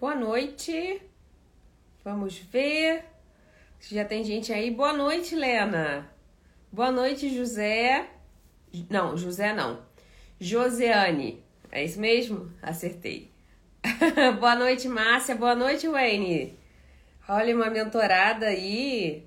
Boa noite. Vamos ver. Já tem gente aí. Boa noite, Lena. Boa noite, José. Não, José não. Joseane. É isso mesmo? Acertei. Boa noite, Márcia. Boa noite, Wayne. Olha uma mentorada aí.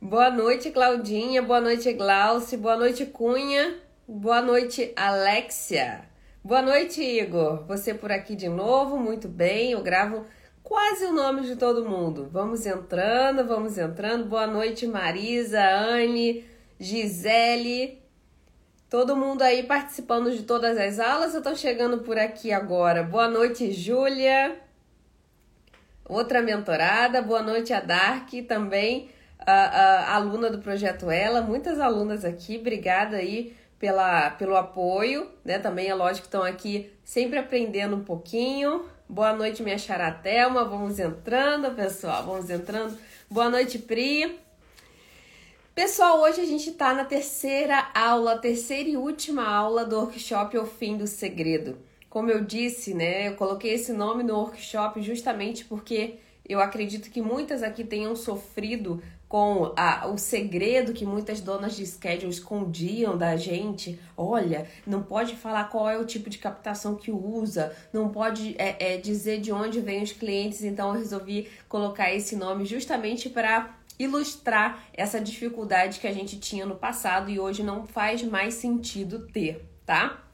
Boa noite, Claudinha. Boa noite, Glauce. Boa noite, Cunha. Boa noite, Alexia. Boa noite, Igor. Você por aqui de novo? Muito bem. Eu gravo quase o nome de todo mundo. Vamos entrando, vamos entrando. Boa noite, Marisa, Anne, Gisele. Todo mundo aí participando de todas as aulas. Eu tô chegando por aqui agora. Boa noite, Júlia. Outra mentorada. Boa noite, a Dark também. A, a, aluna do projeto Ela, muitas alunas aqui, obrigada aí pela, pelo apoio, né? Também é lógico que estão aqui sempre aprendendo um pouquinho. Boa noite, minha charatelma. Vamos entrando, pessoal. Vamos entrando. Boa noite, Pri. Pessoal, hoje a gente está na terceira aula, terceira e última aula do workshop O Fim do Segredo. Como eu disse, né? Eu coloquei esse nome no workshop justamente porque eu acredito que muitas aqui tenham sofrido com a, o segredo que muitas donas de schedule escondiam da gente. Olha, não pode falar qual é o tipo de captação que usa, não pode é, é, dizer de onde vêm os clientes. Então eu resolvi colocar esse nome justamente para ilustrar essa dificuldade que a gente tinha no passado e hoje não faz mais sentido ter, tá?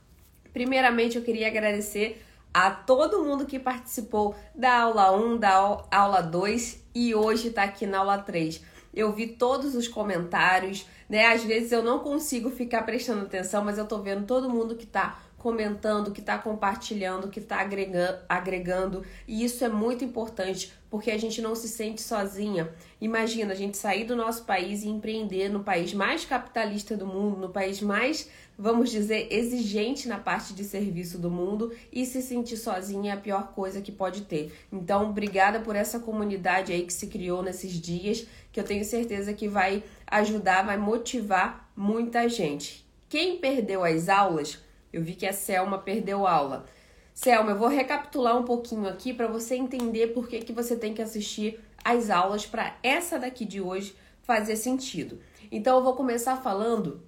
Primeiramente eu queria agradecer a todo mundo que participou da aula 1, da aula 2 e hoje está aqui na aula 3 eu vi todos os comentários, né? Às vezes eu não consigo ficar prestando atenção, mas eu tô vendo todo mundo que tá comentando, que está compartilhando, que está agregando, agregando, e isso é muito importante porque a gente não se sente sozinha. Imagina a gente sair do nosso país e empreender no país mais capitalista do mundo, no país mais, vamos dizer, exigente na parte de serviço do mundo e se sentir sozinha é a pior coisa que pode ter. Então, obrigada por essa comunidade aí que se criou nesses dias, que eu tenho certeza que vai ajudar, vai motivar muita gente. Quem perdeu as aulas, eu vi que a Selma perdeu aula. Selma, eu vou recapitular um pouquinho aqui para você entender por que, que você tem que assistir as aulas para essa daqui de hoje fazer sentido. Então, eu vou começar falando,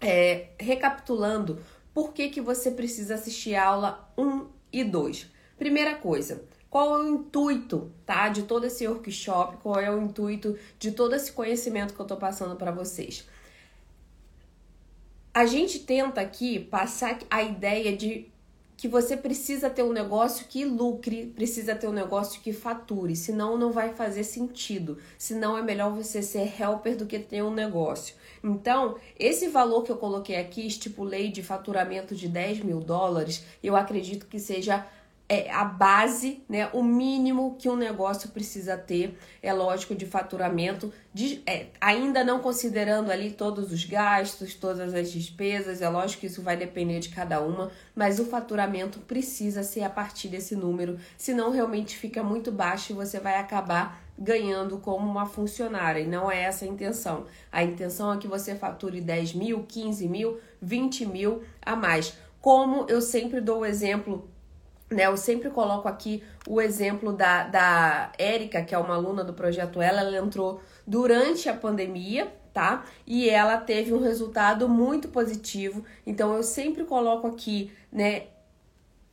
é, recapitulando por que, que você precisa assistir a aula 1 e 2. Primeira coisa, qual é o intuito, tá, de todo esse workshop? Qual é o intuito de todo esse conhecimento que eu tô passando para vocês? a gente tenta aqui passar a ideia de que você precisa ter um negócio que lucre, precisa ter um negócio que fature, senão não vai fazer sentido. Senão é melhor você ser helper do que ter um negócio. Então, esse valor que eu coloquei aqui, estipulei de faturamento de 10 mil dólares, eu acredito que seja é a base, né, o mínimo que um negócio precisa ter, é lógico, de faturamento, de, é, ainda não considerando ali todos os gastos, todas as despesas, é lógico que isso vai depender de cada uma, mas o faturamento precisa ser a partir desse número, senão realmente fica muito baixo e você vai acabar ganhando como uma funcionária, e não é essa a intenção. A intenção é que você fature 10 mil, 15 mil, 20 mil a mais. Como eu sempre dou o exemplo né, eu sempre coloco aqui o exemplo da, da Érica, que é uma aluna do projeto Ela, ela entrou durante a pandemia, tá? E ela teve um resultado muito positivo. Então eu sempre coloco aqui, né,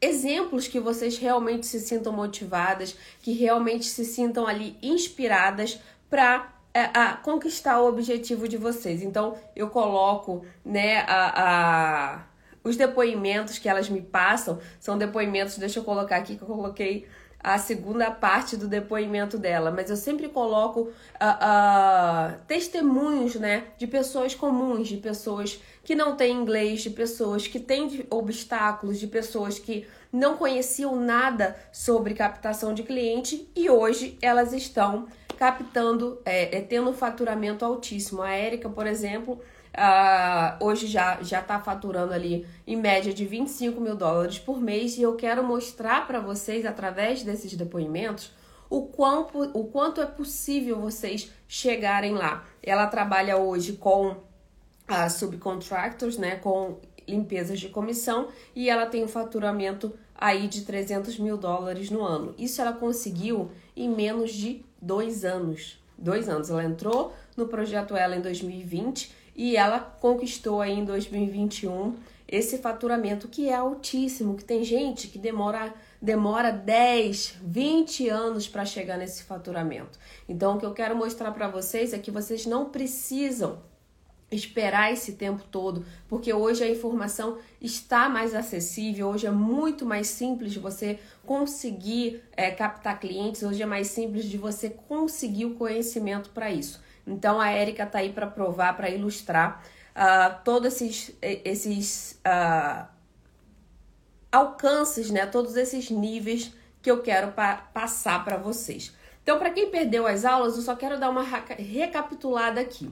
exemplos que vocês realmente se sintam motivadas, que realmente se sintam ali inspiradas para é, conquistar o objetivo de vocês. Então eu coloco, né, a, a os depoimentos que elas me passam são depoimentos, deixa eu colocar aqui que eu coloquei a segunda parte do depoimento dela, mas eu sempre coloco uh, uh, testemunhos, né, de pessoas comuns, de pessoas que não têm inglês, de pessoas que têm obstáculos, de pessoas que não conheciam nada sobre captação de cliente e hoje elas estão captando, é, é tendo um faturamento altíssimo. A Érica, por exemplo, Uh, hoje já já está faturando ali em média de 25 mil dólares por mês e eu quero mostrar para vocês através desses depoimentos o, quão, o quanto é possível vocês chegarem lá. Ela trabalha hoje com uh, subcontractors, né, com limpezas de comissão e ela tem um faturamento aí de 300 mil dólares no ano. Isso ela conseguiu em menos de dois anos. Dois anos. Ela entrou no projeto Ela em 2020 e ela conquistou aí em 2021 esse faturamento que é altíssimo, que tem gente que demora demora 10, 20 anos para chegar nesse faturamento. Então o que eu quero mostrar para vocês é que vocês não precisam esperar esse tempo todo, porque hoje a informação está mais acessível, hoje é muito mais simples de você conseguir é, captar clientes, hoje é mais simples de você conseguir o conhecimento para isso. Então a Érica está aí para provar, para ilustrar uh, todos esses, esses uh, alcances, né? Todos esses níveis que eu quero pa passar para vocês. Então, para quem perdeu as aulas, eu só quero dar uma recapitulada aqui.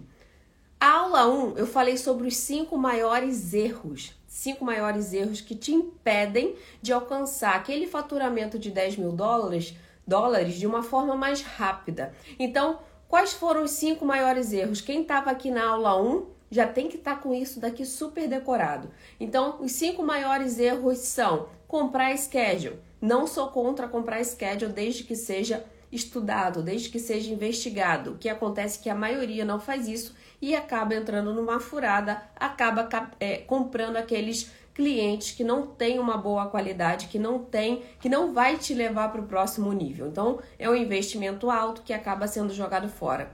A aula 1, eu falei sobre os cinco maiores erros. Cinco maiores erros que te impedem de alcançar aquele faturamento de 10 mil dólares, dólares de uma forma mais rápida. Então, quais foram os cinco maiores erros? Quem estava aqui na aula 1 já tem que estar tá com isso daqui super decorado. Então, os cinco maiores erros são comprar schedule. Não sou contra comprar schedule desde que seja estudado, desde que seja investigado. O que acontece é que a maioria não faz isso e acaba entrando numa furada, acaba é, comprando aqueles clientes que não tem uma boa qualidade, que não tem, que não vai te levar para o próximo nível. Então, é um investimento alto que acaba sendo jogado fora.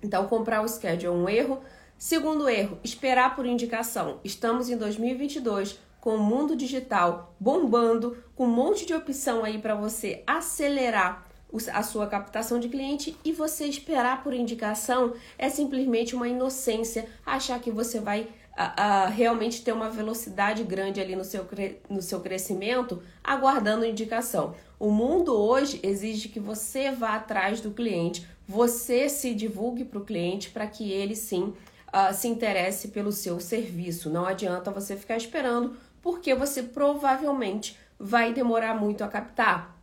Então, comprar o schedule é um erro. Segundo erro, esperar por indicação. Estamos em 2022 com o mundo digital bombando, com um monte de opção aí para você acelerar a sua captação de cliente e você esperar por indicação é simplesmente uma inocência achar que você vai a, a, realmente ter uma velocidade grande ali no seu, no seu crescimento aguardando indicação. O mundo hoje exige que você vá atrás do cliente, você se divulgue para o cliente para que ele sim uh, se interesse pelo seu serviço. Não adianta você ficar esperando, porque você provavelmente vai demorar muito a captar.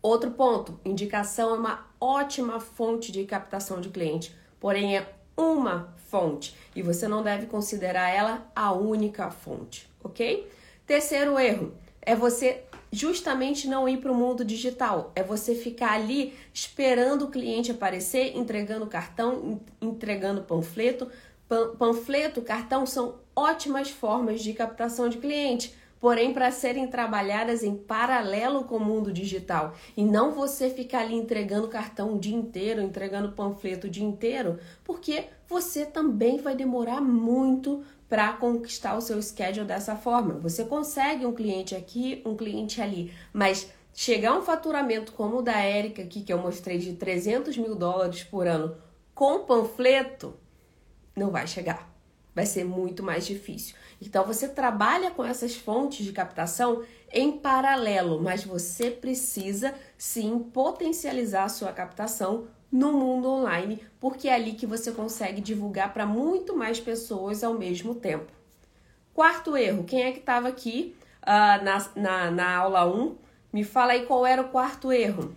Outro ponto: indicação é uma ótima fonte de captação de cliente, porém é uma fonte e você não deve considerar ela a única fonte, ok? Terceiro erro é você justamente não ir para o mundo digital, é você ficar ali esperando o cliente aparecer, entregando cartão, entregando panfleto. Panfleto, cartão são ótimas formas de captação de cliente porém para serem trabalhadas em paralelo com o mundo digital e não você ficar ali entregando cartão o dia inteiro, entregando panfleto o dia inteiro, porque você também vai demorar muito para conquistar o seu schedule dessa forma. Você consegue um cliente aqui, um cliente ali, mas chegar a um faturamento como o da Érica aqui, que eu mostrei de 300 mil dólares por ano com panfleto, não vai chegar. Vai ser muito mais difícil. Então você trabalha com essas fontes de captação em paralelo, mas você precisa sim potencializar a sua captação no mundo online, porque é ali que você consegue divulgar para muito mais pessoas ao mesmo tempo. Quarto erro, quem é que estava aqui uh, na, na, na aula 1? Me fala aí qual era o quarto erro.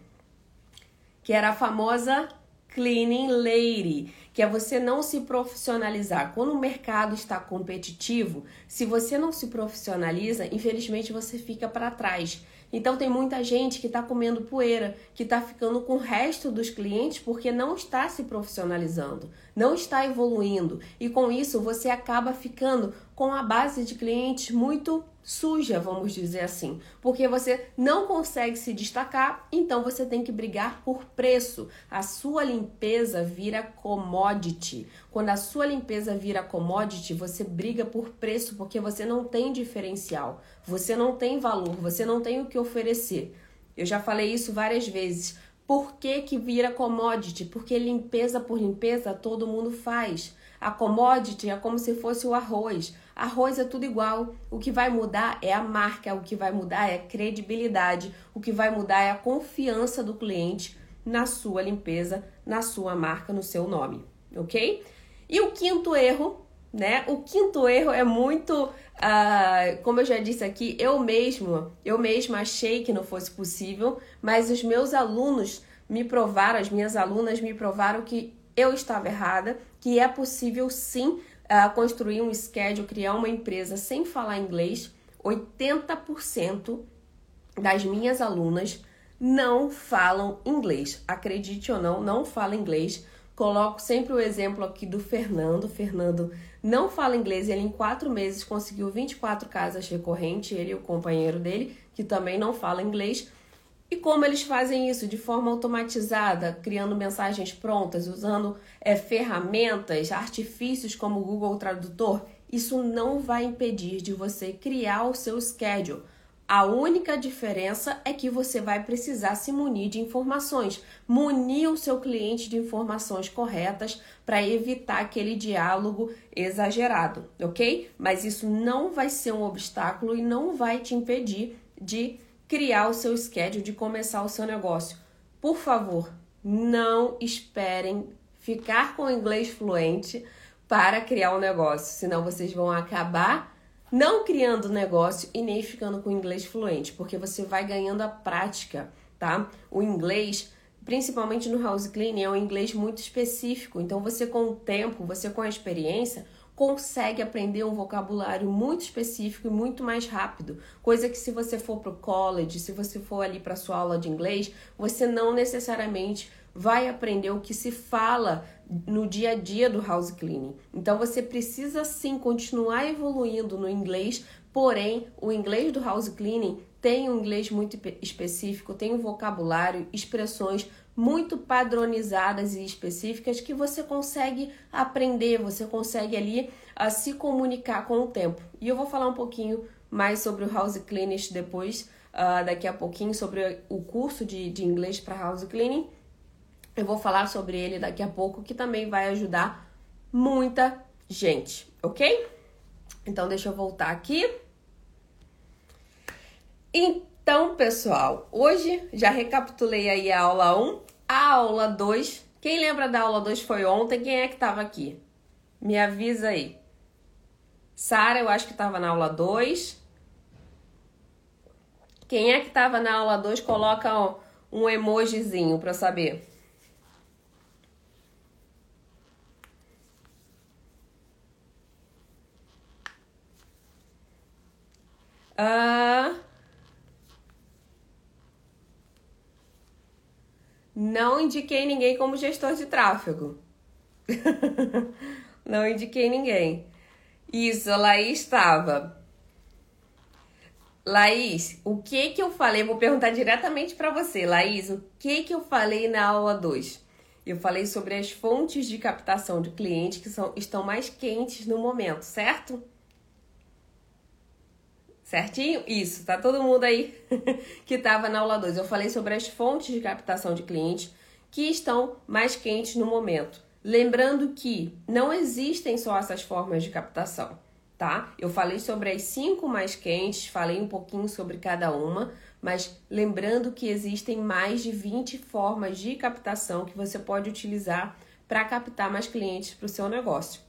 Que era a famosa cleaning lady que é você não se profissionalizar. Quando o mercado está competitivo, se você não se profissionaliza, infelizmente você fica para trás. Então tem muita gente que está comendo poeira, que está ficando com o resto dos clientes porque não está se profissionalizando, não está evoluindo. E com isso você acaba ficando com a base de clientes muito suja, vamos dizer assim, porque você não consegue se destacar, então você tem que brigar por preço. A sua limpeza vira commodity. Quando a sua limpeza vira commodity, você briga por preço porque você não tem diferencial, você não tem valor, você não tem o que oferecer. Eu já falei isso várias vezes. Por que, que vira commodity? Porque limpeza por limpeza todo mundo faz. A commodity é como se fosse o arroz. Arroz é tudo igual. O que vai mudar é a marca, o que vai mudar é a credibilidade, o que vai mudar é a confiança do cliente na sua limpeza, na sua marca, no seu nome, ok? E o quinto erro, né? O quinto erro é muito, uh, como eu já disse aqui, eu mesmo, eu mesma achei que não fosse possível, mas os meus alunos me provaram, as minhas alunas me provaram que eu estava errada, que é possível sim uh, construir um schedule, criar uma empresa sem falar inglês, 80% das minhas alunas não falam inglês. Acredite ou não, não fala inglês. Coloco sempre o exemplo aqui do Fernando. Fernando não fala inglês, ele em quatro meses conseguiu 24 casas recorrentes, ele e o companheiro dele, que também não fala inglês. E como eles fazem isso? De forma automatizada, criando mensagens prontas, usando é, ferramentas, artifícios como o Google Tradutor. Isso não vai impedir de você criar o seu schedule a única diferença é que você vai precisar se munir de informações, munir o seu cliente de informações corretas para evitar aquele diálogo exagerado, ok? Mas isso não vai ser um obstáculo e não vai te impedir de criar o seu schedule, de começar o seu negócio. Por favor, não esperem ficar com inglês fluente para criar um negócio, senão vocês vão acabar não criando negócio e nem ficando com inglês fluente, porque você vai ganhando a prática, tá? O inglês, principalmente no house cleaning, é um inglês muito específico. Então você com o tempo, você com a experiência, consegue aprender um vocabulário muito específico e muito mais rápido. Coisa que se você for para o college, se você for ali para sua aula de inglês, você não necessariamente vai aprender o que se fala no dia a dia do house cleaning. Então você precisa sim continuar evoluindo no inglês, porém o inglês do house cleaning tem um inglês muito específico, tem um vocabulário, expressões muito padronizadas e específicas que você consegue aprender, você consegue ali a se comunicar com o tempo. E eu vou falar um pouquinho mais sobre o house cleaning depois, uh, daqui a pouquinho, sobre o curso de, de inglês para house cleaning. Eu vou falar sobre ele daqui a pouco, que também vai ajudar muita gente, ok? Então, deixa eu voltar aqui. Então, pessoal, hoje já recapitulei aí a aula 1, a aula 2. Quem lembra da aula 2 foi ontem? Quem é que estava aqui? Me avisa aí. Sara, eu acho que estava na aula 2. Quem é que estava na aula 2, coloca um emojizinho para saber. Uh, não indiquei ninguém como gestor de tráfego. não indiquei ninguém. Isso, a Laís estava. Laís, o que que eu falei? Vou perguntar diretamente para você, Laís, o que que eu falei na aula 2? Eu falei sobre as fontes de captação de clientes que são, estão mais quentes no momento, certo? Certinho? Isso, tá todo mundo aí que estava na aula 2. Eu falei sobre as fontes de captação de clientes que estão mais quentes no momento. Lembrando que não existem só essas formas de captação, tá? Eu falei sobre as cinco mais quentes, falei um pouquinho sobre cada uma, mas lembrando que existem mais de 20 formas de captação que você pode utilizar para captar mais clientes para o seu negócio,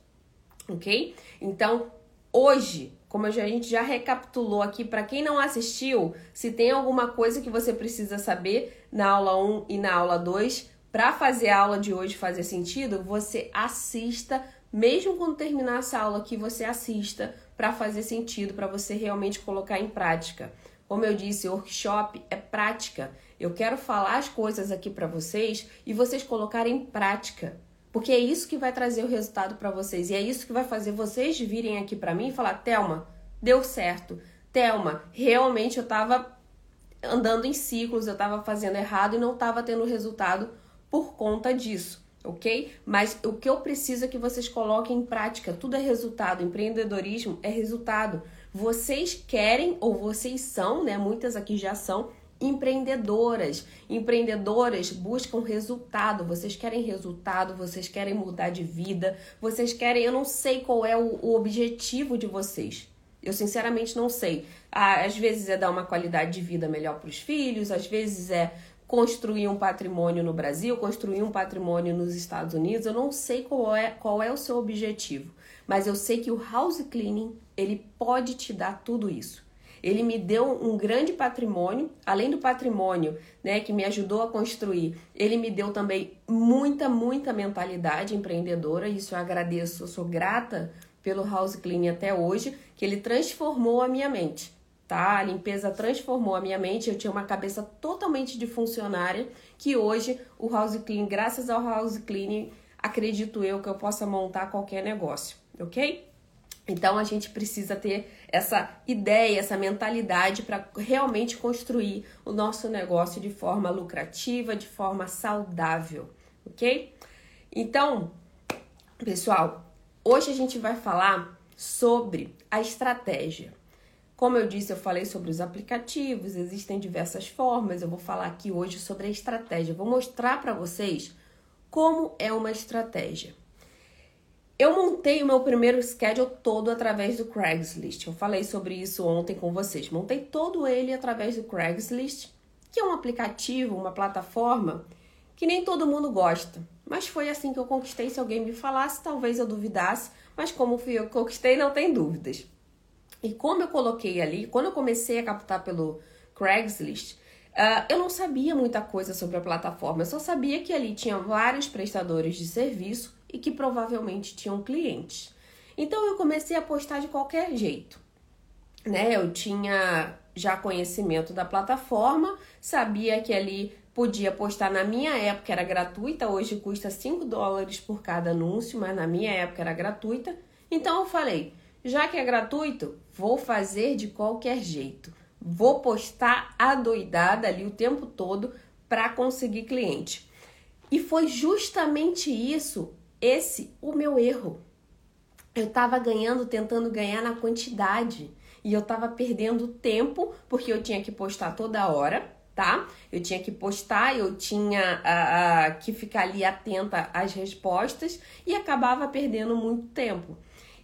ok? Então, hoje como a gente já recapitulou aqui, para quem não assistiu, se tem alguma coisa que você precisa saber na aula 1 e na aula 2, para fazer a aula de hoje fazer sentido, você assista, mesmo quando terminar essa aula aqui, você assista para fazer sentido, para você realmente colocar em prática. Como eu disse, workshop é prática. Eu quero falar as coisas aqui para vocês e vocês colocarem em prática. Porque é isso que vai trazer o resultado para vocês. E é isso que vai fazer vocês virem aqui para mim e falar: Thelma, deu certo. Thelma, realmente eu estava andando em ciclos, eu estava fazendo errado e não estava tendo resultado por conta disso, ok? Mas o que eu preciso é que vocês coloquem em prática. Tudo é resultado. Empreendedorismo é resultado. Vocês querem ou vocês são, né? Muitas aqui já são empreendedoras. Empreendedoras buscam resultado. Vocês querem resultado, vocês querem mudar de vida, vocês querem. Eu não sei qual é o, o objetivo de vocês. Eu sinceramente não sei. Às vezes é dar uma qualidade de vida melhor para os filhos, às vezes é construir um patrimônio no Brasil, construir um patrimônio nos Estados Unidos. Eu não sei qual é, qual é o seu objetivo, mas eu sei que o house cleaning ele pode te dar tudo isso. Ele me deu um grande patrimônio, além do patrimônio, né, que me ajudou a construir. Ele me deu também muita, muita mentalidade empreendedora. Isso eu agradeço, eu sou grata pelo House Clean até hoje, que ele transformou a minha mente. tá? A limpeza transformou a minha mente. Eu tinha uma cabeça totalmente de funcionária que hoje o house clean, graças ao house cleaning, acredito eu que eu possa montar qualquer negócio, ok? Então a gente precisa ter essa ideia, essa mentalidade para realmente construir o nosso negócio de forma lucrativa, de forma saudável, ok? Então, pessoal, hoje a gente vai falar sobre a estratégia. Como eu disse, eu falei sobre os aplicativos, existem diversas formas. Eu vou falar aqui hoje sobre a estratégia. vou mostrar para vocês como é uma estratégia. Eu montei o meu primeiro schedule todo através do Craigslist. Eu falei sobre isso ontem com vocês. Montei todo ele através do Craigslist, que é um aplicativo, uma plataforma que nem todo mundo gosta. Mas foi assim que eu conquistei. Se alguém me falasse, talvez eu duvidasse. Mas como fui eu que conquistei, não tem dúvidas. E como eu coloquei ali, quando eu comecei a captar pelo Craigslist, uh, eu não sabia muita coisa sobre a plataforma. Eu só sabia que ali tinha vários prestadores de serviço e que provavelmente tinham clientes. Então eu comecei a postar de qualquer jeito. Né? Eu tinha já conhecimento da plataforma, sabia que ali podia postar na minha época era gratuita, hoje custa 5 dólares por cada anúncio, mas na minha época era gratuita. Então eu falei, já que é gratuito, vou fazer de qualquer jeito. Vou postar adoidada ali o tempo todo para conseguir cliente. E foi justamente isso esse o meu erro. Eu estava ganhando, tentando ganhar na quantidade. E eu estava perdendo tempo porque eu tinha que postar toda hora, tá? Eu tinha que postar, eu tinha uh, uh, que ficar ali atenta às respostas e acabava perdendo muito tempo.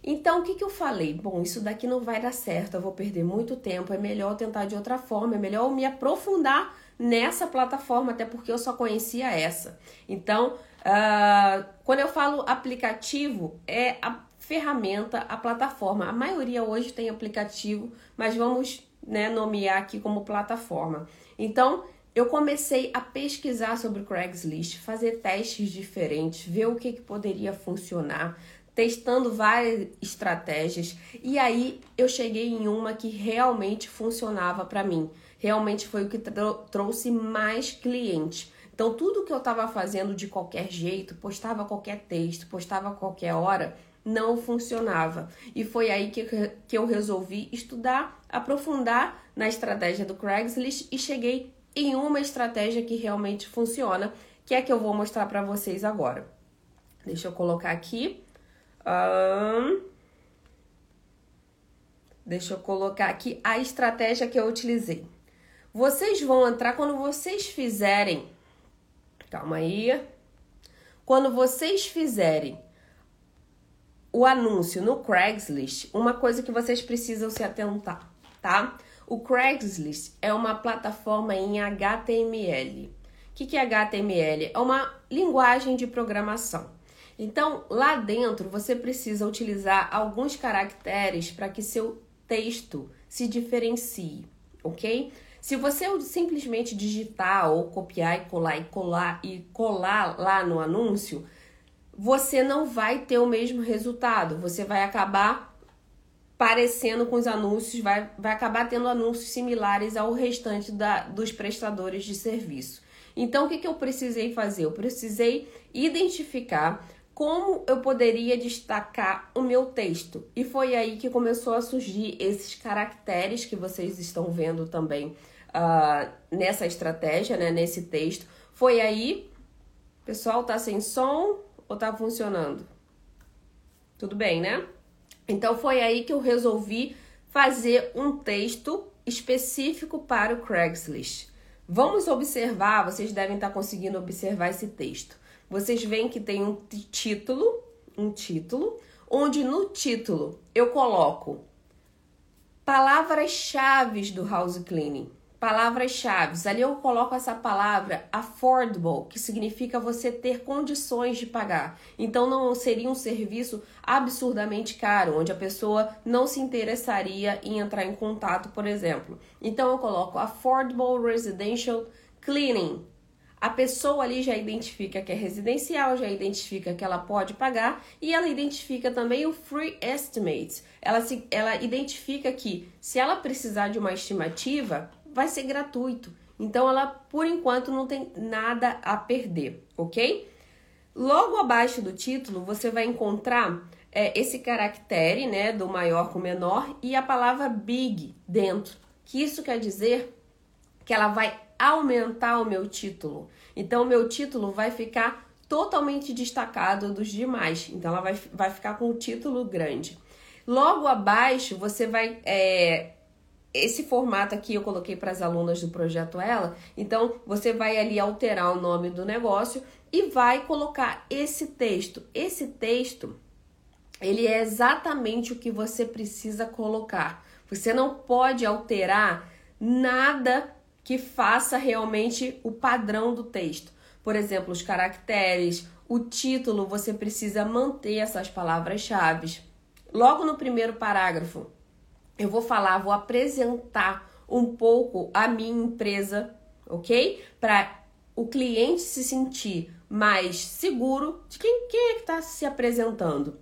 Então, o que, que eu falei? Bom, isso daqui não vai dar certo, eu vou perder muito tempo, é melhor tentar de outra forma, é melhor me aprofundar nessa plataforma, até porque eu só conhecia essa. Então, Uh, quando eu falo aplicativo, é a ferramenta, a plataforma. A maioria hoje tem aplicativo, mas vamos né, nomear aqui como plataforma. Então, eu comecei a pesquisar sobre o Craigslist, fazer testes diferentes, ver o que, que poderia funcionar, testando várias estratégias. E aí eu cheguei em uma que realmente funcionava para mim. Realmente foi o que trouxe mais clientes. Então, tudo que eu estava fazendo de qualquer jeito, postava qualquer texto, postava qualquer hora, não funcionava. E foi aí que, que eu resolvi estudar, aprofundar na estratégia do Craigslist e cheguei em uma estratégia que realmente funciona, que é que eu vou mostrar para vocês agora. Deixa eu colocar aqui. Um... Deixa eu colocar aqui a estratégia que eu utilizei. Vocês vão entrar quando vocês fizerem Calma aí. Quando vocês fizerem o anúncio no Craigslist, uma coisa que vocês precisam se atentar, tá? O Craigslist é uma plataforma em HTML. O que, que é HTML? É uma linguagem de programação. Então, lá dentro, você precisa utilizar alguns caracteres para que seu texto se diferencie, ok? Se você simplesmente digitar ou copiar e colar e colar e colar lá no anúncio, você não vai ter o mesmo resultado. Você vai acabar parecendo com os anúncios, vai, vai acabar tendo anúncios similares ao restante da, dos prestadores de serviço. Então, o que, que eu precisei fazer? Eu precisei identificar como eu poderia destacar o meu texto. E foi aí que começou a surgir esses caracteres que vocês estão vendo também uh, nessa estratégia, né, nesse texto. Foi aí, pessoal, tá sem som ou tá funcionando? Tudo bem, né? Então foi aí que eu resolvi fazer um texto específico para o Craigslist. Vamos observar, vocês devem estar conseguindo observar esse texto. Vocês veem que tem um título, um título, onde no título eu coloco palavras-chave do house cleaning. Palavras-chave. Ali eu coloco essa palavra affordable, que significa você ter condições de pagar. Então não seria um serviço absurdamente caro, onde a pessoa não se interessaria em entrar em contato, por exemplo. Então eu coloco affordable residential cleaning. A pessoa ali já identifica que é residencial, já identifica que ela pode pagar e ela identifica também o free estimate. Ela, se, ela identifica que se ela precisar de uma estimativa, vai ser gratuito. Então ela, por enquanto, não tem nada a perder, ok? Logo abaixo do título, você vai encontrar é, esse caractere, né, do maior com menor e a palavra big dentro. Que isso quer dizer que ela vai aumentar o meu título. Então, o meu título vai ficar totalmente destacado dos demais. Então, ela vai, vai ficar com o título grande. Logo abaixo, você vai. É, esse formato aqui eu coloquei para as alunas do projeto Ela. Então, você vai ali alterar o nome do negócio e vai colocar esse texto. Esse texto, ele é exatamente o que você precisa colocar. Você não pode alterar nada que faça realmente o padrão do texto. Por exemplo, os caracteres, o título, você precisa manter essas palavras-chave. Logo no primeiro parágrafo, eu vou falar, vou apresentar um pouco a minha empresa, ok? Para o cliente se sentir mais seguro de quem, quem é que está se apresentando.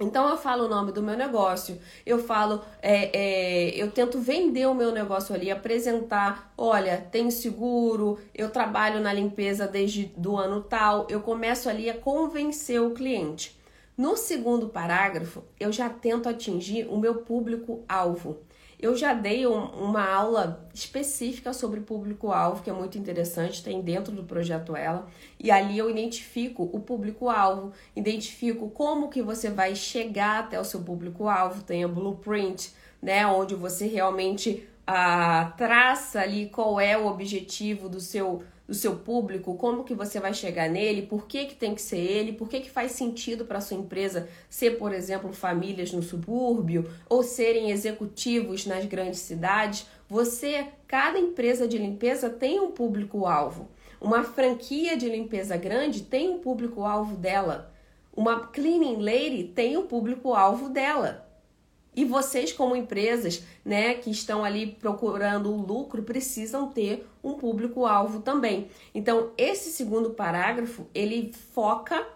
Então eu falo o nome do meu negócio, eu falo, é, é, eu tento vender o meu negócio ali, apresentar, olha, tem seguro, eu trabalho na limpeza desde do ano tal, eu começo ali a convencer o cliente. No segundo parágrafo, eu já tento atingir o meu público-alvo. Eu já dei um, uma aula específica sobre público-alvo, que é muito interessante, tem dentro do projeto Ela, e ali eu identifico o público-alvo, identifico como que você vai chegar até o seu público-alvo, tem a blueprint, né, onde você realmente ah, traça ali qual é o objetivo do seu do seu público, como que você vai chegar nele, por que, que tem que ser ele, por que, que faz sentido para sua empresa ser, por exemplo, famílias no subúrbio ou serem executivos nas grandes cidades. Você, cada empresa de limpeza tem um público-alvo. Uma franquia de limpeza grande tem um público-alvo dela. Uma cleaning lady tem um público-alvo dela. E vocês, como empresas, né, que estão ali procurando o lucro, precisam ter um público-alvo também. Então, esse segundo parágrafo, ele foca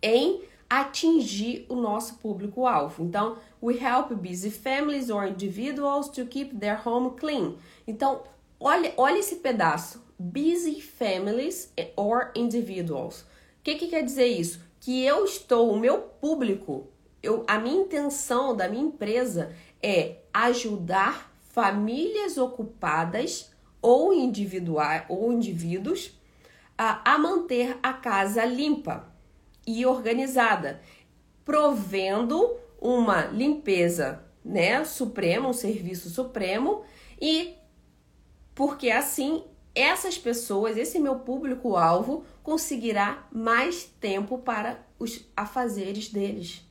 em atingir o nosso público-alvo. Então, we help busy families or individuals to keep their home clean. Então, olha, olha esse pedaço. Busy families or individuals. O que, que quer dizer isso? Que eu estou, o meu público eu, a minha intenção da minha empresa é ajudar famílias ocupadas ou individuais ou indivíduos a, a manter a casa limpa e organizada, provendo uma limpeza, né, suprema, um serviço supremo e porque assim essas pessoas, esse meu público-alvo conseguirá mais tempo para os afazeres deles.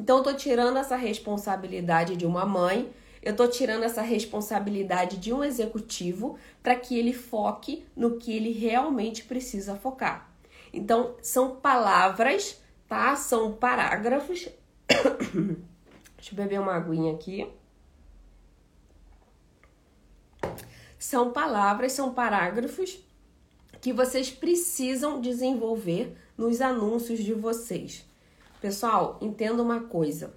Então eu tô tirando essa responsabilidade de uma mãe, eu tô tirando essa responsabilidade de um executivo para que ele foque no que ele realmente precisa focar. Então são palavras, tá? São parágrafos. Deixa eu beber uma aguinha aqui. São palavras, são parágrafos que vocês precisam desenvolver nos anúncios de vocês. Pessoal, entenda uma coisa.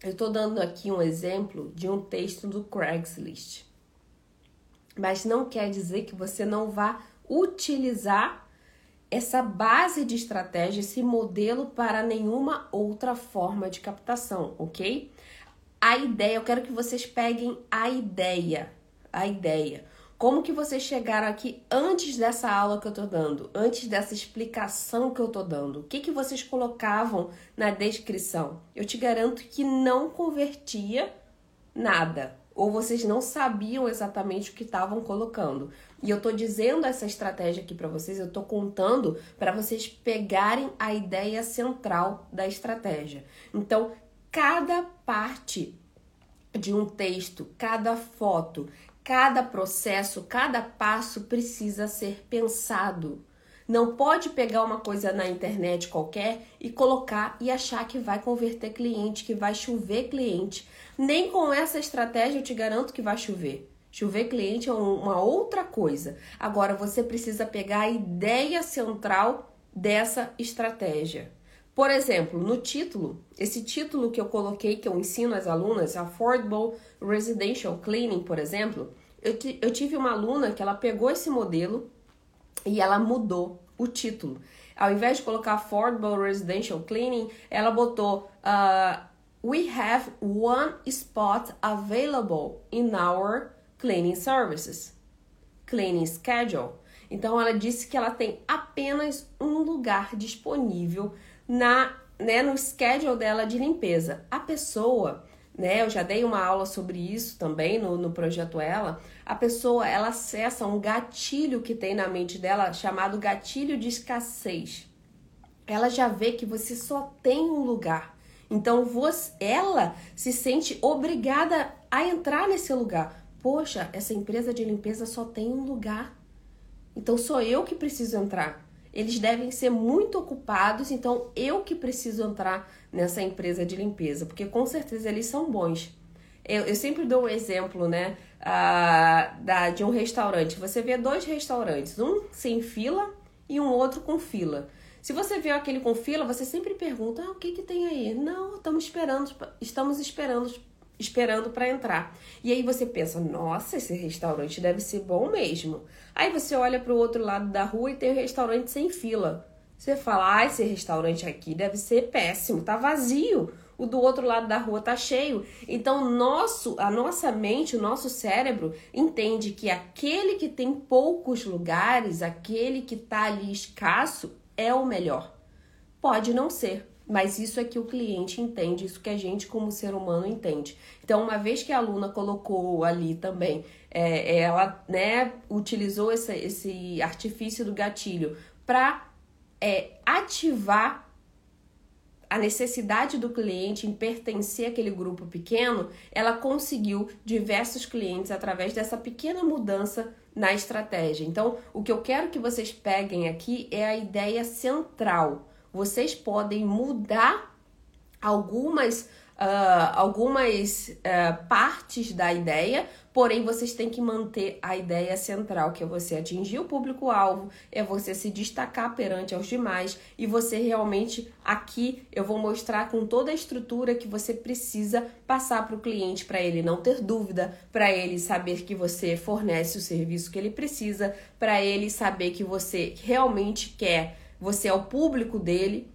Eu estou dando aqui um exemplo de um texto do Craigslist. Mas não quer dizer que você não vá utilizar essa base de estratégia, esse modelo para nenhuma outra forma de captação, ok? A ideia, eu quero que vocês peguem a ideia, a ideia. Como que vocês chegaram aqui antes dessa aula que eu tô dando, antes dessa explicação que eu tô dando? O que que vocês colocavam na descrição? Eu te garanto que não convertia nada, ou vocês não sabiam exatamente o que estavam colocando. E eu tô dizendo essa estratégia aqui para vocês, eu tô contando para vocês pegarem a ideia central da estratégia. Então, cada parte de um texto, cada foto, Cada processo, cada passo precisa ser pensado. Não pode pegar uma coisa na internet qualquer e colocar e achar que vai converter cliente, que vai chover cliente. Nem com essa estratégia eu te garanto que vai chover. Chover cliente é uma outra coisa. Agora você precisa pegar a ideia central dessa estratégia. Por exemplo, no título, esse título que eu coloquei, que eu ensino às alunas, Affordable Residential Cleaning, por exemplo, eu, eu tive uma aluna que ela pegou esse modelo e ela mudou o título. Ao invés de colocar Affordable Residential Cleaning, ela botou uh, We have one spot available in our cleaning services. Cleaning schedule. Então ela disse que ela tem apenas um lugar disponível na, né, no schedule dela de limpeza. A pessoa, né, eu já dei uma aula sobre isso também no, no projeto Ela. A pessoa ela acessa um gatilho que tem na mente dela chamado gatilho de escassez. Ela já vê que você só tem um lugar. Então você, ela se sente obrigada a entrar nesse lugar. Poxa, essa empresa de limpeza só tem um lugar. Então sou eu que preciso entrar. Eles devem ser muito ocupados, então eu que preciso entrar nessa empresa de limpeza, porque com certeza eles são bons. Eu, eu sempre dou o um exemplo, né, uh, da, de um restaurante. Você vê dois restaurantes, um sem fila e um outro com fila. Se você vê aquele com fila, você sempre pergunta: ah, o que, que tem aí? Não, estamos esperando, estamos esperando esperando para entrar. E aí você pensa, nossa, esse restaurante deve ser bom mesmo. Aí você olha para o outro lado da rua e tem um restaurante sem fila. Você fala, ah, esse restaurante aqui deve ser péssimo, tá vazio. O do outro lado da rua tá cheio. Então, nosso, a nossa mente, o nosso cérebro entende que aquele que tem poucos lugares, aquele que tá ali escasso, é o melhor. Pode não ser, mas isso é que o cliente entende, isso que a gente, como ser humano, entende. Então, uma vez que a aluna colocou ali também, é, ela né, utilizou esse, esse artifício do gatilho para é, ativar a necessidade do cliente em pertencer àquele grupo pequeno, ela conseguiu diversos clientes através dessa pequena mudança na estratégia. Então, o que eu quero que vocês peguem aqui é a ideia central vocês podem mudar algumas, uh, algumas uh, partes da ideia, porém vocês têm que manter a ideia central, que é você atingir o público-alvo, é você se destacar perante aos demais e você realmente aqui eu vou mostrar com toda a estrutura que você precisa passar para o cliente para ele não ter dúvida, para ele saber que você fornece o serviço que ele precisa, para ele saber que você realmente quer você é o público dele,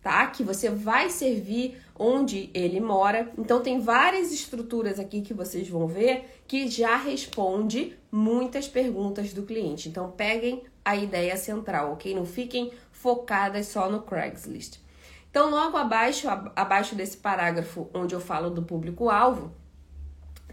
tá? Que você vai servir onde ele mora. Então tem várias estruturas aqui que vocês vão ver que já responde muitas perguntas do cliente. Então peguem a ideia central, ok? Não fiquem focadas só no Craigslist. Então logo abaixo, abaixo desse parágrafo onde eu falo do público-alvo,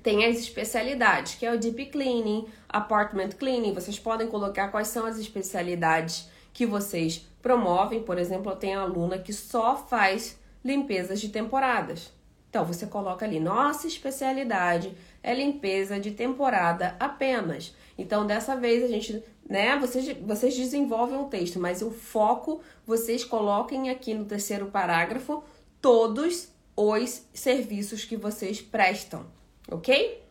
tem as especialidades, que é o deep cleaning, apartment cleaning. Vocês podem colocar quais são as especialidades que vocês promovem. Por exemplo, eu tenho aluna que só faz limpezas de temporadas. Então você coloca ali, nossa especialidade é limpeza de temporada apenas. Então dessa vez a gente, né, vocês, vocês desenvolvem um texto, mas o foco vocês coloquem aqui no terceiro parágrafo todos os serviços que vocês prestam, ok?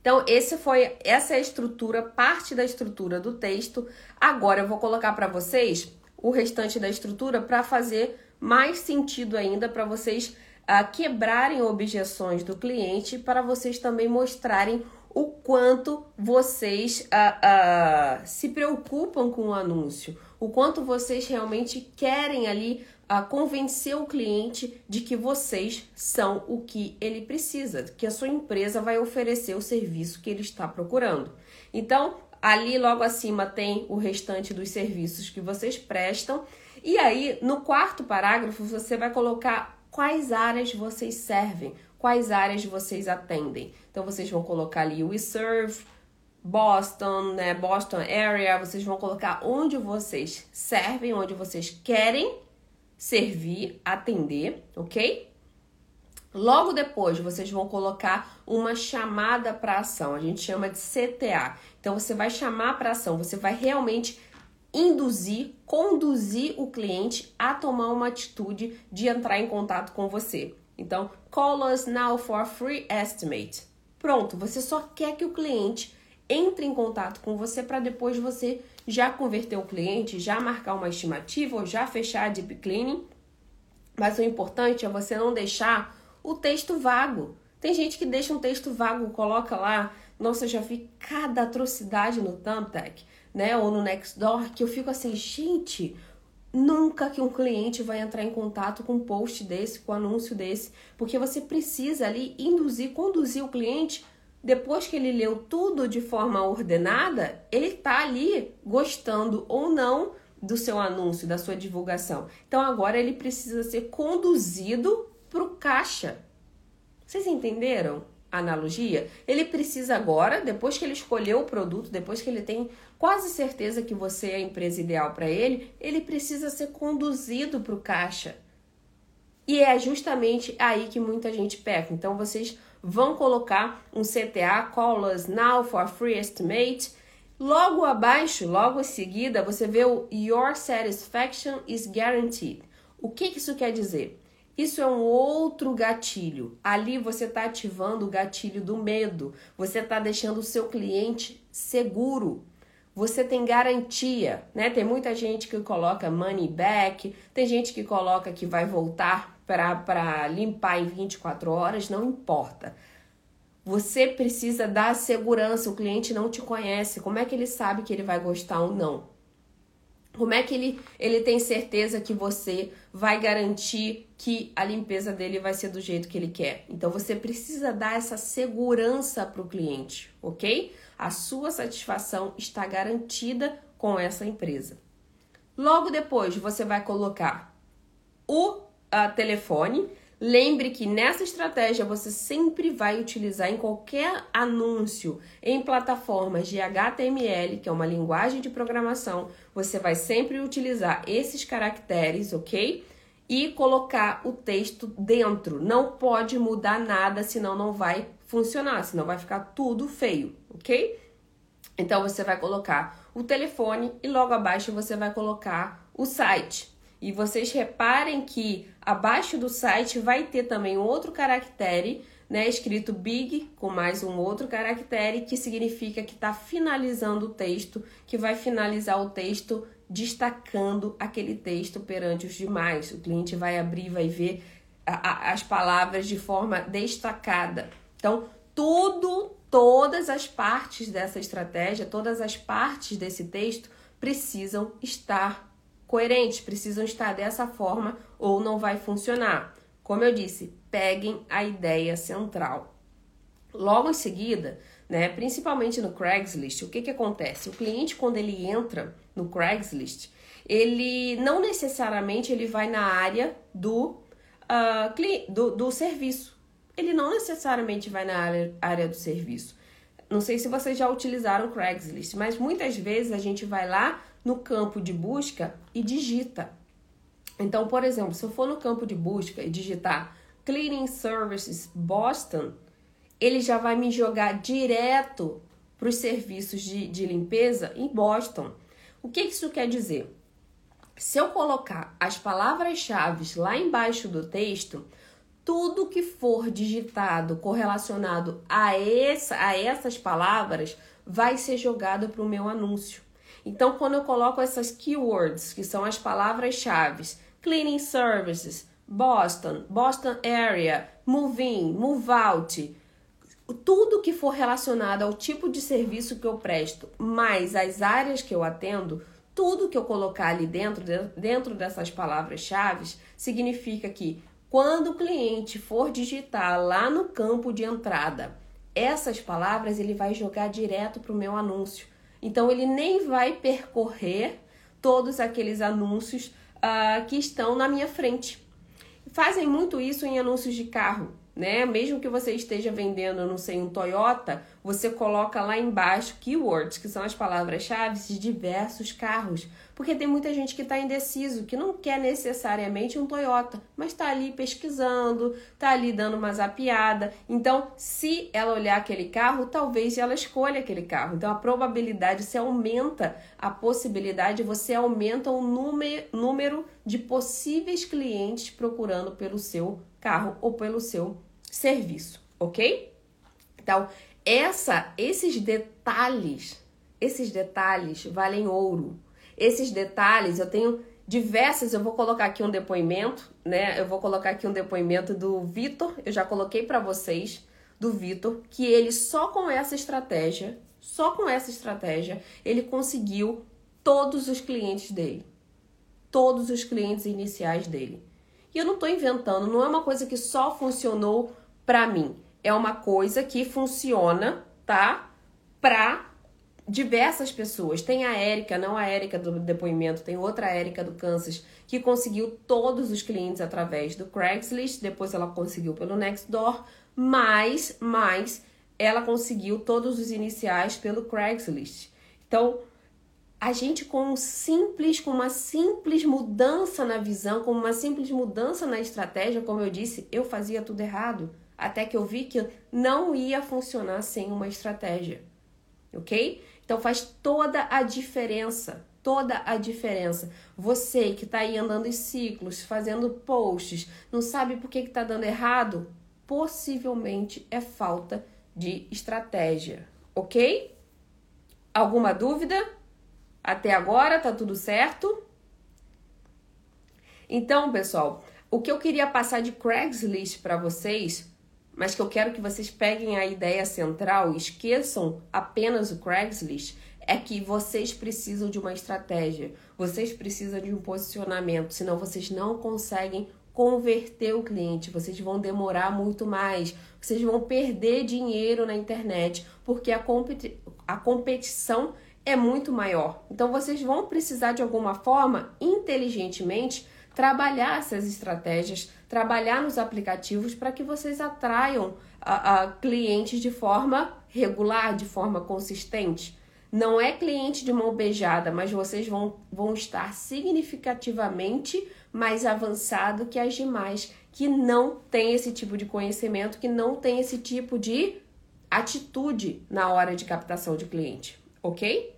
Então, esse foi essa é a estrutura, parte da estrutura do texto. Agora eu vou colocar para vocês o restante da estrutura para fazer mais sentido ainda para vocês uh, quebrarem objeções do cliente, para vocês também mostrarem o quanto vocês uh, uh, se preocupam com o anúncio, o quanto vocês realmente querem ali a convencer o cliente de que vocês são o que ele precisa, que a sua empresa vai oferecer o serviço que ele está procurando. Então, ali logo acima tem o restante dos serviços que vocês prestam. E aí, no quarto parágrafo, você vai colocar quais áreas vocês servem, quais áreas vocês atendem. Então, vocês vão colocar ali We Serve, Boston, né, Boston Area, vocês vão colocar onde vocês servem, onde vocês querem servir, atender, ok? Logo depois, vocês vão colocar uma chamada para ação, a gente chama de CTA. Então, você vai chamar para ação, você vai realmente induzir, conduzir o cliente a tomar uma atitude de entrar em contato com você. Então, call us now for a free estimate. Pronto, você só quer que o cliente entre em contato com você para depois você já converter o cliente, já marcar uma estimativa ou já fechar a deep cleaning. Mas o importante é você não deixar o texto vago. Tem gente que deixa um texto vago, coloca lá, nossa, eu já vi cada atrocidade no Thumbtack, né, ou no Nextdoor, que eu fico assim, gente, nunca que um cliente vai entrar em contato com um post desse, com um anúncio desse, porque você precisa ali induzir, conduzir o cliente depois que ele leu tudo de forma ordenada, ele tá ali gostando ou não do seu anúncio, da sua divulgação. Então agora ele precisa ser conduzido para o caixa. Vocês entenderam analogia? Ele precisa agora, depois que ele escolheu o produto, depois que ele tem quase certeza que você é a empresa ideal para ele, ele precisa ser conduzido para o caixa. E é justamente aí que muita gente peca. Então vocês vão colocar um CTA, Call Us Now for Free Estimate. Logo abaixo, logo em seguida, você vê o Your Satisfaction is Guaranteed. O que isso quer dizer? Isso é um outro gatilho. Ali você está ativando o gatilho do medo. Você está deixando o seu cliente seguro. Você tem garantia, né? Tem muita gente que coloca money back, tem gente que coloca que vai voltar para limpar em 24 horas, não importa. Você precisa dar segurança, o cliente não te conhece. Como é que ele sabe que ele vai gostar ou não? Como é que ele, ele tem certeza que você vai garantir que a limpeza dele vai ser do jeito que ele quer? Então você precisa dar essa segurança para o cliente, ok? A sua satisfação está garantida com essa empresa. Logo depois você vai colocar o uh, telefone. Lembre que nessa estratégia você sempre vai utilizar em qualquer anúncio em plataformas de HTML, que é uma linguagem de programação, você vai sempre utilizar esses caracteres, ok? E colocar o texto dentro. Não pode mudar nada, senão não vai funcionar, senão vai ficar tudo feio, ok? Então você vai colocar o telefone e logo abaixo você vai colocar o site. E vocês reparem que abaixo do site vai ter também outro caractere, né, escrito big com mais um outro caractere que significa que está finalizando o texto, que vai finalizar o texto destacando aquele texto perante os demais. O cliente vai abrir, vai ver a, a, as palavras de forma destacada. Então, tudo, todas as partes dessa estratégia, todas as partes desse texto precisam estar coerentes, precisam estar dessa forma ou não vai funcionar. Como eu disse, peguem a ideia central. Logo em seguida, né, principalmente no Craigslist, o que, que acontece? O cliente, quando ele entra no Craigslist, ele não necessariamente ele vai na área do, uh, do, do serviço. Ele não necessariamente vai na área, área do serviço. Não sei se vocês já utilizaram o Craigslist, mas muitas vezes a gente vai lá no campo de busca e digita. Então, por exemplo, se eu for no campo de busca e digitar Cleaning Services Boston, ele já vai me jogar direto para os serviços de, de limpeza em Boston. O que isso quer dizer? Se eu colocar as palavras-chave lá embaixo do texto, tudo que for digitado correlacionado a, essa, a essas palavras vai ser jogado para o meu anúncio. Então, quando eu coloco essas keywords, que são as palavras-chave, cleaning services, Boston, Boston area, move in, move out, tudo que for relacionado ao tipo de serviço que eu presto, mais as áreas que eu atendo, tudo que eu colocar ali dentro, dentro dessas palavras-chave, significa que quando o cliente for digitar lá no campo de entrada essas palavras, ele vai jogar direto para o meu anúncio. Então ele nem vai percorrer todos aqueles anúncios uh, que estão na minha frente. Fazem muito isso em anúncios de carro né? Mesmo que você esteja vendendo, não sei, um Toyota, você coloca lá embaixo keywords, que são as palavras-chave de diversos carros. Porque tem muita gente que está indeciso, que não quer necessariamente um Toyota, mas está ali pesquisando, está ali dando uma zapiada. Então, se ela olhar aquele carro, talvez ela escolha aquele carro. Então, a probabilidade, você aumenta a possibilidade, você aumenta o número, número de possíveis clientes procurando pelo seu carro ou pelo seu serviço, ok? Então, essa, esses detalhes, esses detalhes valem ouro. Esses detalhes, eu tenho diversas, eu vou colocar aqui um depoimento, né? Eu vou colocar aqui um depoimento do Vitor, eu já coloquei para vocês do Vitor, que ele só com essa estratégia, só com essa estratégia, ele conseguiu todos os clientes dele. Todos os clientes iniciais dele. E eu não estou inventando, não é uma coisa que só funcionou para mim. É uma coisa que funciona, tá? Para diversas pessoas. Tem a Érica, não a Érica do depoimento, tem outra Érica do Kansas que conseguiu todos os clientes através do Craigslist, depois ela conseguiu pelo Nextdoor, mas, mas ela conseguiu todos os iniciais pelo Craigslist. Então, a gente com um simples, com uma simples mudança na visão, com uma simples mudança na estratégia, como eu disse, eu fazia tudo errado, até que eu vi que não ia funcionar sem uma estratégia. OK? Então faz toda a diferença, toda a diferença. Você que está aí andando em ciclos, fazendo posts, não sabe por que está dando errado? Possivelmente é falta de estratégia, ok? Alguma dúvida? Até agora tá tudo certo? Então, pessoal, o que eu queria passar de Craigslist para vocês, mas que eu quero que vocês peguem a ideia central esqueçam apenas o Craigslist, é que vocês precisam de uma estratégia, vocês precisam de um posicionamento, senão vocês não conseguem converter o cliente, vocês vão demorar muito mais, vocês vão perder dinheiro na internet, porque a, competi a competição é muito maior. Então vocês vão precisar de alguma forma, inteligentemente, trabalhar essas estratégias, trabalhar nos aplicativos para que vocês atraiam a, a clientes de forma regular, de forma consistente. Não é cliente de mão beijada, mas vocês vão, vão estar significativamente mais avançado que as demais que não têm esse tipo de conhecimento, que não tem esse tipo de atitude na hora de captação de cliente ok?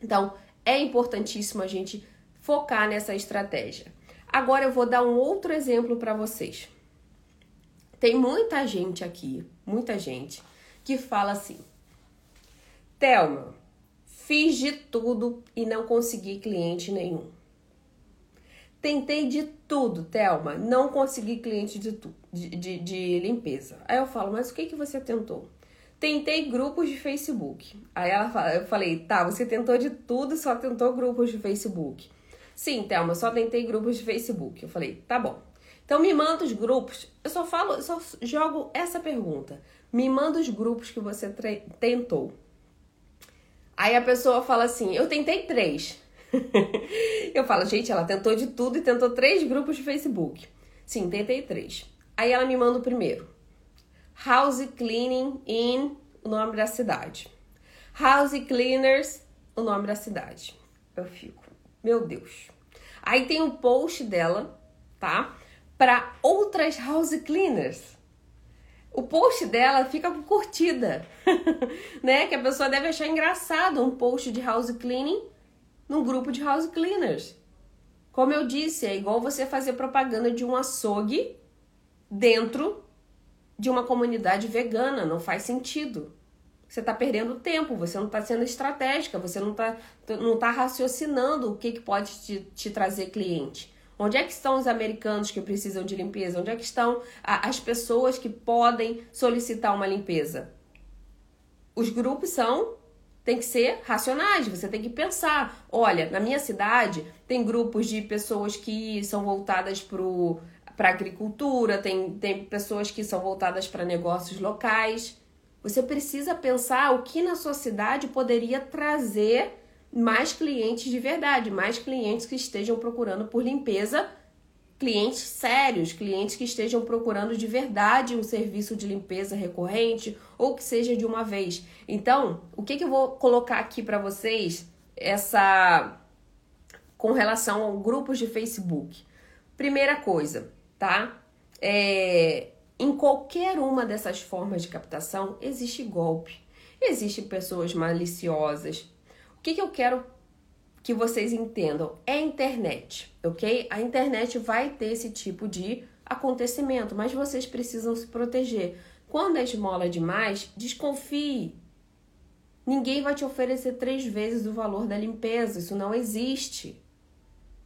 Então, é importantíssimo a gente focar nessa estratégia. Agora eu vou dar um outro exemplo para vocês. Tem muita gente aqui, muita gente, que fala assim: Thelma, fiz de tudo e não consegui cliente nenhum. Tentei de tudo, Thelma, não consegui cliente de, de, de, de limpeza. Aí eu falo, mas o que, que você tentou? Tentei grupos de Facebook. Aí ela fala, eu falei, tá, você tentou de tudo, só tentou grupos de Facebook. Sim, Thelma, só tentei grupos de Facebook. Eu falei, tá bom. Então me manda os grupos. Eu só falo, eu só jogo essa pergunta. Me manda os grupos que você tentou. Aí a pessoa fala assim: eu tentei três. eu falo, gente, ela tentou de tudo e tentou três grupos de Facebook. Sim, tentei três. Aí ela me manda o primeiro. House Cleaning in, o nome da cidade. House Cleaners, o nome da cidade. Eu fico, meu Deus. Aí tem um post dela, tá? Para outras house cleaners. O post dela fica com curtida, né? Que a pessoa deve achar engraçado um post de house cleaning num grupo de house cleaners. Como eu disse, é igual você fazer propaganda de um açougue dentro de uma comunidade vegana, não faz sentido. Você está perdendo tempo, você não está sendo estratégica, você não está não tá raciocinando o que, que pode te, te trazer cliente. Onde é que estão os americanos que precisam de limpeza? Onde é que estão a, as pessoas que podem solicitar uma limpeza? Os grupos são tem que ser racionais, você tem que pensar. Olha, na minha cidade tem grupos de pessoas que são voltadas para agricultura, tem, tem pessoas que são voltadas para negócios locais. Você precisa pensar o que na sua cidade poderia trazer mais clientes de verdade, mais clientes que estejam procurando por limpeza, clientes sérios, clientes que estejam procurando de verdade um serviço de limpeza recorrente ou que seja de uma vez. Então, o que, que eu vou colocar aqui para vocês essa com relação a grupos de Facebook? Primeira coisa, tá? É, em qualquer uma dessas formas de captação existe golpe, existem pessoas maliciosas. O que, que eu quero que vocês entendam? É a internet, ok? A internet vai ter esse tipo de acontecimento, mas vocês precisam se proteger. Quando a esmola é demais, desconfie. Ninguém vai te oferecer três vezes o valor da limpeza, isso não existe.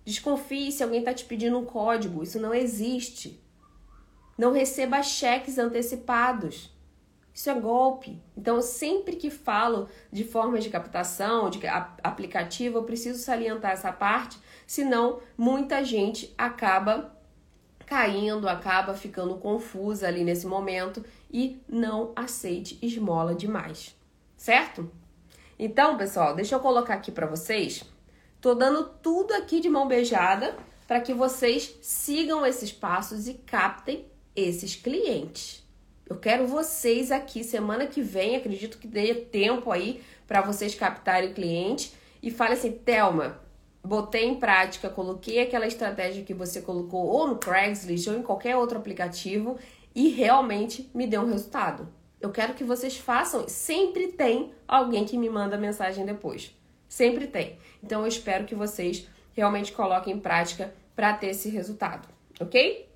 Desconfie se alguém está te pedindo um código, isso não existe. Não receba cheques antecipados. Isso é golpe. Então, sempre que falo de formas de captação, de aplicativo, eu preciso salientar essa parte, senão muita gente acaba caindo, acaba ficando confusa ali nesse momento e não aceite esmola demais, certo? Então, pessoal, deixa eu colocar aqui para vocês. Tô dando tudo aqui de mão beijada para que vocês sigam esses passos e captem esses clientes. Eu quero vocês aqui semana que vem, acredito que dê tempo aí para vocês captarem o cliente e fale assim, Telma, botei em prática, coloquei aquela estratégia que você colocou ou no Craigslist ou em qualquer outro aplicativo e realmente me deu um resultado. Eu quero que vocês façam. Sempre tem alguém que me manda mensagem depois. Sempre tem. Então eu espero que vocês realmente coloquem em prática para ter esse resultado, ok?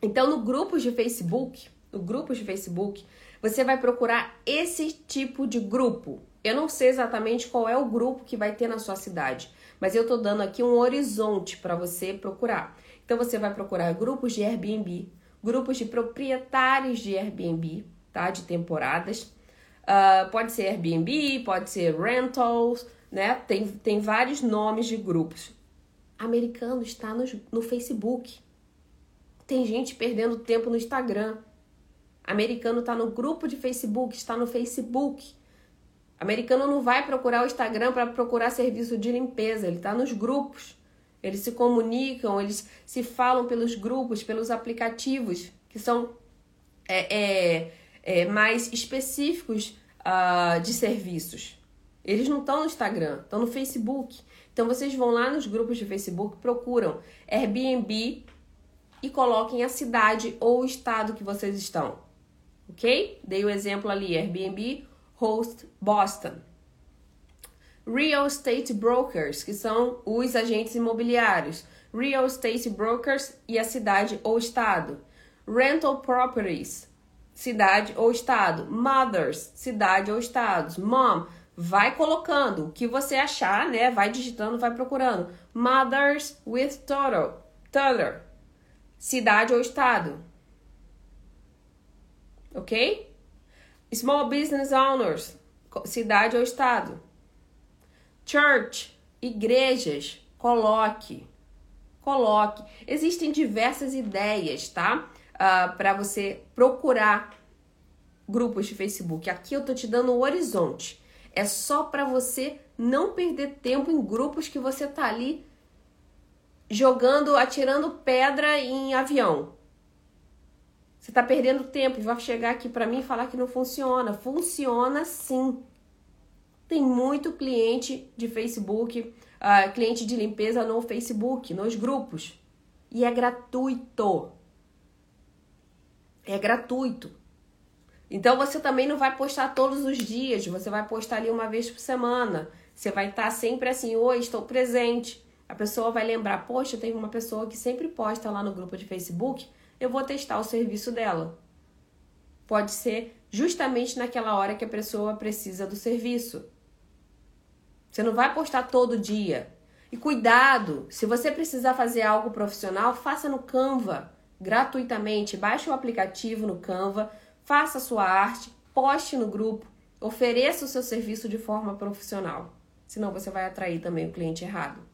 Então no grupo de Facebook, no grupo de Facebook, você vai procurar esse tipo de grupo. Eu não sei exatamente qual é o grupo que vai ter na sua cidade, mas eu tô dando aqui um horizonte para você procurar. Então você vai procurar grupos de Airbnb, grupos de proprietários de Airbnb, tá? De temporadas. Uh, pode ser Airbnb, pode ser rentals, né? Tem, tem vários nomes de grupos. Americano está no, no Facebook. Tem gente perdendo tempo no Instagram. Americano está no grupo de Facebook, está no Facebook. Americano não vai procurar o Instagram para procurar serviço de limpeza, ele está nos grupos. Eles se comunicam, eles se falam pelos grupos, pelos aplicativos que são é, é, é, mais específicos uh, de serviços. Eles não estão no Instagram, estão no Facebook. Então vocês vão lá nos grupos de Facebook, procuram Airbnb e coloquem a cidade ou o estado que vocês estão ok? Dei o exemplo ali, Airbnb Host Boston. Real Estate Brokers, que são os agentes imobiliários. Real Estate Brokers e a cidade ou estado. Rental Properties, cidade ou estado. Mothers, cidade ou estados. Mom, vai colocando o que você achar, né? Vai digitando, vai procurando. Mothers with total, total, cidade ou estado ok? Small business owners, cidade ou estado. Church, igrejas, coloque. Coloque. Existem diversas ideias, tá? Uh, ah, para você procurar grupos de Facebook. Aqui eu tô te dando o horizonte. É só para você não perder tempo em grupos que você tá ali jogando, atirando pedra em avião. Você está perdendo tempo e vai chegar aqui para mim e falar que não funciona. Funciona sim. Tem muito cliente de Facebook, uh, cliente de limpeza no Facebook, nos grupos. E é gratuito. É gratuito. Então você também não vai postar todos os dias, você vai postar ali uma vez por semana. Você vai estar sempre assim, oi, estou presente. A pessoa vai lembrar, poxa, tem uma pessoa que sempre posta lá no grupo de Facebook eu vou testar o serviço dela. Pode ser justamente naquela hora que a pessoa precisa do serviço. Você não vai postar todo dia. E cuidado, se você precisar fazer algo profissional, faça no Canva, gratuitamente. Baixe o aplicativo no Canva, faça a sua arte, poste no grupo, ofereça o seu serviço de forma profissional. Senão você vai atrair também o cliente errado.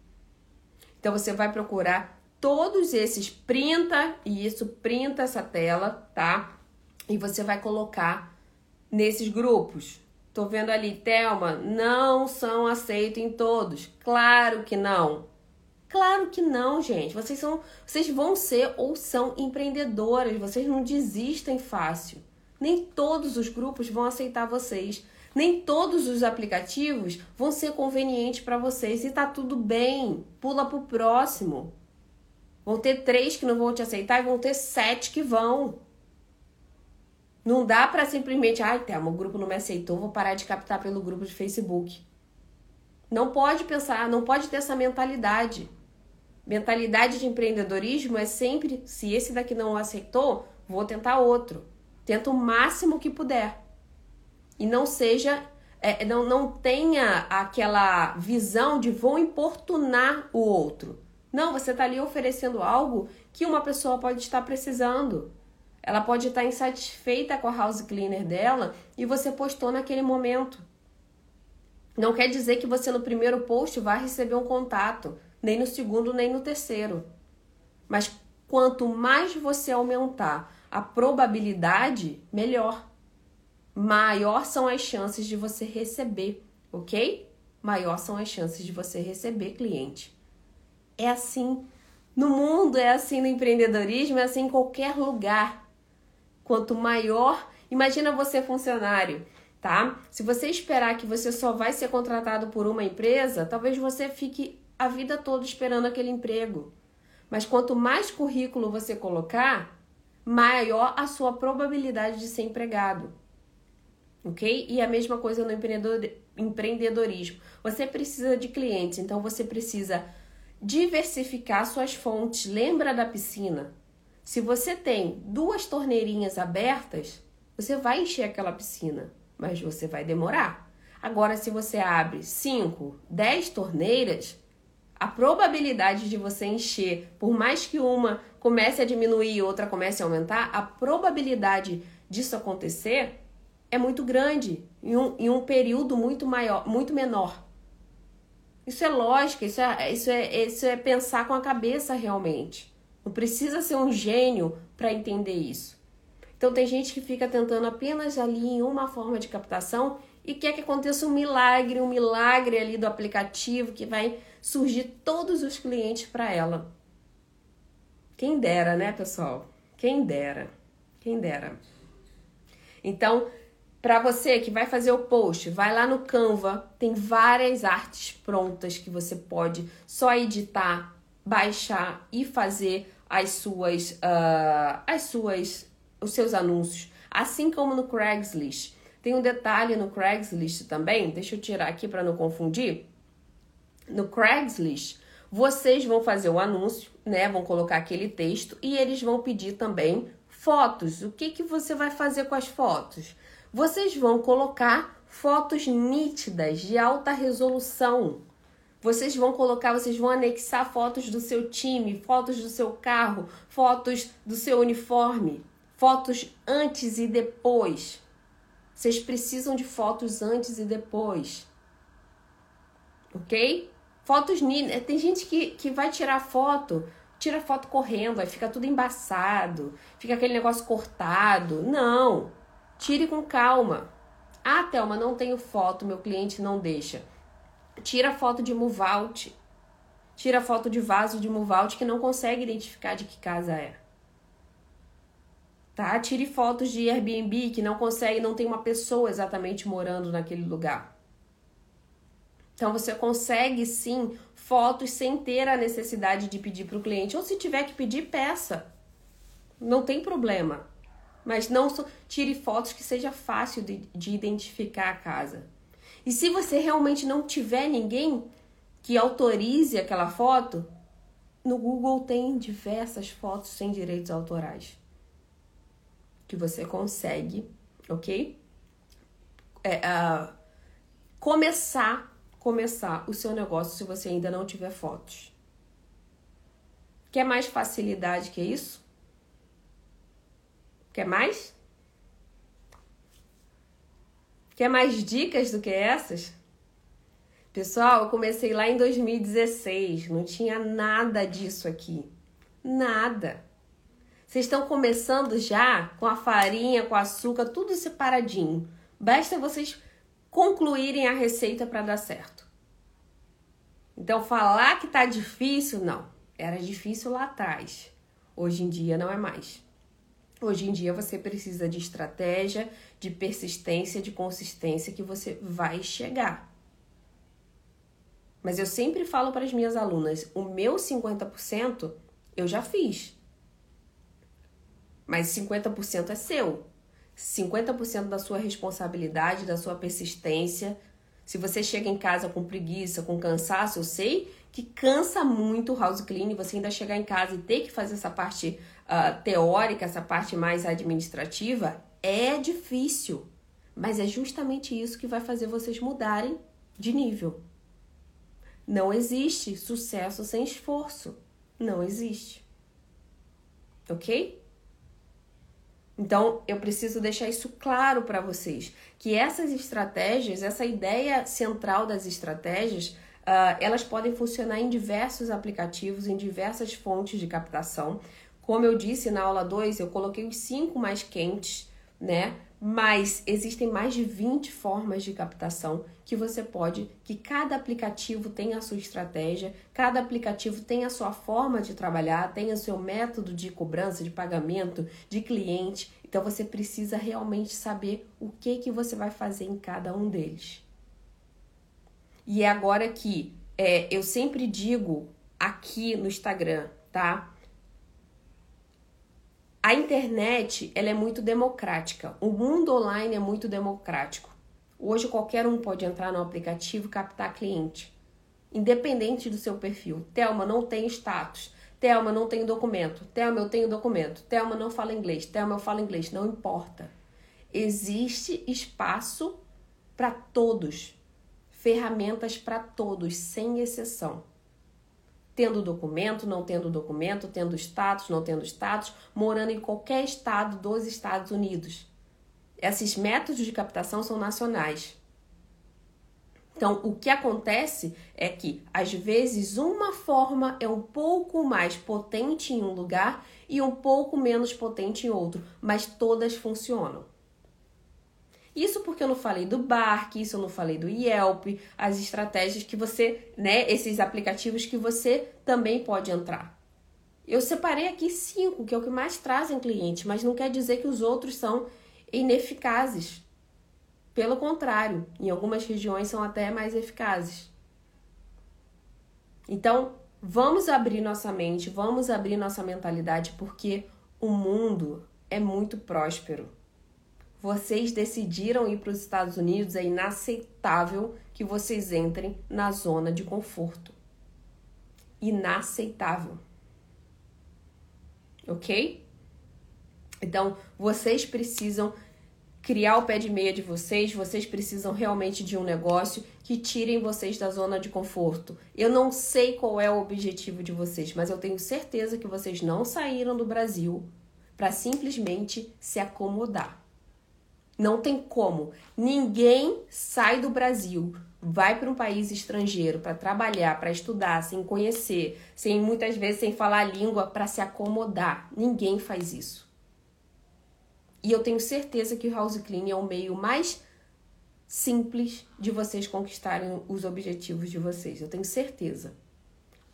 Então você vai procurar todos esses, printa isso, printa essa tela, tá? E você vai colocar nesses grupos. Tô vendo ali, Thelma, não são aceitos em todos. Claro que não. Claro que não, gente. Vocês são, vocês vão ser ou são empreendedoras, vocês não desistem fácil. Nem todos os grupos vão aceitar vocês. Nem todos os aplicativos vão ser convenientes para vocês e tá tudo bem. Pula pro próximo. Vão ter três que não vão te aceitar e vão ter sete que vão. Não dá para simplesmente, ai, Thelma, o grupo não me aceitou, vou parar de captar pelo grupo de Facebook. Não pode pensar, não pode ter essa mentalidade. Mentalidade de empreendedorismo é sempre, se esse daqui não aceitou, vou tentar outro. Tenta o máximo que puder. E não seja, é, não, não tenha aquela visão de vou importunar o outro. Não, você está ali oferecendo algo que uma pessoa pode estar precisando. Ela pode estar insatisfeita com a house cleaner dela e você postou naquele momento. Não quer dizer que você no primeiro post vai receber um contato, nem no segundo, nem no terceiro. Mas quanto mais você aumentar a probabilidade, melhor. Maior são as chances de você receber, ok? Maior são as chances de você receber cliente. É assim no mundo, é assim no empreendedorismo, é assim em qualquer lugar. Quanto maior, imagina você funcionário tá? Se você esperar que você só vai ser contratado por uma empresa, talvez você fique a vida toda esperando aquele emprego. Mas quanto mais currículo você colocar, maior a sua probabilidade de ser empregado. Ok? E a mesma coisa no empreendedorismo. Você precisa de clientes, então você precisa diversificar suas fontes. Lembra da piscina? Se você tem duas torneirinhas abertas, você vai encher aquela piscina mas você vai demorar. Agora, se você abre 5, 10 torneiras, a probabilidade de você encher, por mais que uma comece a diminuir e outra comece a aumentar, a probabilidade disso acontecer é muito grande em um, em um período muito maior, muito menor. Isso é lógica, isso é, isso, é, isso é pensar com a cabeça realmente. Não precisa ser um gênio para entender isso. Então tem gente que fica tentando apenas ali em uma forma de captação e quer que aconteça um milagre, um milagre ali do aplicativo que vai surgir todos os clientes para ela. Quem dera, né, pessoal? Quem dera. Quem dera. Então, para você que vai fazer o post, vai lá no Canva, tem várias artes prontas que você pode só editar, baixar e fazer as suas uh, as suas os seus anúncios, assim como no Craigslist. Tem um detalhe no Craigslist também, deixa eu tirar aqui para não confundir. No Craigslist, vocês vão fazer o anúncio, né? Vão colocar aquele texto e eles vão pedir também fotos. O que que você vai fazer com as fotos? Vocês vão colocar fotos nítidas de alta resolução. Vocês vão colocar, vocês vão anexar fotos do seu time, fotos do seu carro, fotos do seu uniforme fotos antes e depois. Vocês precisam de fotos antes e depois. Ok? Fotos nítidas. Tem gente que, que vai tirar foto, tira foto correndo, aí fica tudo embaçado, fica aquele negócio cortado. Não! Tire com calma. Ah, Thelma, não tenho foto, meu cliente não deixa. Tira foto de out. Tira foto de vaso de out que não consegue identificar de que casa é tá? Tire fotos de Airbnb que não consegue, não tem uma pessoa exatamente morando naquele lugar. Então você consegue sim fotos sem ter a necessidade de pedir para o cliente, ou se tiver que pedir, peça. Não tem problema. Mas não tire fotos que seja fácil de, de identificar a casa. E se você realmente não tiver ninguém que autorize aquela foto, no Google tem diversas fotos sem direitos autorais que você consegue, ok? É, uh, começar, começar o seu negócio se você ainda não tiver fotos. Quer mais facilidade que isso? Quer mais? Quer mais dicas do que essas? Pessoal, eu comecei lá em 2016, não tinha nada disso aqui. Nada. Vocês estão começando já com a farinha, com o açúcar, tudo separadinho. Basta vocês concluírem a receita para dar certo. Então, falar que tá difícil, não. Era difícil lá atrás. Hoje em dia não é mais. Hoje em dia você precisa de estratégia, de persistência, de consistência que você vai chegar. Mas eu sempre falo para as minhas alunas: o meu 50% eu já fiz. Mas 50% é seu. 50% da sua responsabilidade, da sua persistência. Se você chega em casa com preguiça, com cansaço, eu sei que cansa muito o house cleaning, você ainda chegar em casa e ter que fazer essa parte uh, teórica, essa parte mais administrativa, É difícil, mas é justamente isso que vai fazer vocês mudarem de nível. Não existe sucesso sem esforço. Não existe. Ok? Então, eu preciso deixar isso claro para vocês, que essas estratégias, essa ideia central das estratégias, uh, elas podem funcionar em diversos aplicativos, em diversas fontes de captação. Como eu disse na aula 2, eu coloquei os cinco mais quentes, né? Mas existem mais de 20 formas de captação que você pode, que cada aplicativo tem a sua estratégia, cada aplicativo tem a sua forma de trabalhar, tem o seu método de cobrança, de pagamento, de cliente. Então você precisa realmente saber o que que você vai fazer em cada um deles. E é agora que é, eu sempre digo aqui no Instagram, tá? A internet ela é muito democrática. O mundo online é muito democrático. Hoje qualquer um pode entrar no aplicativo e captar cliente, independente do seu perfil. Telma não tem status. Telma não tem documento. Telma eu tenho documento. Telma não fala inglês. Telma eu falo inglês. Não importa. Existe espaço para todos. Ferramentas para todos, sem exceção tendo documento, não tendo documento, tendo status, não tendo status, morando em qualquer estado dos Estados Unidos. Esses métodos de captação são nacionais. Então, o que acontece é que, às vezes, uma forma é um pouco mais potente em um lugar e um pouco menos potente em outro, mas todas funcionam. Isso porque eu não falei do Bark, isso eu não falei do Yelp, as estratégias que você, né, esses aplicativos que você também pode entrar. Eu separei aqui cinco, que é o que mais trazem clientes, mas não quer dizer que os outros são ineficazes. Pelo contrário, em algumas regiões são até mais eficazes. Então, vamos abrir nossa mente, vamos abrir nossa mentalidade, porque o mundo é muito próspero vocês decidiram ir para os Estados Unidos, é inaceitável que vocês entrem na zona de conforto. Inaceitável. Ok? Então, vocês precisam criar o pé de meia de vocês, vocês precisam realmente de um negócio que tirem vocês da zona de conforto. Eu não sei qual é o objetivo de vocês, mas eu tenho certeza que vocês não saíram do Brasil para simplesmente se acomodar. Não tem como. Ninguém sai do Brasil, vai para um país estrangeiro para trabalhar, para estudar, sem conhecer, sem muitas vezes sem falar a língua para se acomodar. Ninguém faz isso. E eu tenho certeza que o House Clean é o meio mais simples de vocês conquistarem os objetivos de vocês. Eu tenho certeza.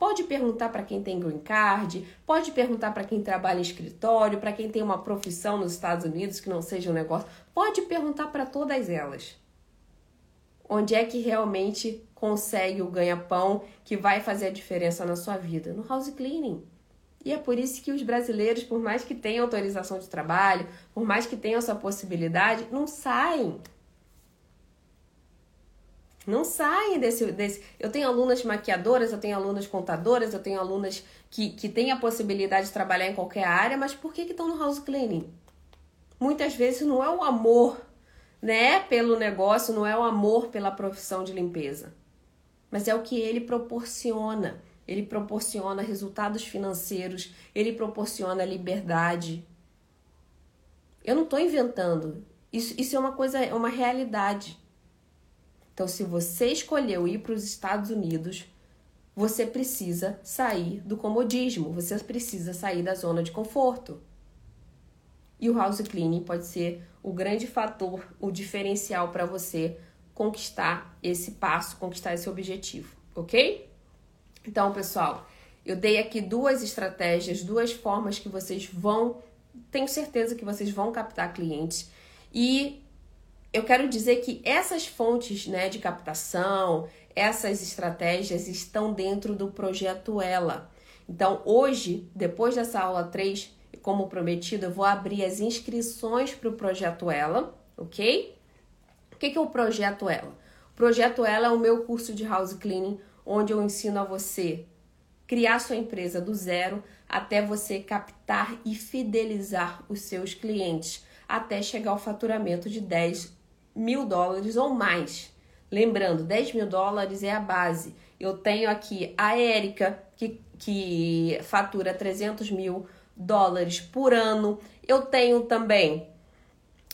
Pode perguntar para quem tem green card, pode perguntar para quem trabalha em escritório, para quem tem uma profissão nos Estados Unidos que não seja um negócio. Pode perguntar para todas elas. Onde é que realmente consegue o ganha-pão que vai fazer a diferença na sua vida? No house cleaning. E é por isso que os brasileiros, por mais que tenham autorização de trabalho, por mais que tenham essa possibilidade, não saem. Não saem desse, desse. Eu tenho alunas maquiadoras, eu tenho alunas contadoras, eu tenho alunas que, que têm a possibilidade de trabalhar em qualquer área, mas por que estão no house cleaning? Muitas vezes não é o amor, né, pelo negócio, não é o amor pela profissão de limpeza, mas é o que ele proporciona. Ele proporciona resultados financeiros, ele proporciona liberdade. Eu não estou inventando. Isso, isso é uma coisa, é uma realidade. Então, se você escolheu ir para os Estados Unidos, você precisa sair do comodismo, você precisa sair da zona de conforto. E o house cleaning pode ser o grande fator, o diferencial para você conquistar esse passo, conquistar esse objetivo, ok? Então, pessoal, eu dei aqui duas estratégias, duas formas que vocês vão, tenho certeza que vocês vão captar clientes e eu quero dizer que essas fontes né, de captação, essas estratégias estão dentro do projeto Ela. Então, hoje, depois dessa aula 3, como prometido, eu vou abrir as inscrições para o projeto Ela, ok? O que, que é o projeto Ela? O projeto Ela é o meu curso de house cleaning, onde eu ensino a você criar sua empresa do zero até você captar e fidelizar os seus clientes até chegar ao faturamento de 10 mil dólares ou mais. Lembrando, 10 mil dólares é a base. Eu tenho aqui a Érica, que, que fatura 300 mil dólares por ano. Eu tenho também,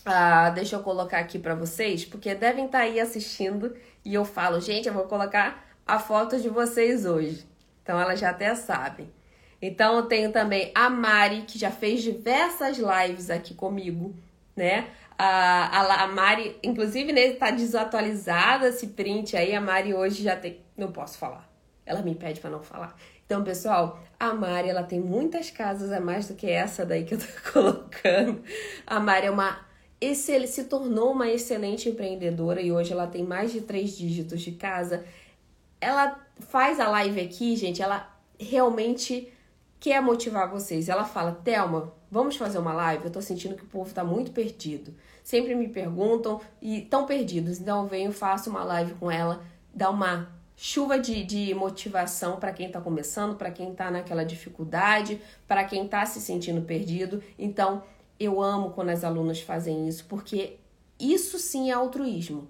ah, deixa eu colocar aqui para vocês, porque devem estar tá aí assistindo e eu falo, gente, eu vou colocar a foto de vocês hoje. Então elas já até sabem. Então eu tenho também a Mari, que já fez diversas lives aqui comigo, né? A, a, Mari, inclusive, né, tá desatualizada esse print aí. A Mari hoje já tem. Não posso falar. Ela me pede para não falar. Então, pessoal, a Mari, ela tem muitas casas a mais do que essa daí que eu tô colocando. A Mari é uma excel... se tornou uma excelente empreendedora e hoje ela tem mais de três dígitos de casa. Ela faz a live aqui, gente, ela realmente quer motivar vocês. Ela fala: Thelma, vamos fazer uma live? Eu tô sentindo que o povo tá muito perdido. Sempre me perguntam e estão perdidos. Então eu venho, faço uma live com ela, dá uma chuva de, de motivação para quem está começando, para quem está naquela dificuldade, para quem está se sentindo perdido. Então, eu amo quando as alunas fazem isso, porque isso sim é altruísmo.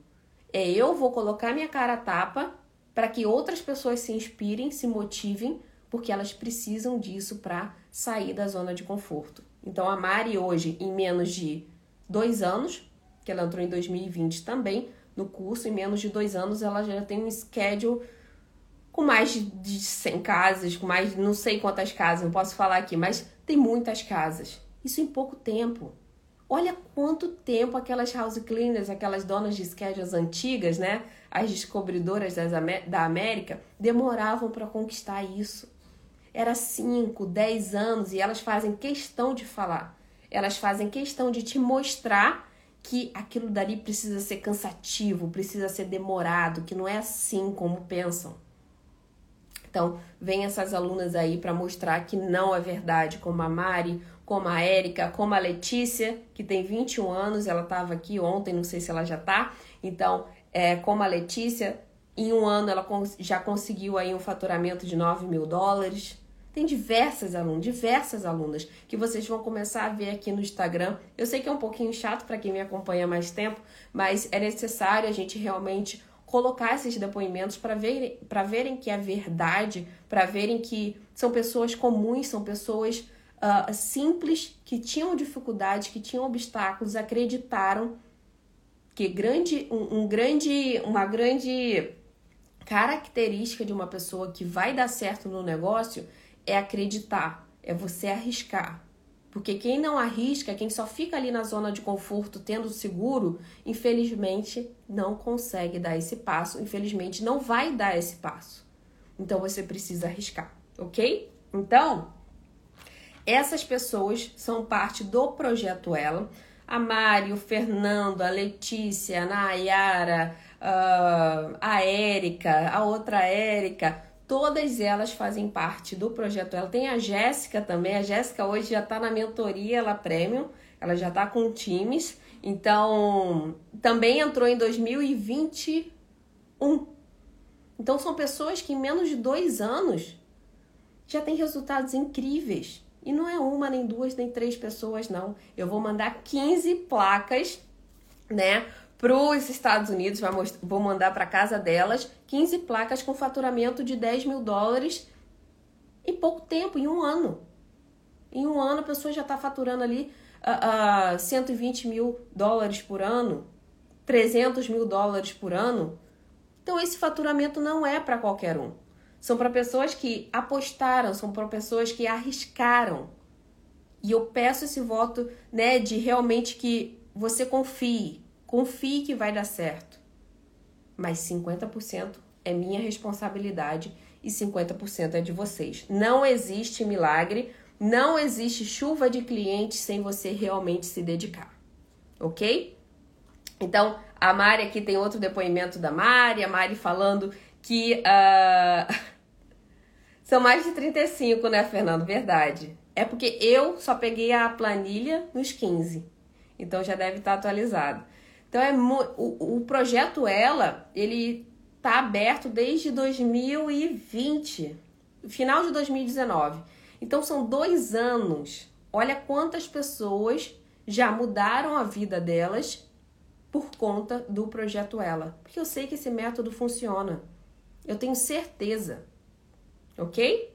É eu vou colocar minha cara a tapa para que outras pessoas se inspirem, se motivem porque elas precisam disso para sair da zona de conforto. Então a Mari hoje, em menos de dois anos, que ela entrou em 2020 também no curso, em menos de dois anos ela já tem um schedule com mais de 100 casas, com mais não sei quantas casas, não posso falar aqui, mas tem muitas casas. Isso em pouco tempo. Olha quanto tempo aquelas house cleaners, aquelas donas de schedules antigas, né? As descobridoras das, da América, demoravam para conquistar isso era 5, 10 anos e elas fazem questão de falar. Elas fazem questão de te mostrar que aquilo dali precisa ser cansativo, precisa ser demorado, que não é assim como pensam. Então, vem essas alunas aí para mostrar que não é verdade, como a Mari, como a Érica, como a Letícia, que tem 21 anos, ela estava aqui ontem, não sei se ela já tá. Então, é, como a Letícia, em um ano ela já conseguiu aí um faturamento de 9 mil dólares. Tem diversas alunas, diversas alunas que vocês vão começar a ver aqui no Instagram. Eu sei que é um pouquinho chato para quem me acompanha há mais tempo, mas é necessário a gente realmente colocar esses depoimentos para verem, verem que é verdade, para verem que são pessoas comuns, são pessoas uh, simples que tinham dificuldades, que tinham obstáculos, acreditaram que grande, um, um grande, uma grande característica de uma pessoa que vai dar certo no negócio é acreditar, é você arriscar. Porque quem não arrisca, quem só fica ali na zona de conforto, tendo seguro, infelizmente não consegue dar esse passo, infelizmente não vai dar esse passo. Então você precisa arriscar, ok? Então, essas pessoas são parte do projeto Ela. A Mari, o Fernando, a Letícia, a Nayara, uh, a Érica, a outra Érica, Todas elas fazem parte do projeto. Ela tem a Jéssica também. A Jéssica hoje já está na mentoria, ela premium. Ela já está com times. Então, também entrou em 2021. Então, são pessoas que em menos de dois anos já têm resultados incríveis. E não é uma, nem duas, nem três pessoas, não. Eu vou mandar 15 placas, né? Para os Estados Unidos, vou mandar para casa delas 15 placas com faturamento de 10 mil dólares em pouco tempo, em um ano. Em um ano a pessoa já está faturando ali uh, uh, 120 mil dólares por ano, 300 mil dólares por ano. Então esse faturamento não é para qualquer um. São para pessoas que apostaram, são para pessoas que arriscaram. E eu peço esse voto, né, de realmente que você confie, Confie que vai dar certo. Mas 50% é minha responsabilidade e 50% é de vocês. Não existe milagre, não existe chuva de clientes sem você realmente se dedicar. Ok? Então, a Mari aqui tem outro depoimento da Mari, a Mari falando que uh... são mais de 35, né, Fernando? Verdade. É porque eu só peguei a planilha nos 15. Então já deve estar atualizado. Então é o, o projeto Ela, ele tá aberto desde 2020, final de 2019. Então são dois anos. Olha quantas pessoas já mudaram a vida delas por conta do projeto Ela, porque eu sei que esse método funciona. Eu tenho certeza. OK?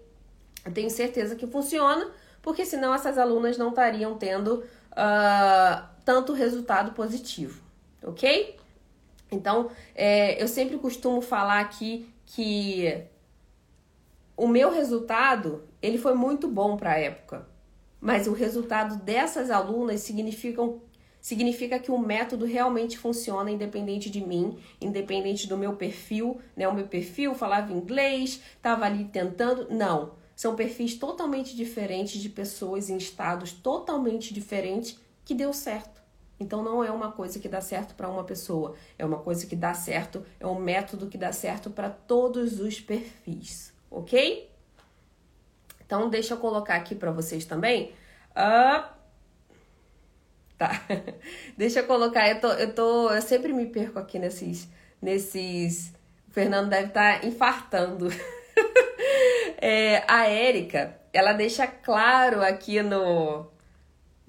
Eu tenho certeza que funciona, porque senão essas alunas não estariam tendo uh, tanto resultado positivo, ok? Então, é, eu sempre costumo falar aqui que o meu resultado ele foi muito bom para a época, mas o resultado dessas alunas significam significa que o método realmente funciona independente de mim, independente do meu perfil, né? O meu perfil falava inglês, estava ali tentando, não. São perfis totalmente diferentes de pessoas em estados totalmente diferentes que deu certo. Então não é uma coisa que dá certo para uma pessoa, é uma coisa que dá certo, é um método que dá certo para todos os perfis, ok? Então deixa eu colocar aqui para vocês também. Uh... Tá. deixa eu colocar, eu tô, eu tô, eu sempre me perco aqui nesses, nesses. O Fernando deve estar tá infartando. é, a Érica, ela deixa claro aqui no,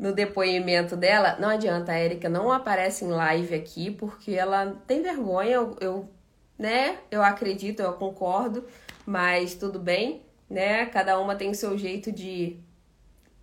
no depoimento dela. Não adianta, a Érica não aparece em live aqui porque ela tem vergonha, eu, eu, né? Eu acredito, eu concordo, mas tudo bem, né? Cada uma tem o seu jeito de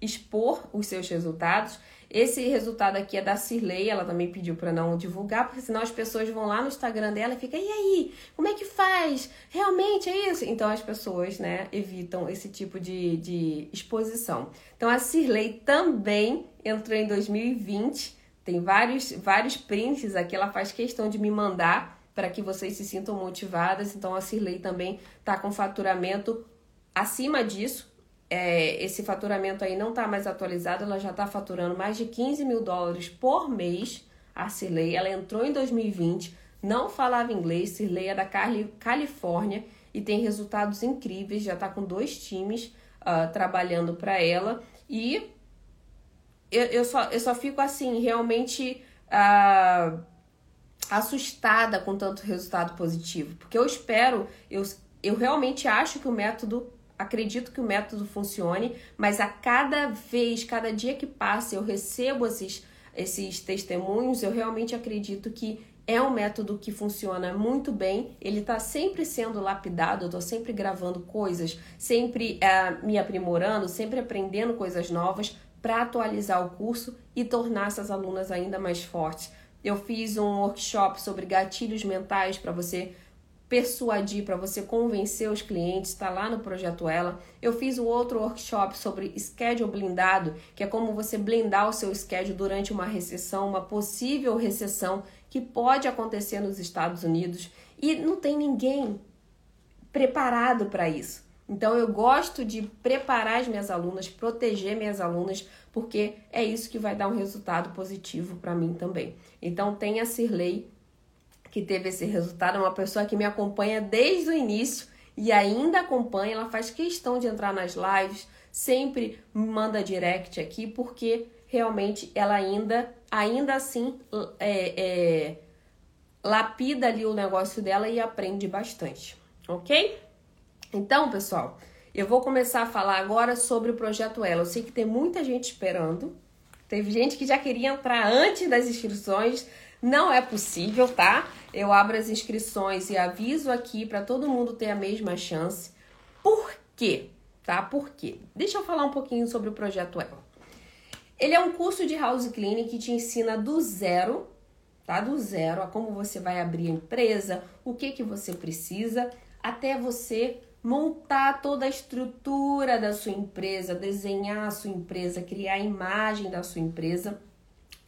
expor os seus resultados. Esse resultado aqui é da Cirlei, ela também pediu para não divulgar, porque senão as pessoas vão lá no Instagram dela e ficam, e aí, como é que faz? Realmente é isso? Então as pessoas, né, evitam esse tipo de, de exposição. Então a Cirlei também entrou em 2020, tem vários, vários prints aqui, ela faz questão de me mandar para que vocês se sintam motivadas. Então a Cirlei também está com faturamento acima disso, é, esse faturamento aí não está mais atualizado, ela já está faturando mais de 15 mil dólares por mês. A Cirlei, ela entrou em 2020, não falava inglês, Cirlei é da Califórnia e tem resultados incríveis, já está com dois times uh, trabalhando para ela e eu, eu, só, eu só fico assim, realmente uh, assustada com tanto resultado positivo, porque eu espero, eu, eu realmente acho que o método acredito que o método funcione, mas a cada vez, cada dia que passa, eu recebo esses, esses testemunhos, eu realmente acredito que é um método que funciona muito bem, ele está sempre sendo lapidado, eu estou sempre gravando coisas, sempre uh, me aprimorando, sempre aprendendo coisas novas para atualizar o curso e tornar essas alunas ainda mais fortes. Eu fiz um workshop sobre gatilhos mentais para você persuadir, para você convencer os clientes, está lá no projeto Ela. Eu fiz o um outro workshop sobre schedule blindado, que é como você blindar o seu schedule durante uma recessão, uma possível recessão que pode acontecer nos Estados Unidos e não tem ninguém preparado para isso. Então eu gosto de preparar as minhas alunas, proteger minhas alunas, porque é isso que vai dar um resultado positivo para mim também. Então tenha Cirlei que teve esse resultado, é uma pessoa que me acompanha desde o início e ainda acompanha, ela faz questão de entrar nas lives, sempre manda direct aqui, porque realmente ela ainda, ainda assim, é, é, lapida ali o negócio dela e aprende bastante, ok? Então, pessoal, eu vou começar a falar agora sobre o projeto Ela. Eu sei que tem muita gente esperando, teve gente que já queria entrar antes das inscrições, não é possível, tá? Eu abro as inscrições e aviso aqui para todo mundo ter a mesma chance. Por quê? Tá? Por quê? Deixa eu falar um pouquinho sobre o projeto Ela. Ele é um curso de house cleaning que te ensina do zero, tá? Do zero a como você vai abrir a empresa, o que que você precisa, até você montar toda a estrutura da sua empresa, desenhar a sua empresa, criar a imagem da sua empresa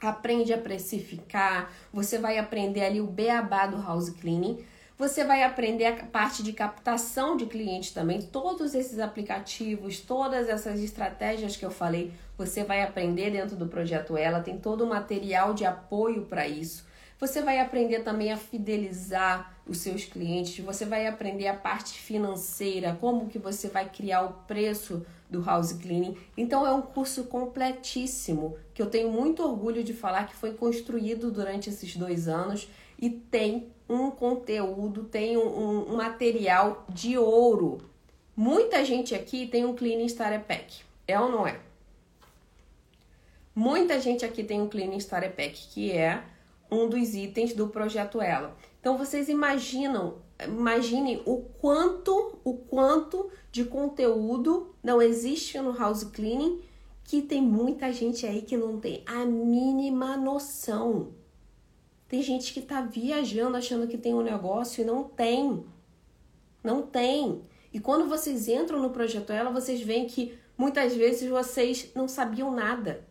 aprende a precificar, você vai aprender ali o beabá do house cleaning, você vai aprender a parte de captação de clientes também, todos esses aplicativos, todas essas estratégias que eu falei, você vai aprender dentro do projeto Ela, tem todo o material de apoio para isso. Você vai aprender também a fidelizar os seus clientes, você vai aprender a parte financeira, como que você vai criar o preço do house cleaning. Então é um curso completíssimo que eu tenho muito orgulho de falar que foi construído durante esses dois anos e tem um conteúdo, tem um, um material de ouro. Muita gente aqui tem um Cleaning Starter Pack, é ou não é? Muita gente aqui tem o Cleaning Starter Pack, que é um dos itens do projeto Ela. Então vocês imaginam, imaginem o quanto, o quanto de conteúdo não existe no house cleaning que tem muita gente aí que não tem a mínima noção. Tem gente que tá viajando achando que tem um negócio e não tem. Não tem. E quando vocês entram no projeto Ela, vocês veem que muitas vezes vocês não sabiam nada.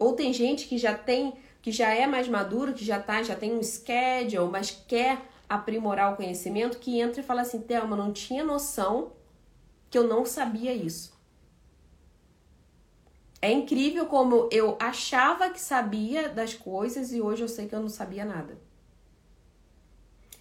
Ou tem gente que já tem, que já é mais maduro, que já tá, já tem um schedule, mas quer aprimorar o conhecimento, que entra e fala assim: "Thelma, não tinha noção que eu não sabia isso". É incrível como eu achava que sabia das coisas e hoje eu sei que eu não sabia nada.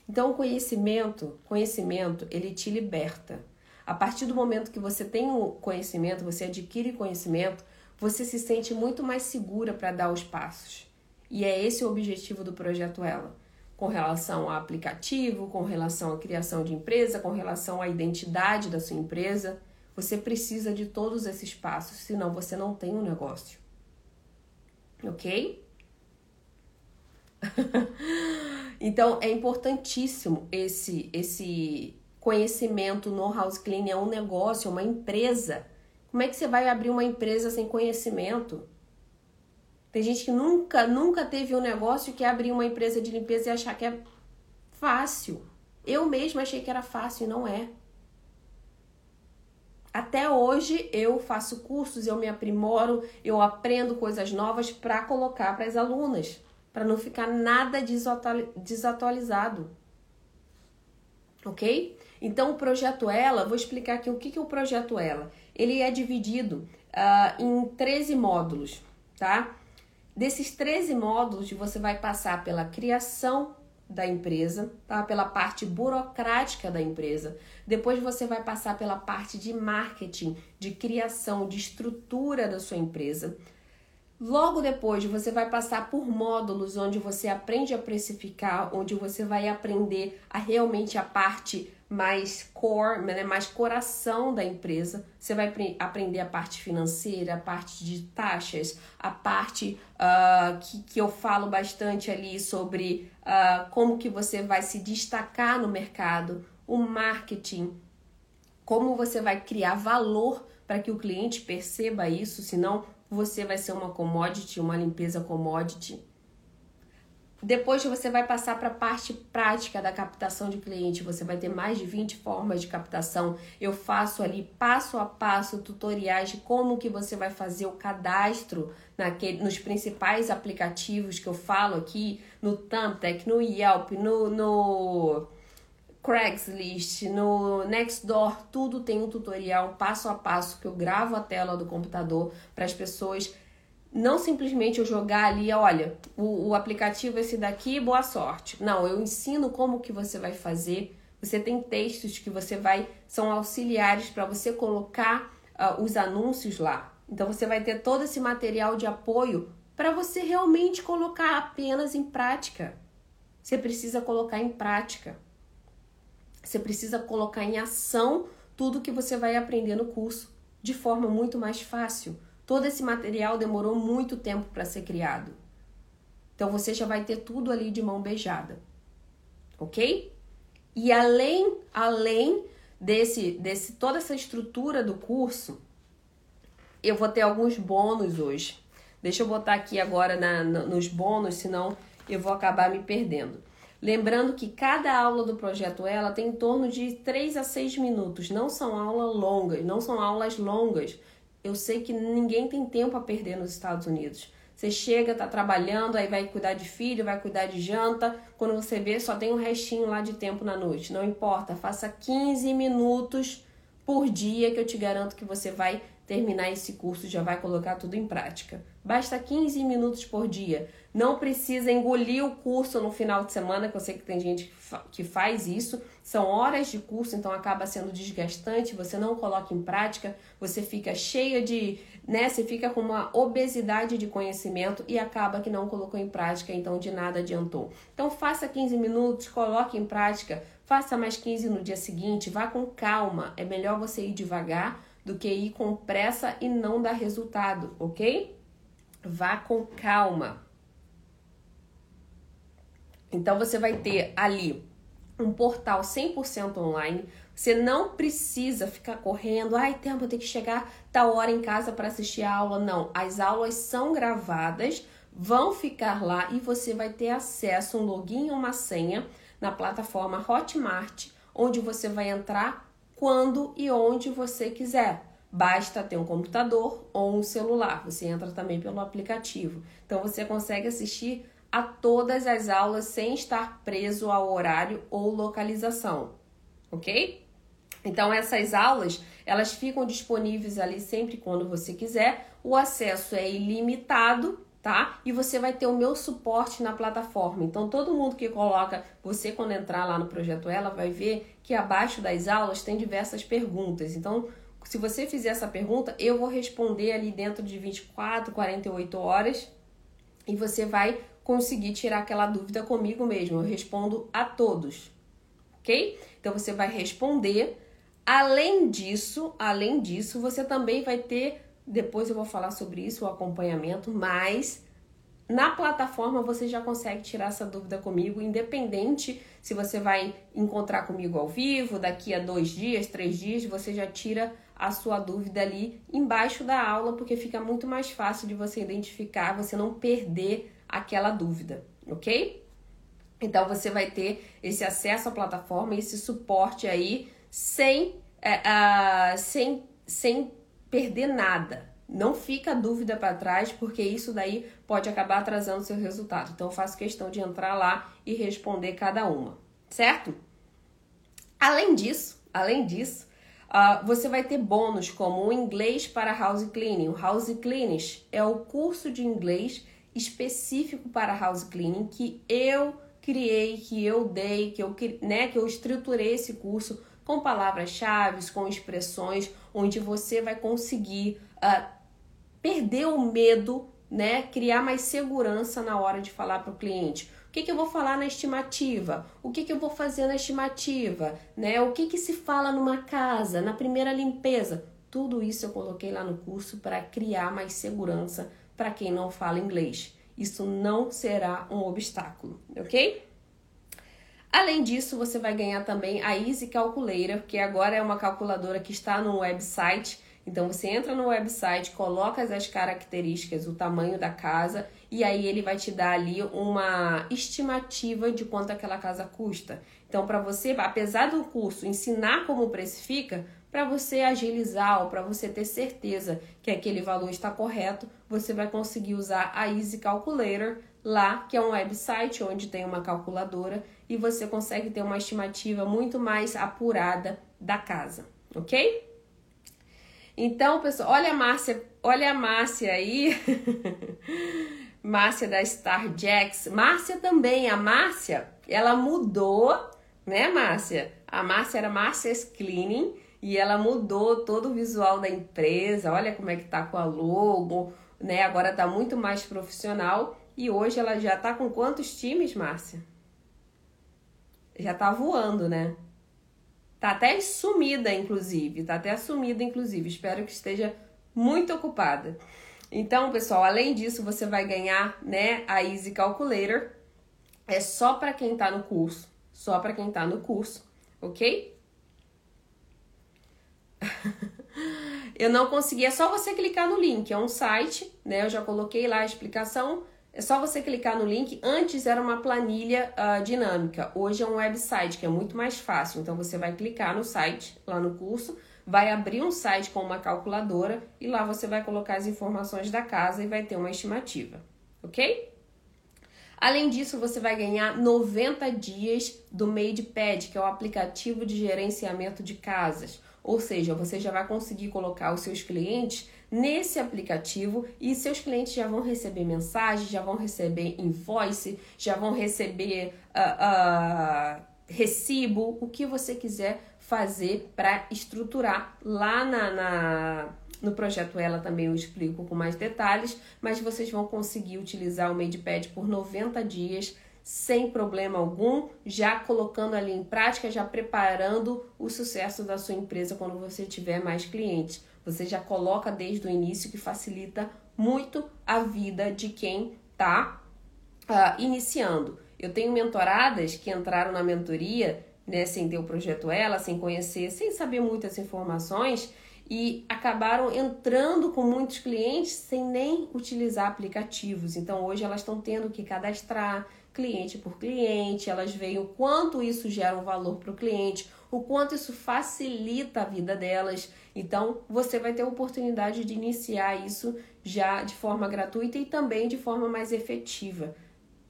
Então, o conhecimento, conhecimento, ele te liberta. A partir do momento que você tem o conhecimento, você adquire conhecimento, você se sente muito mais segura para dar os passos. E é esse o objetivo do projeto Ela, com relação ao aplicativo, com relação à criação de empresa, com relação à identidade da sua empresa. Você precisa de todos esses passos, senão você não tem um negócio. Ok? então é importantíssimo esse esse conhecimento no house cleaning é um negócio, é uma empresa como é que você vai abrir uma empresa sem conhecimento? Tem gente que nunca, nunca teve um negócio que abrir uma empresa de limpeza e achar que é fácil. Eu mesma achei que era fácil e não é. Até hoje eu faço cursos, eu me aprimoro, eu aprendo coisas novas para colocar para as alunas, para não ficar nada desatualizado. Ok? Então, o projeto Ela, vou explicar aqui o que é o projeto Ela ele é dividido uh, em 13 módulos, tá? Desses 13 módulos, você vai passar pela criação da empresa, tá? Pela parte burocrática da empresa. Depois você vai passar pela parte de marketing, de criação, de estrutura da sua empresa. Logo depois, você vai passar por módulos onde você aprende a precificar, onde você vai aprender a realmente a parte mais core, né, mais coração da empresa. Você vai aprender a parte financeira, a parte de taxas, a parte uh, que, que eu falo bastante ali sobre uh, como que você vai se destacar no mercado, o marketing, como você vai criar valor para que o cliente perceba isso, senão você vai ser uma commodity, uma limpeza commodity. Depois você vai passar para a parte prática da captação de cliente. Você vai ter mais de 20 formas de captação. Eu faço ali passo a passo tutoriais de como que você vai fazer o cadastro naquele, nos principais aplicativos que eu falo aqui, no Thumbtack, no Yelp, no, no Craigslist, no Nextdoor, tudo tem um tutorial passo a passo que eu gravo a tela do computador para as pessoas não simplesmente eu jogar ali, olha, o, o aplicativo é esse daqui, boa sorte. Não, eu ensino como que você vai fazer. Você tem textos que você vai, são auxiliares para você colocar uh, os anúncios lá. Então você vai ter todo esse material de apoio para você realmente colocar apenas em prática. Você precisa colocar em prática. Você precisa colocar em ação tudo que você vai aprender no curso de forma muito mais fácil Todo esse material demorou muito tempo para ser criado. Então você já vai ter tudo ali de mão beijada. OK? E além além desse desse toda essa estrutura do curso, eu vou ter alguns bônus hoje. Deixa eu botar aqui agora na, nos bônus, senão eu vou acabar me perdendo. Lembrando que cada aula do projeto Ela tem em torno de 3 a 6 minutos. Não são aulas longas, não são aulas longas eu sei que ninguém tem tempo a perder nos Estados Unidos. Você chega, tá trabalhando, aí vai cuidar de filho, vai cuidar de janta. Quando você vê, só tem um restinho lá de tempo na noite. Não importa, faça 15 minutos por dia que eu te garanto que você vai terminar esse curso já vai colocar tudo em prática. Basta 15 minutos por dia. Não precisa engolir o curso no final de semana, que eu sei que tem gente que faz isso. São horas de curso, então acaba sendo desgastante. Você não coloca em prática, você fica cheia de. Né, você fica com uma obesidade de conhecimento e acaba que não colocou em prática, então de nada adiantou. Então faça 15 minutos, coloque em prática, faça mais 15 no dia seguinte, vá com calma. É melhor você ir devagar do que ir com pressa e não dar resultado, ok? Vá com calma. Então você vai ter ali um portal 100% online. Você não precisa ficar correndo, ai, tempo, eu tenho que chegar tal hora em casa para assistir a aula. Não, as aulas são gravadas, vão ficar lá e você vai ter acesso um login e uma senha na plataforma Hotmart, onde você vai entrar quando e onde você quiser. Basta ter um computador ou um celular. Você entra também pelo aplicativo. Então você consegue assistir a todas as aulas sem estar preso ao horário ou localização, ok? Então essas aulas elas ficam disponíveis ali sempre quando você quiser. O acesso é ilimitado, tá? E você vai ter o meu suporte na plataforma. Então todo mundo que coloca, você quando entrar lá no projeto ela vai ver que abaixo das aulas tem diversas perguntas. Então se você fizer essa pergunta, eu vou responder ali dentro de 24, 48 horas e você vai conseguir tirar aquela dúvida comigo mesmo. Eu respondo a todos, ok? Então você vai responder. Além disso, além disso, você também vai ter, depois eu vou falar sobre isso, o acompanhamento, mas na plataforma você já consegue tirar essa dúvida comigo, independente se você vai encontrar comigo ao vivo, daqui a dois dias, três dias, você já tira a sua dúvida ali embaixo da aula, porque fica muito mais fácil de você identificar, você não perder aquela dúvida, ok? Então você vai ter esse acesso à plataforma, esse suporte aí sem, é, uh, sem, sem perder nada. Não fica dúvida para trás, porque isso daí pode acabar atrasando seu resultado. Então eu faço questão de entrar lá e responder cada uma, certo? Além disso, além disso, uh, você vai ter bônus como o inglês para house cleaning. O house cleaning é o curso de inglês específico para house cleaning que eu criei, que eu dei, que eu, né, que eu estruturei esse curso com palavras-chave, com expressões, onde você vai conseguir uh, perder o medo, né, criar mais segurança na hora de falar para o cliente. O que, que eu vou falar na estimativa? O que, que eu vou fazer na estimativa? Né? O que, que se fala numa casa, na primeira limpeza? Tudo isso eu coloquei lá no curso para criar mais segurança para quem não fala inglês. Isso não será um obstáculo, ok? Além disso, você vai ganhar também a Easy Calculator, que agora é uma calculadora que está no website. Então você entra no website, coloca as características, o tamanho da casa e aí ele vai te dar ali uma estimativa de quanto aquela casa custa. Então para você, apesar do curso ensinar como precifica, para você agilizar ou para você ter certeza que aquele valor está correto, você vai conseguir usar a Easy Calculator lá, que é um website onde tem uma calculadora e você consegue ter uma estimativa muito mais apurada da casa, ok? Então, pessoal, olha a Márcia, olha a Márcia aí. Márcia da Star Jacks. Márcia também, a Márcia, ela mudou, né, Márcia? A Márcia era Márcia's Cleaning e ela mudou todo o visual da empresa. Olha como é que tá com a logo, né? Agora tá muito mais profissional e hoje ela já tá com quantos times, Márcia? Já tá voando, né? Tá até sumida, inclusive. Tá até sumida, inclusive. Espero que esteja muito ocupada. Então, pessoal, além disso, você vai ganhar, né, a Easy Calculator. É só para quem tá no curso. Só para quem tá no curso, ok? eu não consegui, é só você clicar no link, é um site, né? Eu já coloquei lá a explicação. É só você clicar no link. Antes era uma planilha uh, dinâmica, hoje é um website que é muito mais fácil. Então você vai clicar no site lá no curso, vai abrir um site com uma calculadora e lá você vai colocar as informações da casa e vai ter uma estimativa, ok? Além disso, você vai ganhar 90 dias do MadePad, que é o aplicativo de gerenciamento de casas. Ou seja, você já vai conseguir colocar os seus clientes nesse aplicativo e seus clientes já vão receber mensagem, já vão receber invoice, já vão receber uh, uh, recibo, o que você quiser fazer para estruturar. Lá na, na, no projeto Ela também eu explico com mais detalhes, mas vocês vão conseguir utilizar o MadePad por 90 dias sem problema algum, já colocando ali em prática, já preparando o sucesso da sua empresa quando você tiver mais clientes. Você já coloca desde o início que facilita muito a vida de quem está uh, ah, iniciando. Eu tenho mentoradas que entraram na mentoria, né, sem ter o projeto Ela, sem conhecer, sem saber muitas informações e acabaram entrando com muitos clientes sem nem utilizar aplicativos. Então hoje elas estão tendo que cadastrar cliente por cliente, elas veem o quanto isso gera um valor para o cliente, o quanto isso facilita a vida delas. Então você vai ter a oportunidade de iniciar isso já de forma gratuita e também de forma mais efetiva.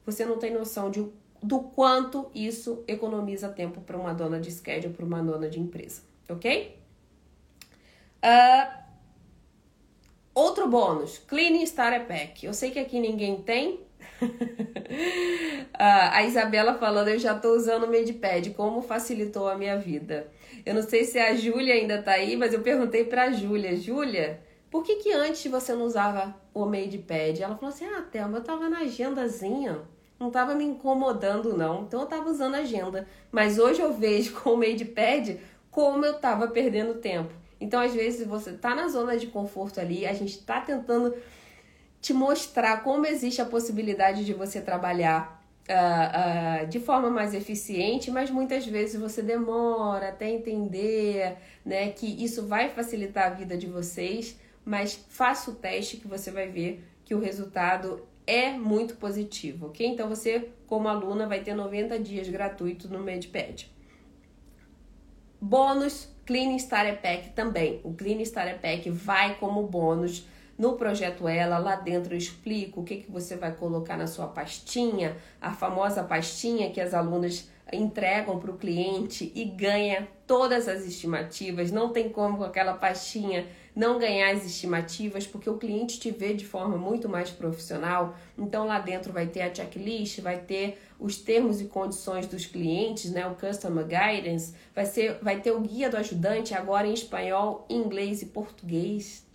Você não tem noção de, do quanto isso economiza tempo para uma dona de schedule, para uma dona de empresa, ok? Uh, outro bônus, Cleaning Starter Pack. Eu sei que aqui ninguém tem. Uh, a Isabela falando, eu já estou usando o Medipad, como facilitou a minha vida. Eu não sei se a Júlia ainda está aí, mas eu perguntei para a Júlia, Júlia, por que, que antes você não usava o Medipad? Ela falou assim: Ah, Thelma, eu estava na agendazinha, não estava me incomodando, não. Então eu estava usando a agenda. Mas hoje eu vejo com o Medipad como eu estava perdendo tempo. Então, às vezes, você tá na zona de conforto ali, a gente tá tentando te mostrar como existe a possibilidade de você trabalhar uh, uh, de forma mais eficiente, mas muitas vezes você demora até entender né, que isso vai facilitar a vida de vocês, mas faça o teste que você vai ver que o resultado é muito positivo, ok? Então você, como aluna, vai ter 90 dias gratuitos no MedPad. Bônus Clean Starter Pack também. O Clean Starter Pack vai como bônus no projeto Ela. Lá dentro eu explico o que, que você vai colocar na sua pastinha, a famosa pastinha que as alunas entregam para o cliente e ganha todas as estimativas. Não tem como com aquela pastinha não ganhar as estimativas, porque o cliente te vê de forma muito mais profissional. Então lá dentro vai ter a checklist, vai ter os termos e condições dos clientes, né, o customer guidance, vai ser vai ter o guia do ajudante agora em espanhol, inglês e português,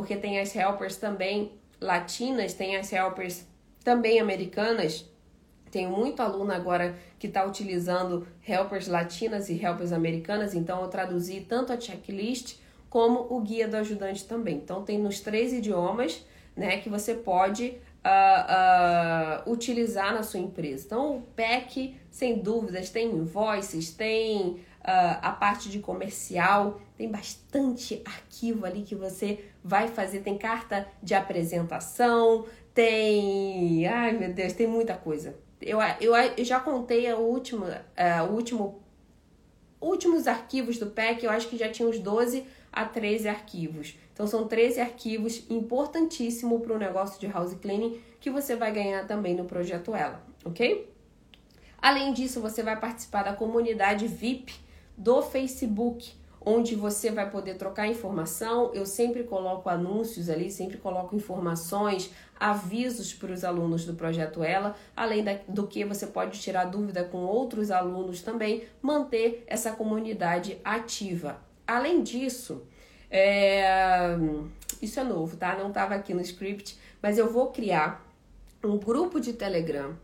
porque tem as helpers também latinas, tem as helpers também americanas. Tenho muito aluno agora que está utilizando helpers latinas e helpers americanas, então eu traduzi tanto a checklist como o guia do ajudante também. Então tem nos três idiomas, né, que você pode uh, uh, utilizar na sua empresa. Então o PEC, sem dúvidas, tem invoices, tem a parte de comercial, tem bastante arquivo ali que você vai fazer, tem carta de apresentação, tem, ai meu Deus, tem muita coisa. Eu, eu, eu já contei o último, uh, o último últimos arquivos do PEC, eu acho que já tinha uns 12 a 13 arquivos. Então são 13 arquivos importantíssimo para o negócio de house cleaning que você vai ganhar também no projeto Ela, ok? Além disso, você vai participar da comunidade VIP do Facebook, onde você vai poder trocar informação. Eu sempre coloco anúncios ali, sempre coloco informações, avisos para os alunos do projeto Ela, além da, do que você pode tirar dúvida com outros alunos também, manter essa comunidade ativa. Além disso, é... isso é novo, tá? Não estava aqui no script, mas eu vou criar um grupo de Telegram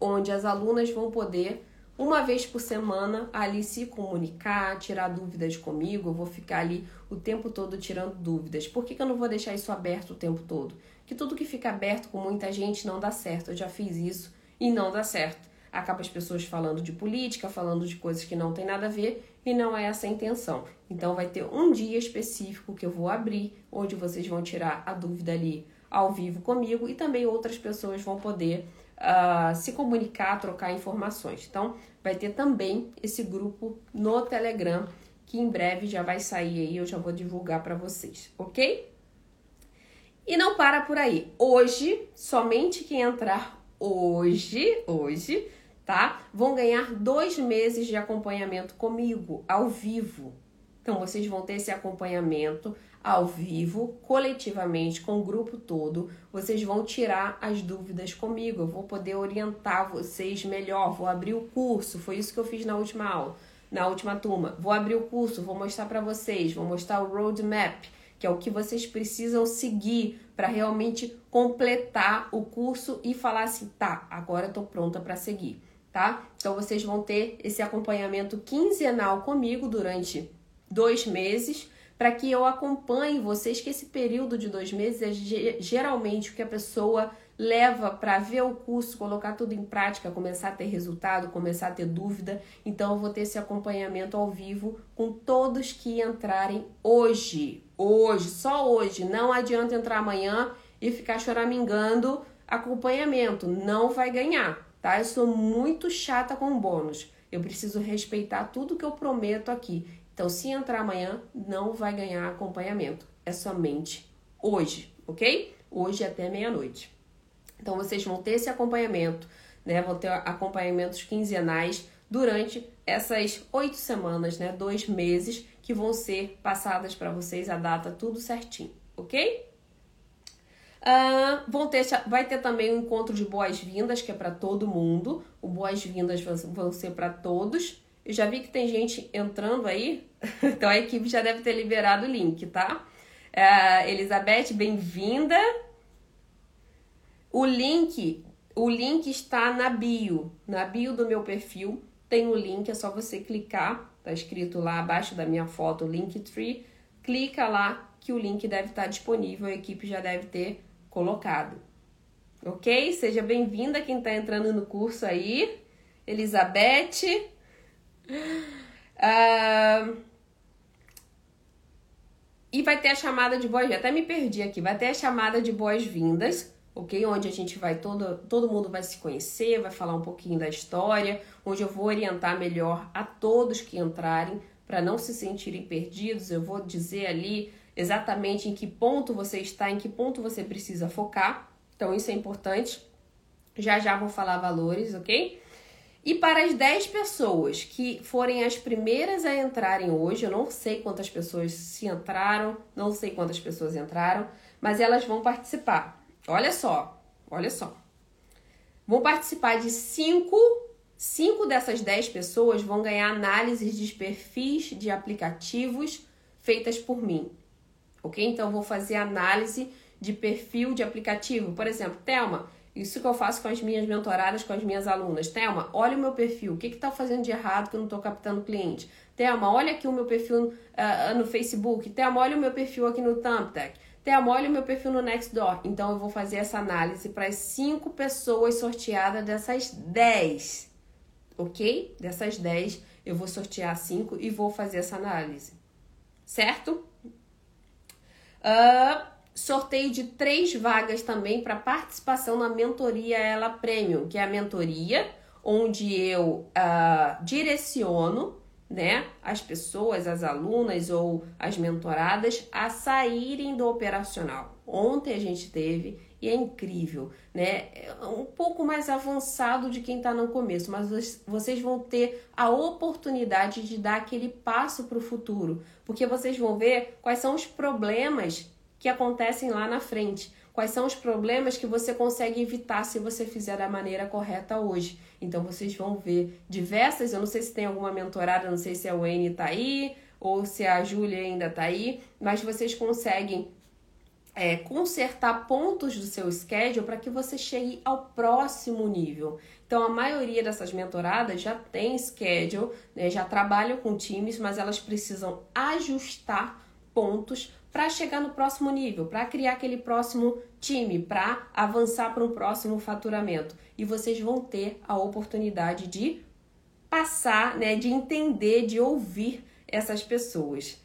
onde as alunas vão poder uma vez por semana ali se comunicar, tirar dúvidas comigo. Eu vou ficar ali o tempo todo tirando dúvidas. Por que, que eu não vou deixar isso aberto o tempo todo? Que tudo que fica aberto com muita gente não dá certo. Eu já fiz isso e não dá certo. Acaba as pessoas falando de política, falando de coisas que não tem nada a ver e não é essa a intenção. Então vai ter um dia específico que eu vou abrir, onde vocês vão tirar a dúvida ali ao vivo comigo e também outras pessoas vão poder uh, se comunicar, trocar informações. Então vai ter também esse grupo no Telegram que em breve já vai sair aí, eu já vou divulgar para vocês, ok? E não para por aí. Hoje, somente quem entrar hoje, hoje, tá? Vão ganhar dois meses de acompanhamento comigo, ao vivo. Então, vocês vão ter esse acompanhamento ao vivo, coletivamente, com o grupo todo. Vocês vão tirar as dúvidas comigo. Eu vou poder orientar vocês melhor. Vou abrir o curso. Foi isso que eu fiz na última aula, na última turma. Vou abrir o curso, vou mostrar para vocês, vou mostrar o roadmap, que é o que vocês precisam seguir para realmente completar o curso e falar assim: tá, agora eu tô pronta para seguir tá? Então vocês vão ter esse acompanhamento quinzenal comigo durante dois meses para que eu acompanhe vocês, que esse período de dois meses é geralmente o que a pessoa leva para ver o curso, colocar tudo em prática, começar a ter resultado, começar a ter dúvida. Então eu vou ter esse acompanhamento ao vivo com todos que entrarem hoje. Hoje, só hoje. Não adianta entrar amanhã e ficar choramingando acompanhamento. Não vai ganhar, tá? Eu sou muito chata com bônus. Eu preciso respeitar tudo que eu prometo aqui. Então, se entrar amanhã, não vai ganhar acompanhamento. É somente hoje, ok? Hoje até meia-noite. Então vocês vão ter esse acompanhamento, né? Vão ter acompanhamentos quinzenais durante essas oito semanas, né? Dois meses que vão ser passadas para vocês a data tudo certinho, ok? Uh, vão ter, vai ter também um encontro de boas-vindas, que é para todo mundo. O boas-vindas vão ser para todos. Eu já vi que tem gente entrando aí, então a equipe já deve ter liberado o link, tá? Uh, Elizabeth, bem-vinda. O link, o link está na bio, na bio do meu perfil. Tem o link, é só você clicar, tá escrito lá abaixo da minha foto, Linktree. Clica lá que o link deve estar disponível, a equipe já deve ter colocado. Ok? Seja bem-vinda quem está entrando no curso aí. Elizabeth. Uh... E vai ter a chamada de boas-vindas. Até me perdi aqui. Vai ter a chamada de boas-vindas ok? Onde a gente vai, todo, todo mundo vai se conhecer, vai falar um pouquinho da história, onde eu vou orientar melhor a todos que entrarem para não se sentirem perdidos. Eu vou dizer ali exatamente em que ponto você está, em que ponto você precisa focar. Então, isso é importante. Já já vou falar valores, ok? E para as 10 pessoas que forem as primeiras a entrarem hoje, eu não sei quantas pessoas se entraram, não sei quantas pessoas entraram, mas elas vão participar. Olha só, olha só. Vão participar de cinco, cinco dessas dez pessoas vão ganhar análises de perfis de aplicativos feitas por mim. Ok? Então, vou fazer análise de perfil de aplicativo. Por exemplo, Thelma, isso que eu faço com as minhas mentoradas, com as minhas alunas. Thelma, olha o meu perfil. O que está fazendo de errado que eu não estou captando cliente? Thelma, olha aqui o meu perfil uh, no Facebook. Thelma, olha o meu perfil aqui no Thumbtack. Thelma, olha o meu perfil no Nextdoor. Então eu vou fazer essa análise para as 5 pessoas sorteadas dessas 10. Ok? Dessas 10, eu vou sortear 5 e vou fazer essa análise. Certo? Uh, sorteio de três vagas também para participação na mentoria Ela Premium, que é a mentoria onde eu uh, direciono né, as pessoas, as alunas ou as mentoradas a saírem do operacional. Ontem a gente teve e é incrível, né? É um pouco mais avançado de quem está no começo, mas vocês vão ter a oportunidade de dar aquele passo para o futuro, porque vocês vão ver quais são os problemas que acontecem lá na frente. Quais são os problemas que você consegue evitar se você fizer da maneira correta hoje? Então vocês vão ver diversas, eu não sei se tem alguma mentorada, não sei se a Wayne tá aí ou se a Júlia ainda tá aí, mas vocês conseguem é, consertar pontos do seu schedule para que você chegue ao próximo nível. Então, a maioria dessas mentoradas já tem schedule, né, já trabalham com times, mas elas precisam ajustar pontos para chegar no próximo nível, para criar aquele próximo time, para avançar para um próximo faturamento. E vocês vão ter a oportunidade de passar, né, de entender, de ouvir essas pessoas.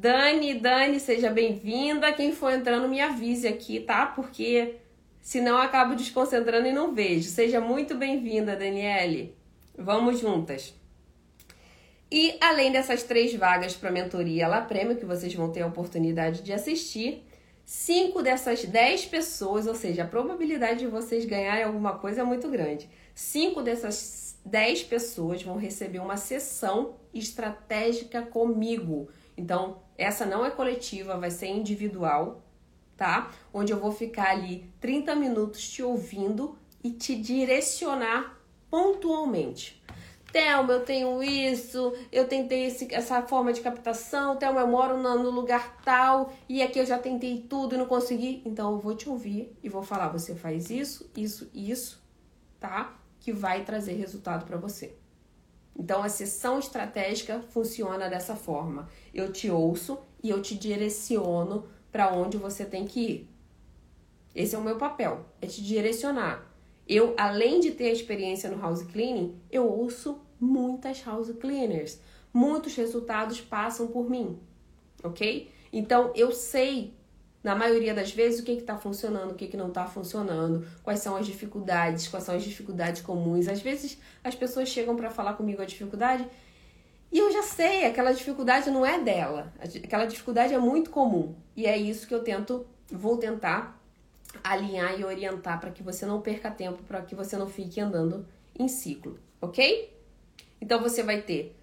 Dani, Dani, seja bem-vinda. Quem for entrando, me avise aqui, tá? Porque senão eu acabo desconcentrando e não vejo. Seja muito bem-vinda, Daniele. Vamos juntas. E além dessas três vagas para mentoria lá prêmio, que vocês vão ter a oportunidade de assistir, cinco dessas dez pessoas, ou seja, a probabilidade de vocês ganharem alguma coisa é muito grande. Cinco dessas dez pessoas vão receber uma sessão estratégica comigo. Então, essa não é coletiva, vai ser individual, tá? Onde eu vou ficar ali 30 minutos te ouvindo e te direcionar pontualmente. Thelma, eu tenho isso, eu tentei esse, essa forma de captação, Thelma, eu moro no, no, lugar tal e aqui eu já tentei tudo e não consegui. Então eu vou te ouvir e vou falar: você faz isso, isso, isso, tá? Que vai trazer resultado para você. Então a sessão estratégica funciona dessa forma. Eu te ouço e eu te direciono para onde você tem que ir. Esse é o meu papel, é te direcionar. Eu, além de ter experiência no house cleaning, eu ouço muitas house cleaners. Muitos resultados passam por mim, ok? Então eu sei, na maioria das vezes, o que está funcionando, o que, que não está funcionando, quais são as dificuldades, quais são as dificuldades comuns. Às vezes as pessoas chegam para falar comigo a dificuldade e eu já sei, aquela dificuldade não é dela, aquela dificuldade é muito comum. E é isso que eu tento, vou tentar alinhar e orientar para que você não perca tempo, para que você não fique andando em ciclo, ok? Então você vai ter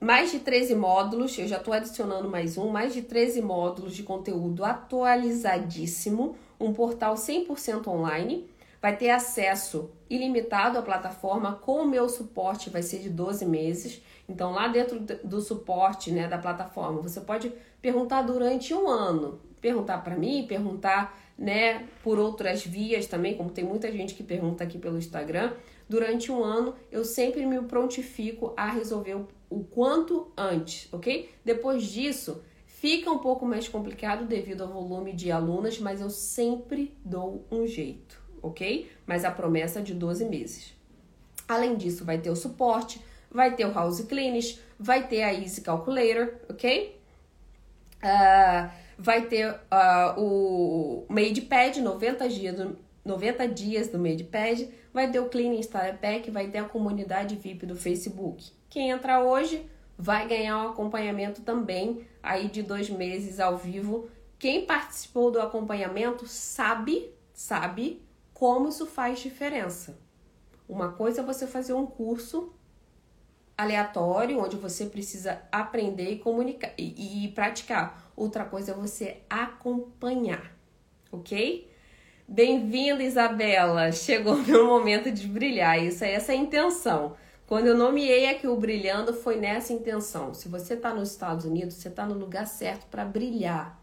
mais de 13 módulos, eu já estou adicionando mais um, mais de 13 módulos de conteúdo atualizadíssimo, um portal 100% online, vai ter acesso ilimitado à plataforma com o meu suporte, vai ser de 12 meses. Então, lá dentro do suporte né, da plataforma, você pode perguntar durante um ano, perguntar para mim, perguntar né, por outras vias também, como tem muita gente que pergunta aqui pelo Instagram. Durante um ano, eu sempre me prontifico a resolver o, quanto antes, ok? Depois disso, fica um pouco mais complicado devido ao volume de alunas, mas eu sempre dou um jeito, ok? Mas a promessa é de 12 meses. Além disso, vai ter o suporte, vai ter o House Clinics, vai ter a Easy Calculator, ok? Uh, vai ter uh, o MadePad, 90 dias, do, 90 dias do MadePad, vai ter o Cleaning Starter Pack, vai ter a comunidade VIP do Facebook. Quem entrar hoje vai ganhar um acompanhamento também aí de dois meses ao vivo. Quem participou do acompanhamento sabe, sabe como isso faz diferença. Uma coisa é você fazer um curso aleatório, onde você precisa aprender e comunicar e, e praticar. Outra coisa é você acompanhar, ok? Bem-vinda, Isabela! Chegou meu momento de brilhar. Isso é essa é a intenção. Quando eu nomeei aqui o Brilhando, foi nessa intenção. Se você está nos Estados Unidos, você está no lugar certo para brilhar.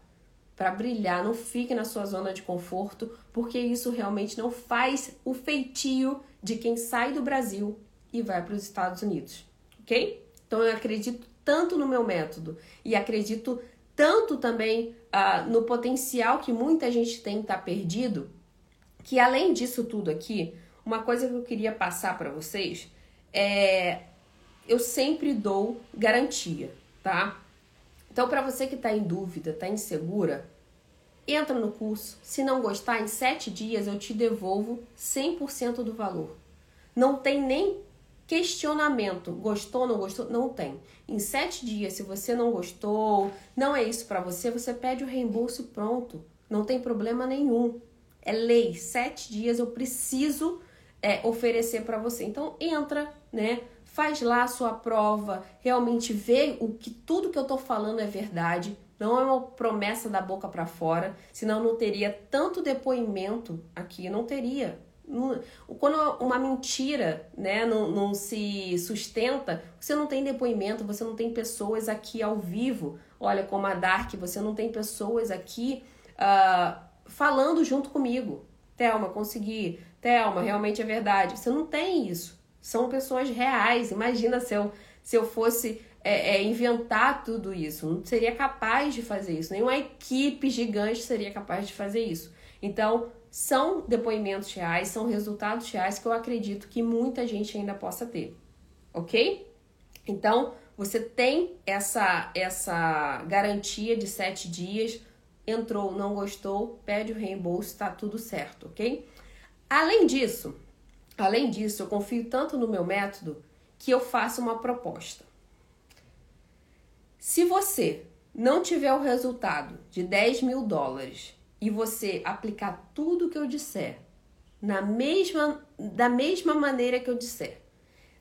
Para brilhar, não fique na sua zona de conforto, porque isso realmente não faz o feitio de quem sai do Brasil e vai para os Estados Unidos ok? Então eu acredito tanto no meu método e acredito tanto também uh, no potencial que muita gente tem tá perdido, que além disso tudo aqui, uma coisa que eu queria passar para vocês é eu sempre dou garantia, tá? Então, para você que está em dúvida, está insegura, entra no curso. Se não gostar, em sete dias eu te devolvo 100% do valor. Não tem nem questionamento, gostou, não gostou, não tem. Em sete dias, se você não gostou, não é isso para você, você pede o reembolso pronto. Não tem problema nenhum. É lei. Sete dias eu preciso é, oferecer para você. Então entra, né? Faz lá a sua prova, realmente vê o que tudo que eu tô falando é verdade. Não é uma promessa da boca para fora, senão não teria tanto depoimento aqui, não teria. Quando uma mentira né, não, não se sustenta, você não tem depoimento, você não tem pessoas aqui ao vivo. Olha, como a Dark, você não tem pessoas aqui uh, falando junto comigo. Thelma, consegui. Thelma, realmente é verdade. Você não tem isso. São pessoas reais. Imagina se eu, se eu fosse é, é, inventar tudo isso. Não seria capaz de fazer isso. Nenhuma equipe gigante seria capaz de fazer isso. Então, são depoimentos reais, são resultados reais que eu acredito que muita gente ainda possa ter, ok? Então, você tem essa, essa garantia de sete dias, entrou, não gostou, pede o reembolso, tá tudo certo, ok? Além disso, além disso, eu confio tanto no meu método que eu faço uma proposta. Se você não tiver o resultado de 10 mil dólares e você aplicar tudo que eu disser na mesma da mesma maneira que eu disser,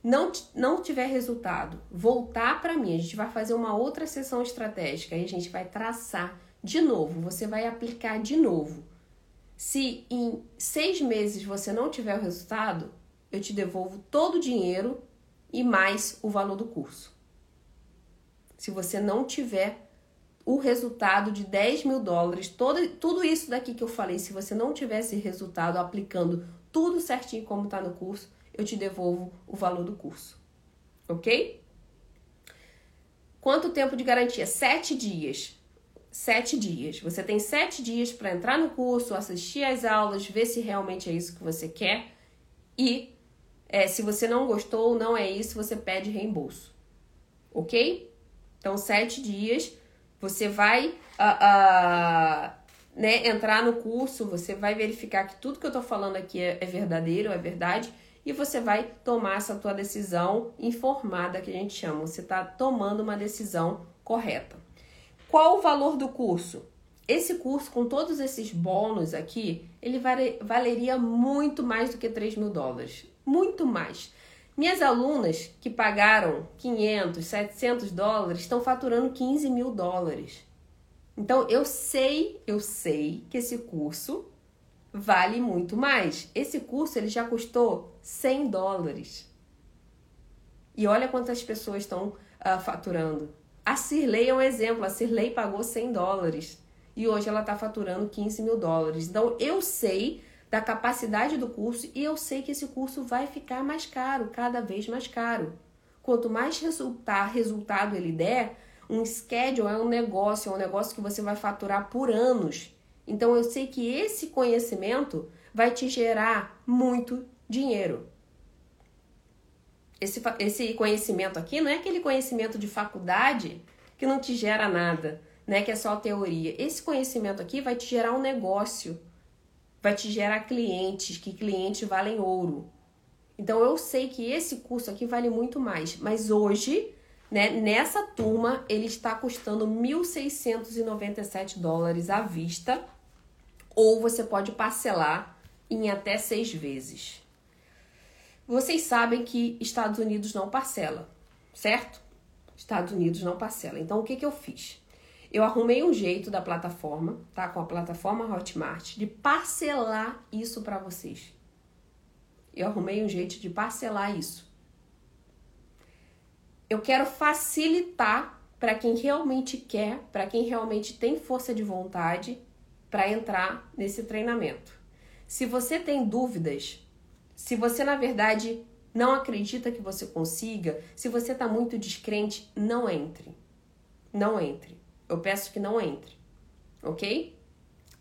não não tiver resultado, voltar para mim, a gente vai fazer uma outra sessão estratégica e a gente vai traçar de novo, você vai aplicar de novo. Se em seis meses você não tiver o resultado, eu te devolvo todo o dinheiro e mais o valor do curso. Se você não tiver o resultado de 10 mil dólares, todo, tudo isso daqui que eu falei, se você não tivesse resultado aplicando tudo certinho como está no curso, eu te devolvo o valor do curso. Ok? Quanto tempo de garantia? Sete dias. sete dias. Você tem sete dias para entrar no curso, assistir às aulas, ver se realmente é isso que você quer e é, se você não gostou, não é isso, você pede reembolso, ok? Então, sete dias, você vai uh, uh, né, entrar no curso, você vai verificar que tudo que eu tô falando aqui é, é verdadeiro, é verdade, e você vai tomar essa tua decisão informada que a gente chama. Você está tomando uma decisão correta. Qual o valor do curso? Esse curso, com todos esses bônus aqui, ele valeria muito mais do que 3 mil dólares. Muito mais. Minhas alunas que pagaram 500, 700 dólares estão faturando 15 mil dólares. Então eu sei, eu sei que esse curso vale muito mais. Esse curso ele já custou 100 dólares. E olha quantas pessoas estão uh, faturando. A Cirlei é um exemplo. A Cirlei pagou 100 dólares e hoje ela está faturando 15 mil dólares. Então eu sei da capacidade do curso e eu sei que esse curso vai ficar mais caro, cada vez mais caro. Quanto mais resultar, resultado ele der, um schedule é um negócio, é um negócio que você vai faturar por anos. Então eu sei que esse conhecimento vai te gerar muito dinheiro. Esse, esse conhecimento aqui não é aquele conhecimento de faculdade que não te gera nada, né? Que é só teoria. Esse conhecimento aqui vai te gerar um negócio vai te gerar clientes, que clientes valem ouro. Então eu sei que esse curso aqui vale muito mais, mas hoje, né, nessa turma, ele está custando 1.697 dólares à vista, ou você pode parcelar em até seis vezes. Vocês sabem que Estados Unidos não parcela, certo? Estados Unidos não parcela. Então o que, que eu fiz? Eu arrumei um jeito da plataforma, tá? Com a plataforma Hotmart, de parcelar isso para vocês. Eu arrumei um jeito de parcelar isso. Eu quero facilitar para quem realmente quer, para quem realmente tem força de vontade para entrar nesse treinamento. Se você tem dúvidas, se você na verdade não acredita que você consiga, se você está muito descrente, não entre. Não entre. Eu peço que não entre, ok?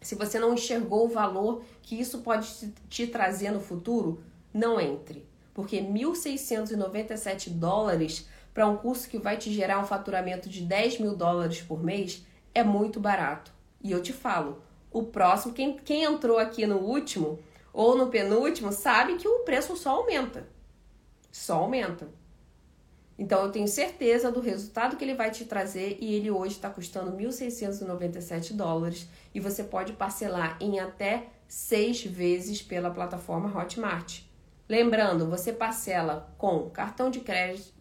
Se você não enxergou o valor que isso pode te trazer no futuro, não entre. Porque 1.697 dólares para um curso que vai te gerar um faturamento de 10 mil dólares por mês é muito barato. E eu te falo, o próximo, quem, quem entrou aqui no último ou no penúltimo, sabe que o preço só aumenta. Só aumenta. Então eu tenho certeza do resultado que ele vai te trazer e ele hoje está custando 1.697 dólares e você pode parcelar em até seis vezes pela plataforma Hotmart. Lembrando, você parcela com cartão de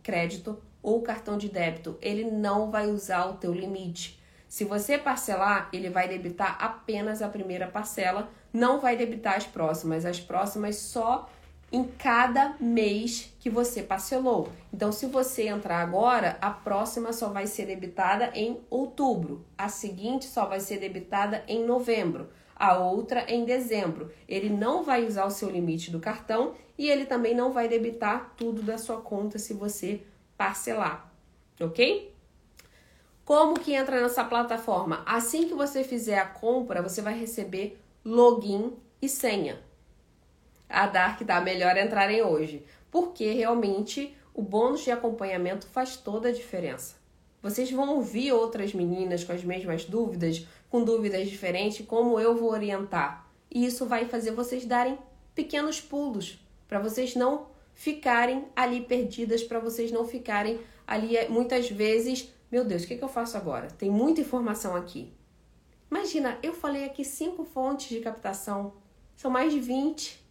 crédito ou cartão de débito, ele não vai usar o teu limite. Se você parcelar, ele vai debitar apenas a primeira parcela, não vai debitar as próximas. As próximas só em cada mês que você parcelou. Então, se você entrar agora, a próxima só vai ser debitada em outubro, a seguinte só vai ser debitada em novembro, a outra em dezembro. Ele não vai usar o seu limite do cartão e ele também não vai debitar tudo da sua conta se você parcelar, ok? Como que entra nessa plataforma? Assim que você fizer a compra, você vai receber login e senha a Dark tá melhor entrarem hoje, porque realmente o bônus de acompanhamento faz toda a diferença. Vocês vão ouvir outras meninas com as mesmas dúvidas, com dúvidas diferentes, como eu vou orientar. E isso vai fazer vocês darem pequenos pulos, para vocês não ficarem ali perdidas, para vocês não ficarem ali eh, muitas vezes, meu Deus, o que, que eu faço agora? Tem muita informação aqui. Imagina, eu falei aqui cinco fontes de captação, são mais de 20.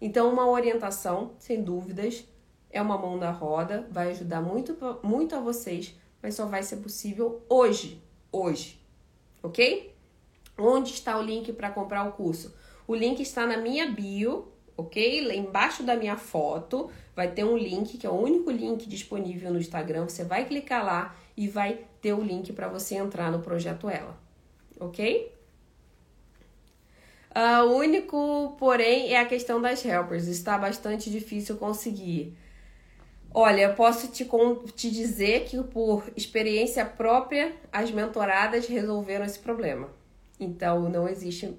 Então, uma orientação, sem dúvidas, é uma mão na roda, vai ajudar muito, muito a vocês, mas só vai ser possível hoje. Hoje. Ok? Onde está o link para comprar o curso? O link está na minha bio, ok? Lá embaixo da minha foto vai ter um link, que é o único link disponível no Instagram. Você vai clicar lá e vai ter o link para você entrar no projeto Ela, ok? Uh, o único, porém, é a questão das helpers. Está bastante difícil conseguir. Olha, eu posso te, te dizer que por experiência própria, as mentoradas resolveram esse problema. Então, não existe.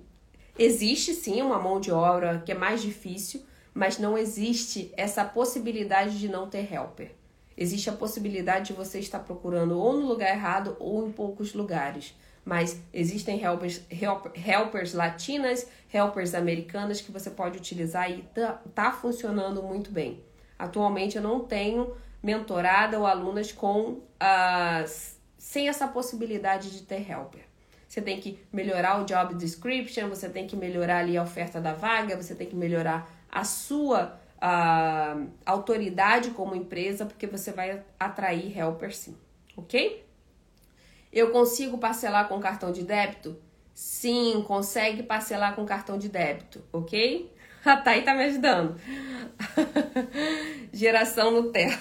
Existe sim uma mão de obra que é mais difícil, mas não existe essa possibilidade de não ter helper. Existe a possibilidade de você estar procurando ou no lugar errado ou em poucos lugares. Mas existem helpers, help, helpers latinas, helpers americanas que você pode utilizar e tá, tá funcionando muito bem. Atualmente eu não tenho mentorada ou alunas com as sem essa possibilidade de ter helper. Você tem que melhorar o job description, você tem que melhorar ali a oferta da vaga, você tem que melhorar a sua uh, autoridade como empresa, porque você vai atrair helper sim, ok? Eu consigo parcelar com cartão de débito? Sim, consegue parcelar com cartão de débito, ok? A Thay tá me ajudando. Geração Nutella.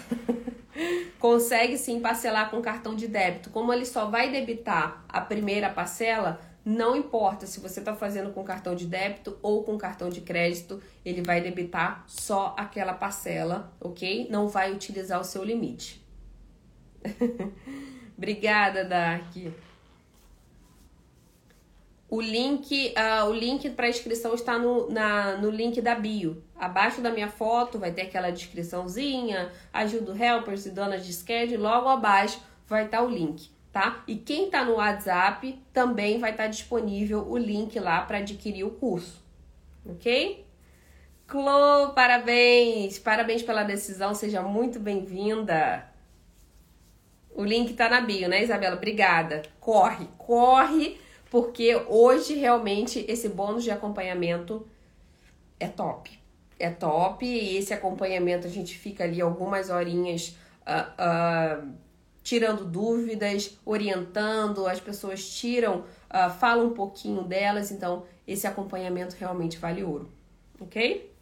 Consegue sim parcelar com cartão de débito. Como ele só vai debitar a primeira parcela, não importa se você está fazendo com cartão de débito ou com cartão de crédito, ele vai debitar só aquela parcela, ok? Não vai utilizar o seu limite. Obrigada, Dark. O link, uh, o link para inscrição está no, na, no link da bio. Abaixo da minha foto vai ter aquela descriçãozinha, ajuda helpers e donas de schedule. Logo abaixo vai estar tá o link, tá? E quem está no WhatsApp também vai estar tá disponível o link lá para adquirir o curso, ok? Clô, parabéns! Parabéns pela decisão, seja muito bem-vinda. O link está na bio, né, Isabela? Obrigada. Corre, corre porque hoje realmente esse bônus de acompanhamento é top. É top e esse acompanhamento a gente fica ali algumas horinhas uh, uh, tirando dúvidas, orientando, as pessoas tiram, uh, falam um pouquinho delas, então esse acompanhamento realmente vale ouro, ok?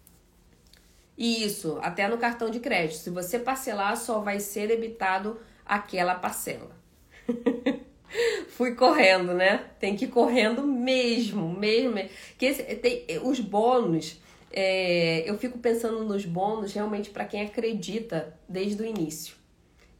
Isso, até no cartão de crédito. Se você parcelar, só vai ser debitado aquela parcela. Fui correndo, né? Tem que ir correndo mesmo, mesmo. Que esse, tem, os bônus, é, eu fico pensando nos bônus realmente para quem acredita desde o início.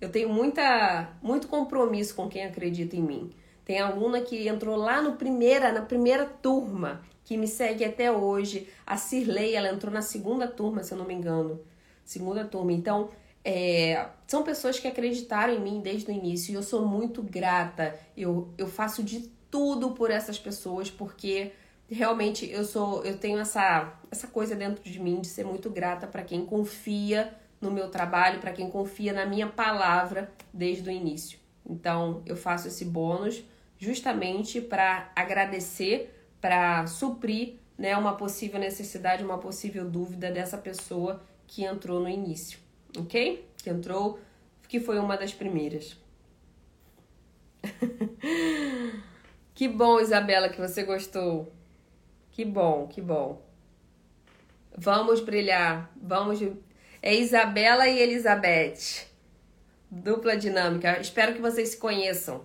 Eu tenho muita, muito compromisso com quem acredita em mim. Tem aluna que entrou lá no primeira, na primeira turma, que me segue até hoje. A Cirlei, ela entrou na segunda turma, se eu não me engano. Segunda turma. Então, é, são pessoas que acreditaram em mim desde o início e eu sou muito grata. Eu, eu faço de tudo por essas pessoas porque realmente eu sou eu tenho essa essa coisa dentro de mim de ser muito grata para quem confia no meu trabalho, para quem confia na minha palavra desde o início. Então, eu faço esse bônus justamente para agradecer, para suprir, né, uma possível necessidade, uma possível dúvida dessa pessoa que entrou no início ok? Que entrou, que foi uma das primeiras. que bom, Isabela, que você gostou. Que bom, que bom. Vamos brilhar, vamos. É Isabela e Elizabeth. Dupla dinâmica. Espero que vocês se conheçam.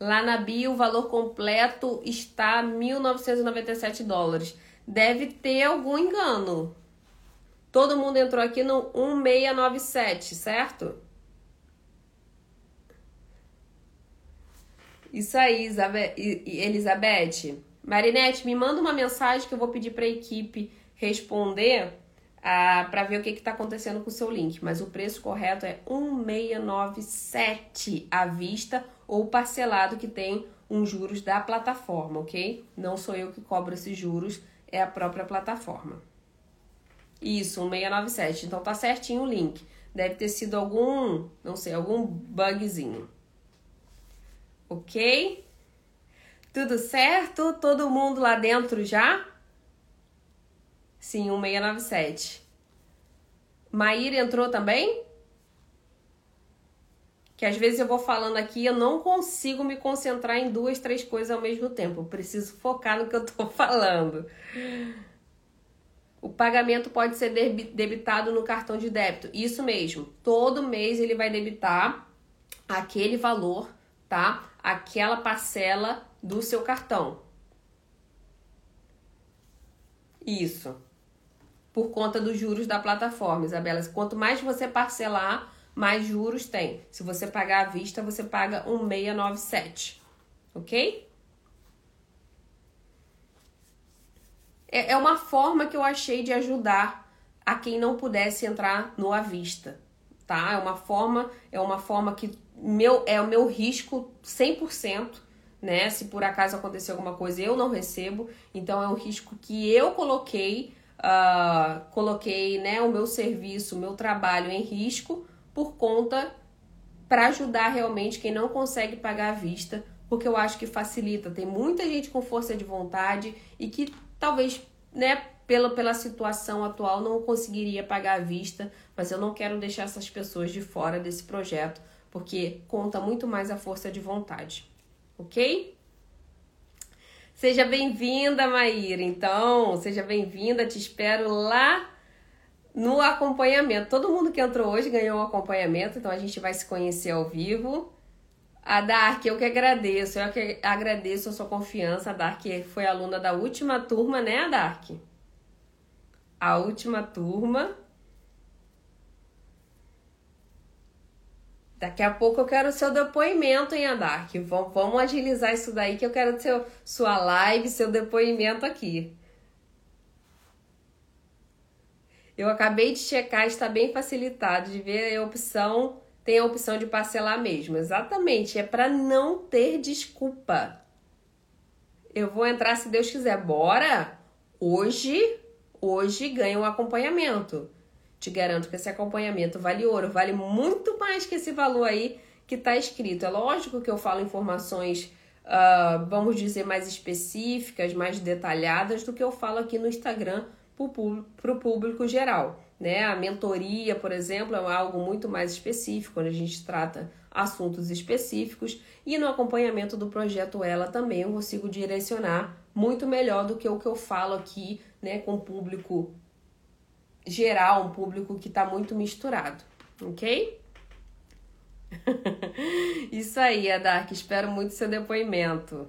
Lá na bio, o valor completo está 1.997 dólares. Deve ter algum engano. Todo mundo entrou aqui no 1697, certo? Isso aí, Elizabeth. Marinete, me manda uma mensagem que eu vou pedir para a equipe responder ah, para ver o que está acontecendo com o seu link. Mas o preço correto é 1697 à vista ou parcelado que tem um juros da plataforma, ok? Não sou eu que cobro esses juros, é a própria plataforma. Isso, 1697. Então tá certinho o link. Deve ter sido algum, não sei, algum bugzinho. Ok? Tudo certo? Todo mundo lá dentro já? Sim, 1697. Maíra entrou também? Que às vezes eu vou falando aqui eu não consigo me concentrar em duas, três coisas ao mesmo tempo. Eu preciso focar no que eu tô falando. O pagamento pode ser debitado no cartão de débito. Isso mesmo. Todo mês ele vai debitar aquele valor, tá? Aquela parcela do seu cartão. Isso. por conta dos juros da plataforma, Isabela. Quanto mais você parcelar, mais juros tem. Se você pagar à vista, você paga 1697, ok? É, é uma forma que eu achei de ajudar a quem não pudesse entrar no à vista, tá? É uma forma, é uma forma que meu é o meu risco 100%, né? Se por acaso acontecer alguma coisa, eu não recebo, então é um risco que eu coloquei, uh, coloquei, né, o meu serviço, o meu trabalho em risco por conta para ajudar realmente quem não consegue pagar à vista, porque eu acho que facilita. Tem muita gente com força de vontade e que talvez, né, pela, pela situação atual não conseguiria pagar à vista, mas eu não quero deixar essas pessoas de fora desse projeto, porque conta muito mais a força de vontade, ok? Seja bem-vinda, Maíra. Então, seja bem-vinda. Te espero lá no acompanhamento. Todo mundo que entrou hoje ganhou um acompanhamento, então a gente vai se conhecer ao vivo. A Dark, eu que agradeço, eu que agradeço a sua confiança. A Dark foi aluna da última turma, né, Dark? A última turma. Daqui a pouco eu quero o seu depoimento, hein, Dark? Vamos agilizar isso daí que eu quero seu, sua live, seu depoimento aqui. Eu acabei de checar, está bem facilitado de ver a opção, tem a opção de parcelar mesmo. Exatamente, é para não ter desculpa. Eu vou entrar se Deus quiser. Bora? Hoje, hoje ganha um acompanhamento. Te garanto que esse acompanhamento vale ouro, vale muito mais que esse valor aí que está escrito. É lógico que eu falo informações, uh, vamos dizer, mais específicas, mais detalhadas do que eu falo aqui no Instagram para o público geral. Né? A mentoria, por exemplo, é algo muito mais específico, quando a gente trata assuntos específicos, e no acompanhamento do projeto Ela também eu consigo direcionar muito melhor do que o que eu falo aqui, né, com o público geral, um público que está muito misturado, ok? Isso aí, Adark, espero muito seu depoimento.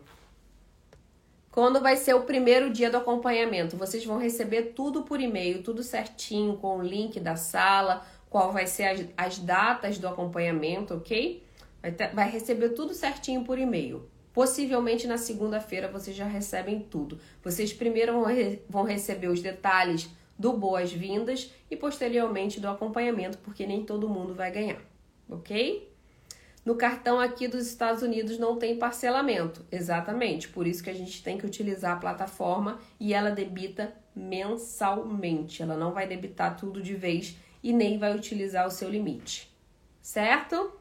Quando vai ser o primeiro dia do acompanhamento? Vocês vão receber tudo por e-mail, tudo certinho, com o link da sala, qual vai ser as, as datas do acompanhamento, ok? Vai, ter, vai receber tudo certinho por e-mail. Possivelmente na segunda-feira vocês já recebem tudo. Vocês primeiro vão, re, vão receber os detalhes do boas-vindas e posteriormente do acompanhamento, porque nem todo mundo vai ganhar, ok? No cartão aqui dos Estados Unidos não tem parcelamento, exatamente. Por isso que a gente tem que utilizar a plataforma e ela debita mensalmente. Ela não vai debitar tudo de vez e nem vai utilizar o seu limite, certo?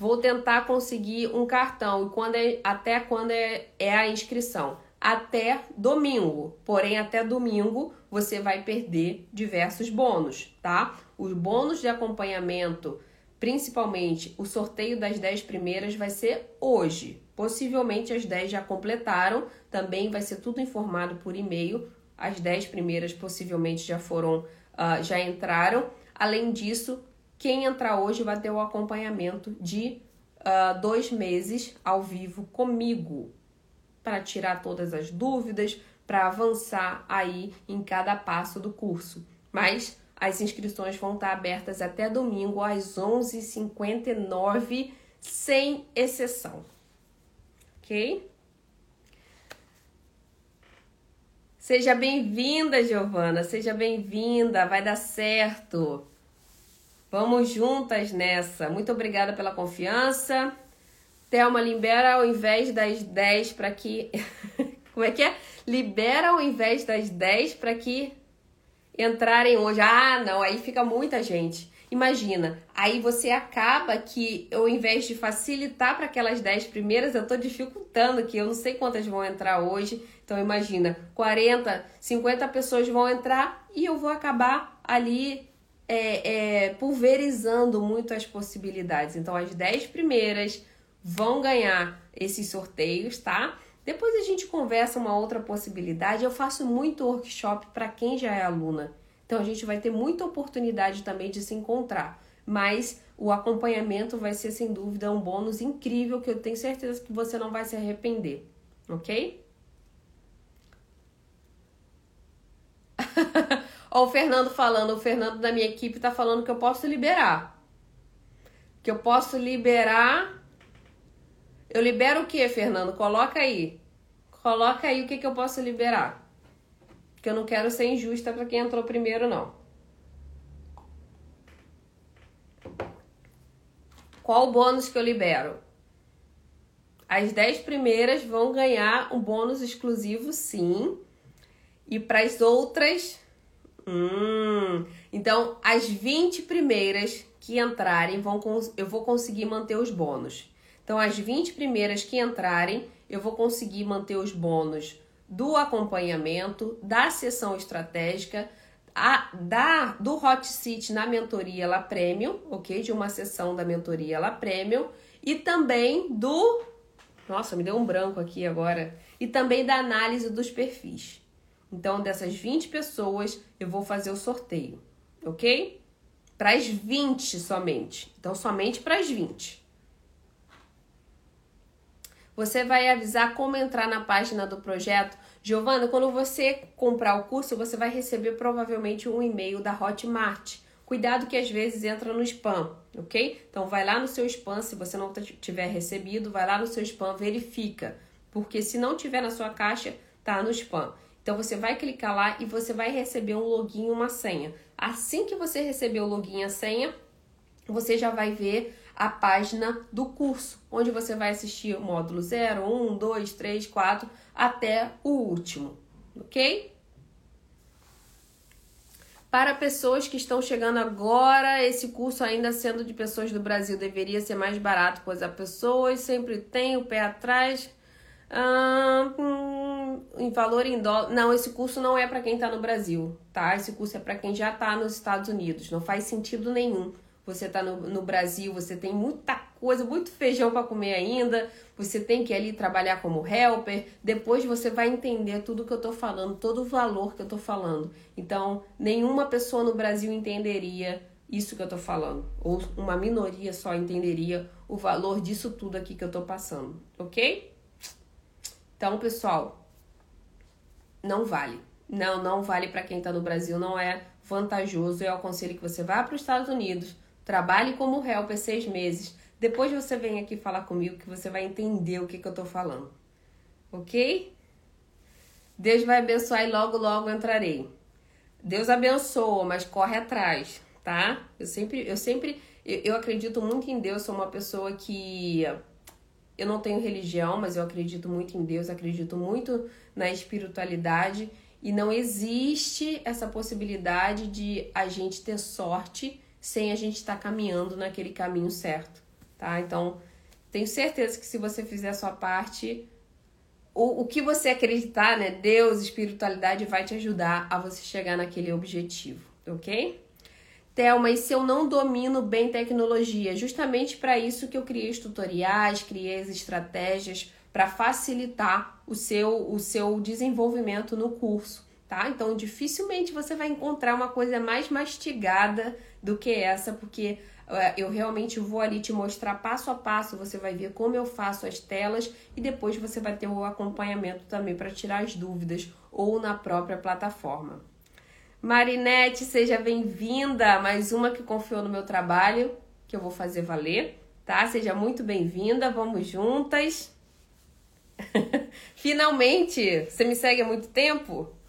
Vou tentar conseguir um cartão e quando é, até quando é, é a inscrição? Até domingo. Porém, até domingo você vai perder diversos bônus, tá? Os bônus de acompanhamento Principalmente, o sorteio das 10 primeiras vai ser hoje. Possivelmente as 10 já completaram, também vai ser tudo informado por e-mail. As 10 primeiras possivelmente já foram, uh, já entraram. Além disso, quem entrar hoje vai ter o acompanhamento de uh, dois meses ao vivo comigo para tirar todas as dúvidas, para avançar aí em cada passo do curso. Mas as inscrições vão estar abertas até domingo às 11h59, sem exceção. Ok? Seja bem-vinda, Giovana. Seja bem-vinda. Vai dar certo. Vamos juntas nessa. Muito obrigada pela confiança. Thelma, libera ao invés das 10 para que. Como é que é? Libera ao invés das 10 para que entrarem hoje. Ah, não, aí fica muita gente. Imagina, aí você acaba que ao invés de facilitar para aquelas 10 primeiras, eu estou dificultando que eu não sei quantas vão entrar hoje. Então imagina, 40, 50 pessoas vão entrar e eu vou acabar ali é, é, pulverizando muito as possibilidades. Então as 10 primeiras vão ganhar esses sorteios, tá? Depois a gente conversa uma outra possibilidade. Eu faço muito workshop para quem já é aluna. Então a gente vai ter muita oportunidade também de se encontrar. Mas o acompanhamento vai ser sem dúvida um bônus incrível que eu tenho certeza que você não vai se arrepender, ok? Ó, o Fernando falando, o Fernando da minha equipe tá falando que eu posso liberar. Que eu posso liberar. Eu libero o que, Fernando? Coloca aí. Coloca aí o que, que eu posso liberar. Que eu não quero ser injusta para quem entrou primeiro, não. Qual o bônus que eu libero? As 10 primeiras vão ganhar um bônus exclusivo, sim. E para as outras, hum, então as 20 primeiras que entrarem vão eu vou conseguir manter os bônus. Então as 20 primeiras que entrarem, eu vou conseguir manter os bônus do acompanhamento, da sessão estratégica, a, da, do Hot Seat na mentoria La Premium, ok? De uma sessão da mentoria La Premium e também do nossa, me deu um branco aqui agora. E também da análise dos perfis. Então, dessas 20 pessoas, eu vou fazer o sorteio, ok? Para as 20 somente. Então, somente para as 20. Você vai avisar como entrar na página do projeto. Giovana, quando você comprar o curso, você vai receber provavelmente um e-mail da Hotmart Cuidado que às vezes entra no spam, ok? Então vai lá no seu spam, se você não tiver recebido, vai lá no seu spam, verifica, porque se não tiver na sua caixa, tá no spam. Então você vai clicar lá e você vai receber um login e uma senha. Assim que você receber o login e a senha, você já vai ver a página do curso, onde você vai assistir o módulo 0, 1, 2, 3, 4 até o último, ok? Para pessoas que estão chegando agora, esse curso, ainda sendo de pessoas do Brasil, deveria ser mais barato, pois as pessoas sempre têm o pé atrás. Hum, em valor em dólar. Não, esse curso não é para quem está no Brasil, tá? Esse curso é para quem já está nos Estados Unidos. Não faz sentido nenhum você está no, no Brasil, você tem muita coisa, muito feijão para comer ainda, você tem que ali trabalhar como helper, depois você vai entender tudo que eu estou falando, todo o valor que eu estou falando. Então, nenhuma pessoa no Brasil entenderia isso que eu estou falando, ou uma minoria só entenderia o valor disso tudo aqui que eu estou passando, ok? Então, pessoal, não vale. Não, não vale para quem está no Brasil, não é vantajoso. Eu aconselho que você vá para os Estados Unidos, Trabalhe como helper seis meses. Depois você vem aqui falar comigo que você vai entender o que, que eu tô falando. Ok? Deus vai abençoar e logo, logo entrarei. Deus abençoa, mas corre atrás, tá? Eu sempre, eu sempre, eu, eu acredito muito em Deus. Sou uma pessoa que eu não tenho religião, mas eu acredito muito em Deus, acredito muito na espiritualidade e não existe essa possibilidade de a gente ter sorte sem a gente estar tá caminhando naquele caminho certo, tá? Então, tenho certeza que se você fizer a sua parte, o, o que você acreditar, né? Deus, espiritualidade vai te ajudar a você chegar naquele objetivo, ok? Thelma, e se eu não domino bem tecnologia? Justamente para isso que eu criei os tutoriais, criei as estratégias para facilitar o seu, o seu desenvolvimento no curso tá? Então dificilmente você vai encontrar uma coisa mais mastigada do que essa, porque uh, eu realmente vou ali te mostrar passo a passo, você vai ver como eu faço as telas e depois você vai ter o acompanhamento também para tirar as dúvidas ou na própria plataforma. Marinete, seja bem-vinda, mais uma que confiou no meu trabalho, que eu vou fazer valer, tá? Seja muito bem-vinda, vamos juntas. Finalmente, você me segue há muito tempo?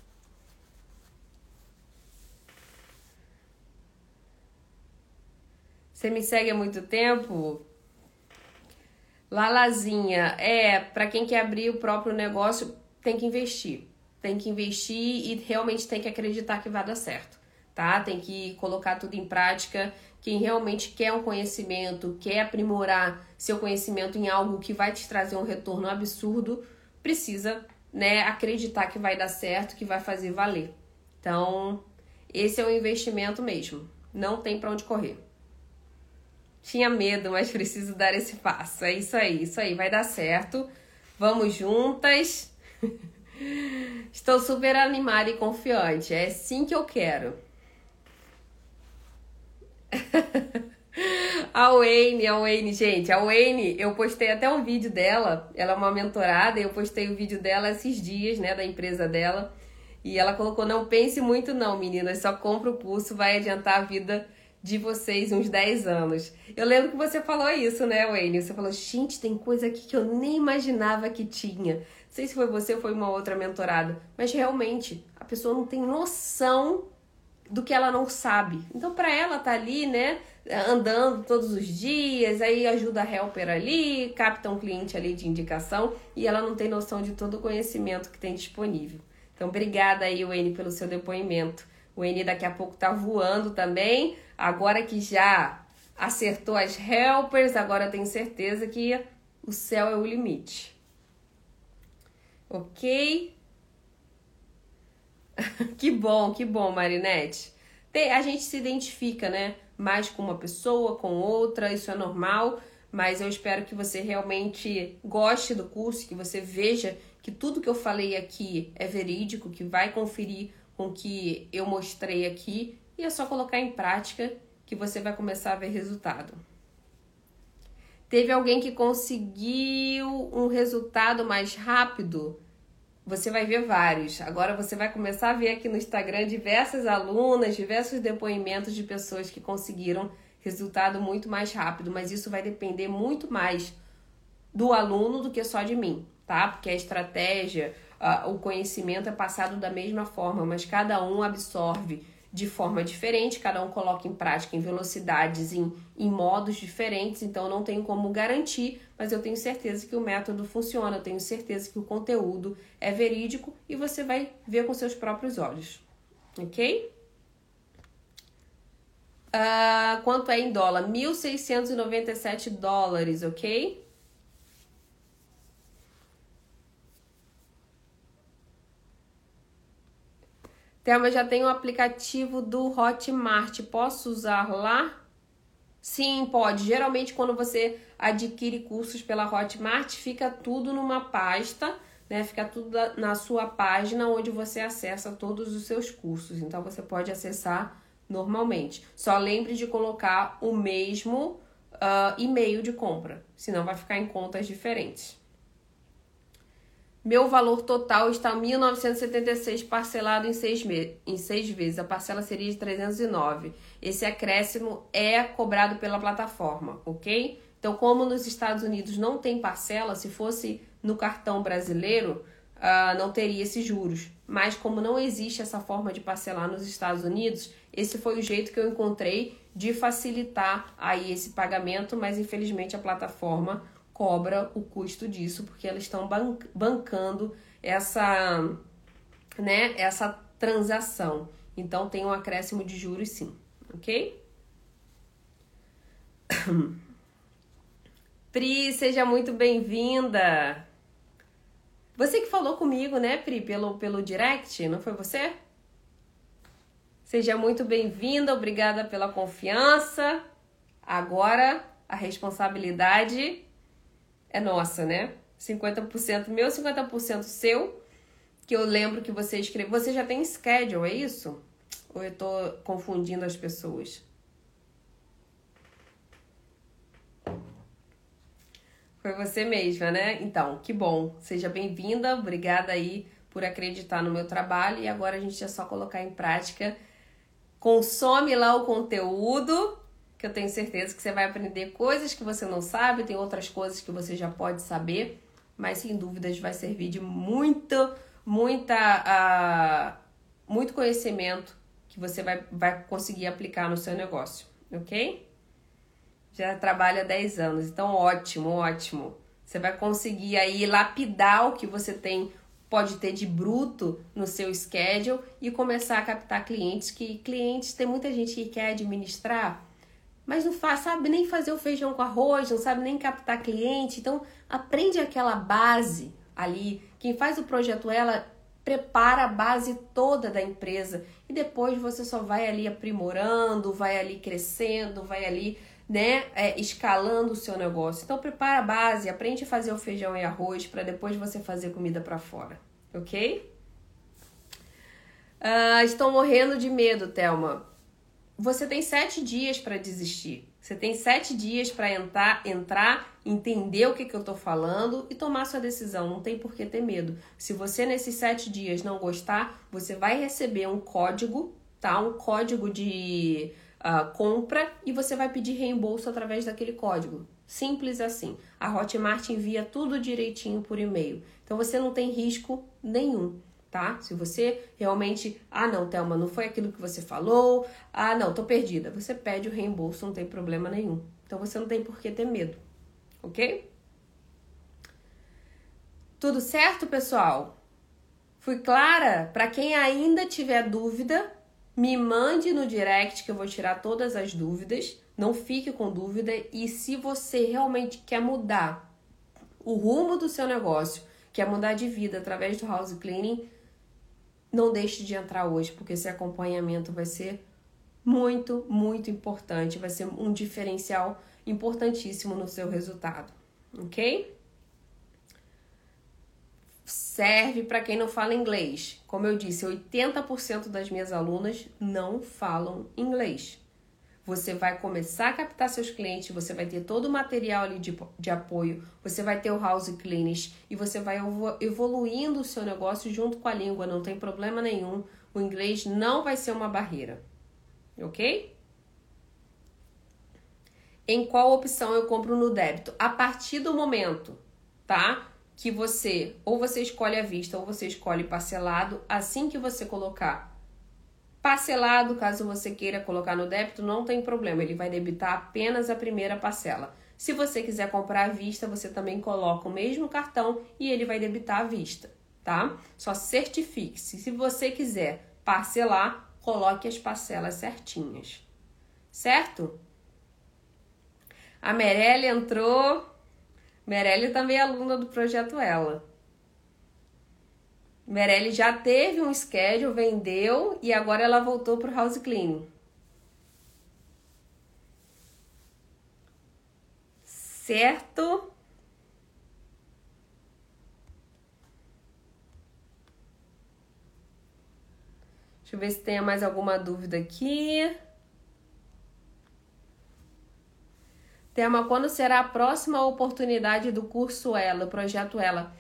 Você me segue há muito tempo? Lalazinha, é, para quem quer abrir o próprio negócio, tem que investir. Tem que investir e realmente tem que acreditar que vai dar certo, tá? Tem que colocar tudo em prática. Quem realmente quer um conhecimento, quer aprimorar seu conhecimento em algo que vai te trazer um retorno absurdo, precisa, né, acreditar que vai dar certo, que vai fazer valer. Então, esse é o investimento mesmo. Não tem para onde correr. Tinha medo, mas preciso dar esse passo. É isso aí, isso aí, vai dar certo. Vamos juntas. Estou super animada e confiante. É assim que eu quero. a Wayne, a Wayne, gente, a Wayne, eu postei até um vídeo dela. Ela é uma mentorada e eu postei o vídeo dela esses dias, né, da empresa dela. E ela colocou: não pense muito, não, meninas, só compra o curso, vai adiantar a vida de vocês uns 10 anos. Eu lembro que você falou isso, né, Wayne? Você falou: gente, tem coisa aqui que eu nem imaginava que tinha. Não sei se foi você ou foi uma outra mentorada, mas realmente a pessoa não tem noção do que ela não sabe. Então, para ela tá ali, né, andando todos os dias, aí ajuda a helper ali, capta um cliente ali de indicação e ela não tem noção de todo o conhecimento que tem disponível. Então, obrigada aí, Wayne, pelo seu depoimento. O N daqui a pouco tá voando também. Agora que já acertou as helpers, agora tenho certeza que o céu é o limite. Ok? que bom, que bom, Marinette. Tem, a gente se identifica, né? Mais com uma pessoa, com outra, isso é normal, mas eu espero que você realmente goste do curso, que você veja que tudo que eu falei aqui é verídico, que vai conferir com o que eu mostrei aqui e é só colocar em prática que você vai começar a ver resultado. Teve alguém que conseguiu um resultado mais rápido? Você vai ver vários. Agora você vai começar a ver aqui no Instagram diversas alunas, diversos depoimentos de pessoas que conseguiram resultado muito mais rápido, mas isso vai depender muito mais do aluno do que só de mim tá? Porque a estratégia, o conhecimento é passado da mesma forma, mas cada um absorve de forma diferente, cada um coloca em prática em velocidades, em, em modos diferentes, então não tenho como garantir, mas eu tenho certeza que o método funciona, eu tenho certeza que o conteúdo é verídico e você vai ver com seus próprios olhos, ok? Uh, quanto é em dólar? 1.697 dólares, ok? Thelma, já tem o aplicativo do Hotmart. Posso usar lá? Sim, pode. Geralmente, quando você adquire cursos pela Hotmart, fica tudo numa pasta, né? Fica tudo na sua página onde você acessa todos os seus cursos. Então, você pode acessar normalmente. Só lembre de colocar o mesmo uh, e-mail de compra, senão vai ficar em contas diferentes. Meu valor total está 1.976 parcelado em seis, em seis vezes. A parcela seria de 309. Esse acréscimo é cobrado pela plataforma, ok? Então, como nos Estados Unidos não tem parcela, se fosse no cartão brasileiro, uh, não teria esses juros. Mas como não existe essa forma de parcelar nos Estados Unidos, esse foi o jeito que eu encontrei de facilitar aí esse pagamento, mas infelizmente a plataforma cobra o custo disso, porque elas estão bancando essa, né, essa transação. Então tem um acréscimo de juros sim, ok? Pri, seja muito bem-vinda. Você que falou comigo, né, Pri, pelo, pelo direct, não foi você? Seja muito bem-vinda, obrigada pela confiança. Agora a responsabilidade é nossa, né? 50% meu, 50% seu. Que eu lembro que você escreveu. Você já tem schedule, é isso? Ou eu tô confundindo as pessoas? Foi você mesma, né? Então, que bom. Seja bem-vinda. Obrigada aí por acreditar no meu trabalho. E agora a gente é só colocar em prática. Consome lá o conteúdo que eu tenho certeza que você vai aprender coisas que você não sabe, tem outras coisas que você já pode saber, mas sem dúvidas vai servir de muito, muita, uh, muito conhecimento que você vai, vai conseguir aplicar no seu negócio, ok? Já trabalha 10 anos, então ótimo, ótimo. Você vai conseguir aí lapidar o que você tem, pode ter de bruto no seu schedule e começar a captar clientes que clientes, tem muita gente que quer administrar mas não faz, sabe nem fazer o feijão com arroz, não sabe nem captar cliente. Então, aprende aquela base ali. Quem faz o projeto ela prepara a base toda da empresa e depois você só vai ali aprimorando, vai ali crescendo, vai ali, né, é, escalando o seu negócio. Então prepara a base, aprende a fazer o feijão e arroz para depois você fazer comida para fora, ok? Uh, estou morrendo de medo, Thelma. Você tem sete dias para desistir. Você tem sete dias para entrar, entrar, entender o que, que eu tô falando e tomar sua decisão. Não tem por que ter medo. Se você nesses sete dias não gostar, você vai receber um código, tá? Um código de uh, compra e você vai pedir reembolso através daquele código. Simples assim. A Hotmart envia tudo direitinho por e-mail. Então você não tem risco nenhum tá? Se você realmente, ah, não, Thelma, não foi aquilo que você falou, ah, não, tô perdida. Você pede o reembolso, não tem problema nenhum. Então você não tem por que ter medo, ok? Tudo certo, pessoal? Fui clara? Para quem ainda tiver dúvida, me mande no direct que eu vou tirar todas as dúvidas. Não fique com dúvida e se você realmente quer mudar o rumo do seu negócio, quer mudar de vida através do house cleaning, não deixe de entrar hoje, porque esse acompanhamento vai ser muito, muito importante, vai ser um diferencial importantíssimo no seu resultado, ok? Serve para quem não fala inglês. Como eu disse, 80% das minhas alunas não falam inglês. Você vai começar a captar seus clientes, você vai ter todo o material ali de, de apoio, você vai ter o house clinics e você vai evoluindo o seu negócio junto com a língua, não tem problema nenhum. O inglês não vai ser uma barreira, ok? Em qual opção eu compro no débito? A partir do momento, tá? Que você ou você escolhe à vista ou você escolhe parcelado, assim que você colocar Parcelado, caso você queira colocar no débito, não tem problema, ele vai debitar apenas a primeira parcela. Se você quiser comprar à vista, você também coloca o mesmo cartão e ele vai debitar à vista, tá? Só certifique-se. Se você quiser parcelar, coloque as parcelas certinhas, certo? A Merelle entrou. Merelle também é aluna do projeto Ela. Merelli já teve um schedule, vendeu e agora ela voltou para o house cleaning. Certo? Deixa eu ver se tem mais alguma dúvida aqui. Tema: quando será a próxima oportunidade do curso Ela, projeto Ela?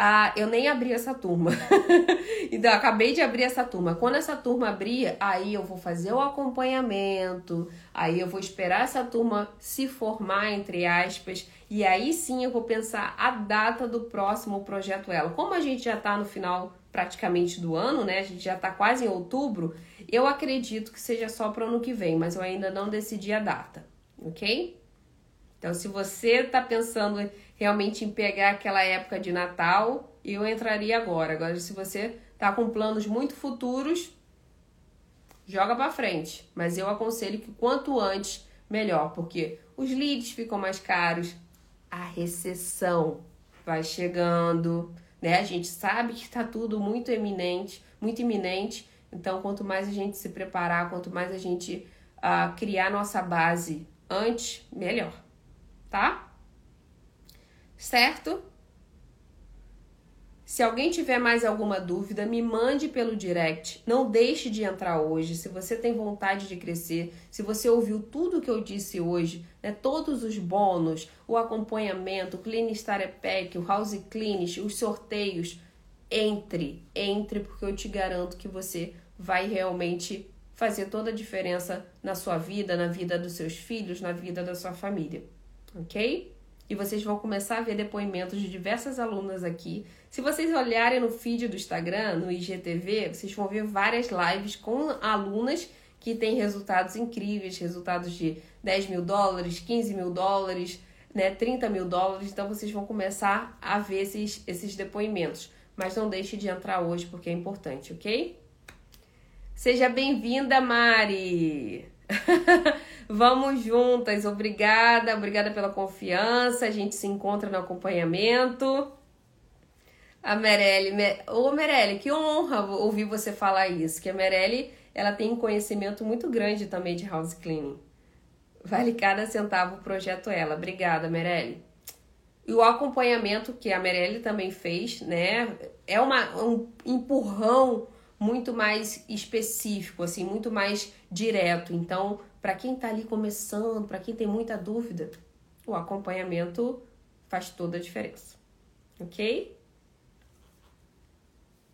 Ah, eu nem abri essa turma. então, acabei de abrir essa turma. Quando essa turma abrir, aí eu vou fazer o acompanhamento, aí eu vou esperar essa turma se formar, entre aspas, e aí sim eu vou pensar a data do próximo projeto Elo. Como a gente já tá no final praticamente do ano, né? A gente já tá quase em outubro, eu acredito que seja só para o ano que vem, mas eu ainda não decidi a data, ok? Então, se você tá pensando realmente em pegar aquela época de Natal, eu entraria agora. Agora, se você tá com planos muito futuros, joga para frente. Mas eu aconselho que quanto antes, melhor, porque os leads ficam mais caros, a recessão vai chegando, né? A gente sabe que tá tudo muito eminente, muito iminente. Então, quanto mais a gente se preparar, quanto mais a gente uh, criar nossa base antes, melhor, tá? Certo? Se alguém tiver mais alguma dúvida, me mande pelo direct. Não deixe de entrar hoje. Se você tem vontade de crescer, se você ouviu tudo que eu disse hoje, né, todos os bônus, o acompanhamento, o Clean Starter Pack, o House Clinic, os sorteios, entre, entre, porque eu te garanto que você vai realmente fazer toda a diferença na sua vida, na vida dos seus filhos, na vida da sua família, ok? E vocês vão começar a ver depoimentos de diversas alunas aqui. Se vocês olharem no feed do Instagram, no IGTV, vocês vão ver várias lives com alunas que têm resultados incríveis, resultados de 10 mil dólares, 15 mil dólares, né, 30 mil dólares. Então vocês vão começar a ver esses, esses depoimentos. Mas não deixe de entrar hoje porque é importante, ok? Seja bem-vinda, Mari! Vamos juntas. Obrigada, obrigada pela confiança. A gente se encontra no acompanhamento. A Merelle, ô Merelle, que honra ouvir você falar isso, que a Merelle, ela tem um conhecimento muito grande também de house cleaning. Vale cada centavo o projeto ela. Obrigada, Merelle. E o acompanhamento que a Merelle também fez, né, é uma, um empurrão muito mais específico, assim, muito mais direto. Então, para quem está ali começando, para quem tem muita dúvida, o acompanhamento faz toda a diferença. Ok?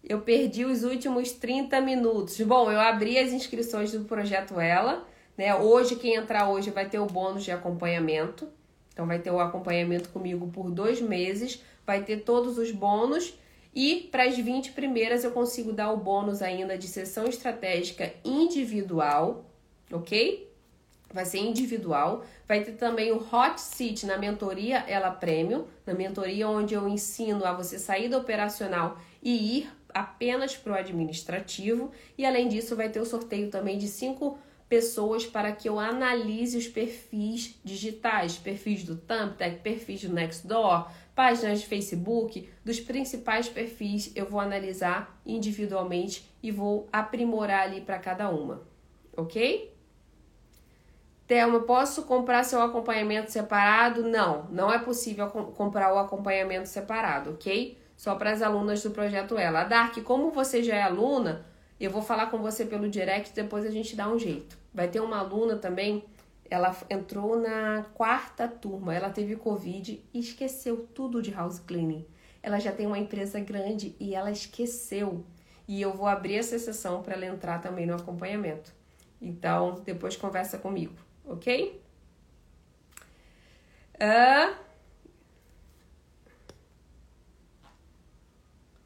Eu perdi os últimos 30 minutos. Bom, eu abri as inscrições do projeto Ela. Né? Hoje, quem entrar hoje vai ter o bônus de acompanhamento. Então, vai ter o acompanhamento comigo por dois meses. Vai ter todos os bônus. E para as 20 primeiras eu consigo dar o bônus ainda de sessão estratégica individual, ok? Vai ser individual. Vai ter também o Hot Seat na mentoria Ela Premium, na mentoria onde eu ensino a você sair do operacional e ir apenas para o administrativo. E além disso, vai ter o sorteio também de cinco pessoas para que eu analise os perfis digitais, perfis do Thumbtack, perfis do Nextdoor, páginas de Facebook, dos principais perfis eu vou analisar individualmente e vou aprimorar ali para cada uma, ok? Thelma, posso comprar seu acompanhamento separado? Não, não é possível comprar o acompanhamento separado, ok? Só para as alunas do projeto Ela. Dark, como você já é aluna, eu vou falar com você pelo direct, depois a gente dá um jeito. Vai ter uma aluna também ela entrou na quarta turma, ela teve Covid e esqueceu tudo de house cleaning. Ela já tem uma empresa grande e ela esqueceu. E eu vou abrir essa sessão para ela entrar também no acompanhamento. Então, depois conversa comigo, ok? Uh,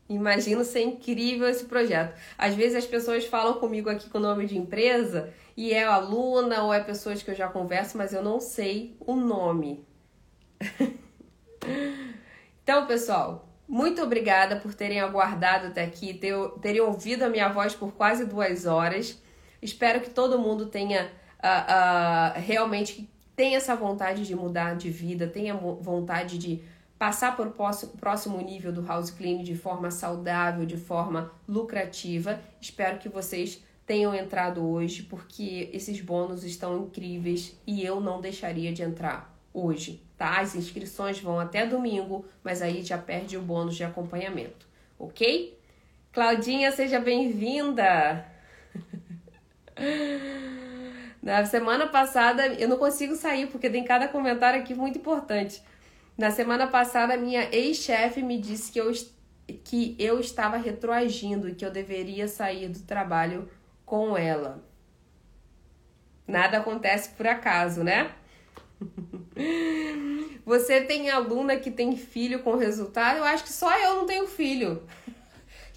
Imagino ser incrível esse projeto. Às vezes as pessoas falam comigo aqui com o nome de empresa e é aluna ou é pessoas que eu já converso, mas eu não sei o nome. então, pessoal, muito obrigada por terem aguardado até aqui, ter, terem ouvido a minha voz por quase duas horas. Espero que todo mundo tenha uh, uh, realmente tenha essa vontade de mudar de vida, tenha vontade de passar para o próximo nível do house cleaning de forma saudável, de forma lucrativa. Espero que vocês tenham entrado hoje, porque esses bônus estão incríveis e eu não deixaria de entrar hoje, tá? As inscrições vão até domingo, mas aí já perde o bônus de acompanhamento, ok? Claudinha, seja bem-vinda! Na semana passada eu não consigo sair porque tem cada comentário aqui muito importante. Na semana passada, minha ex-chefe me disse que eu, que eu estava retroagindo e que eu deveria sair do trabalho com ela. Nada acontece por acaso, né? Você tem aluna que tem filho com resultado? Eu acho que só eu não tenho filho.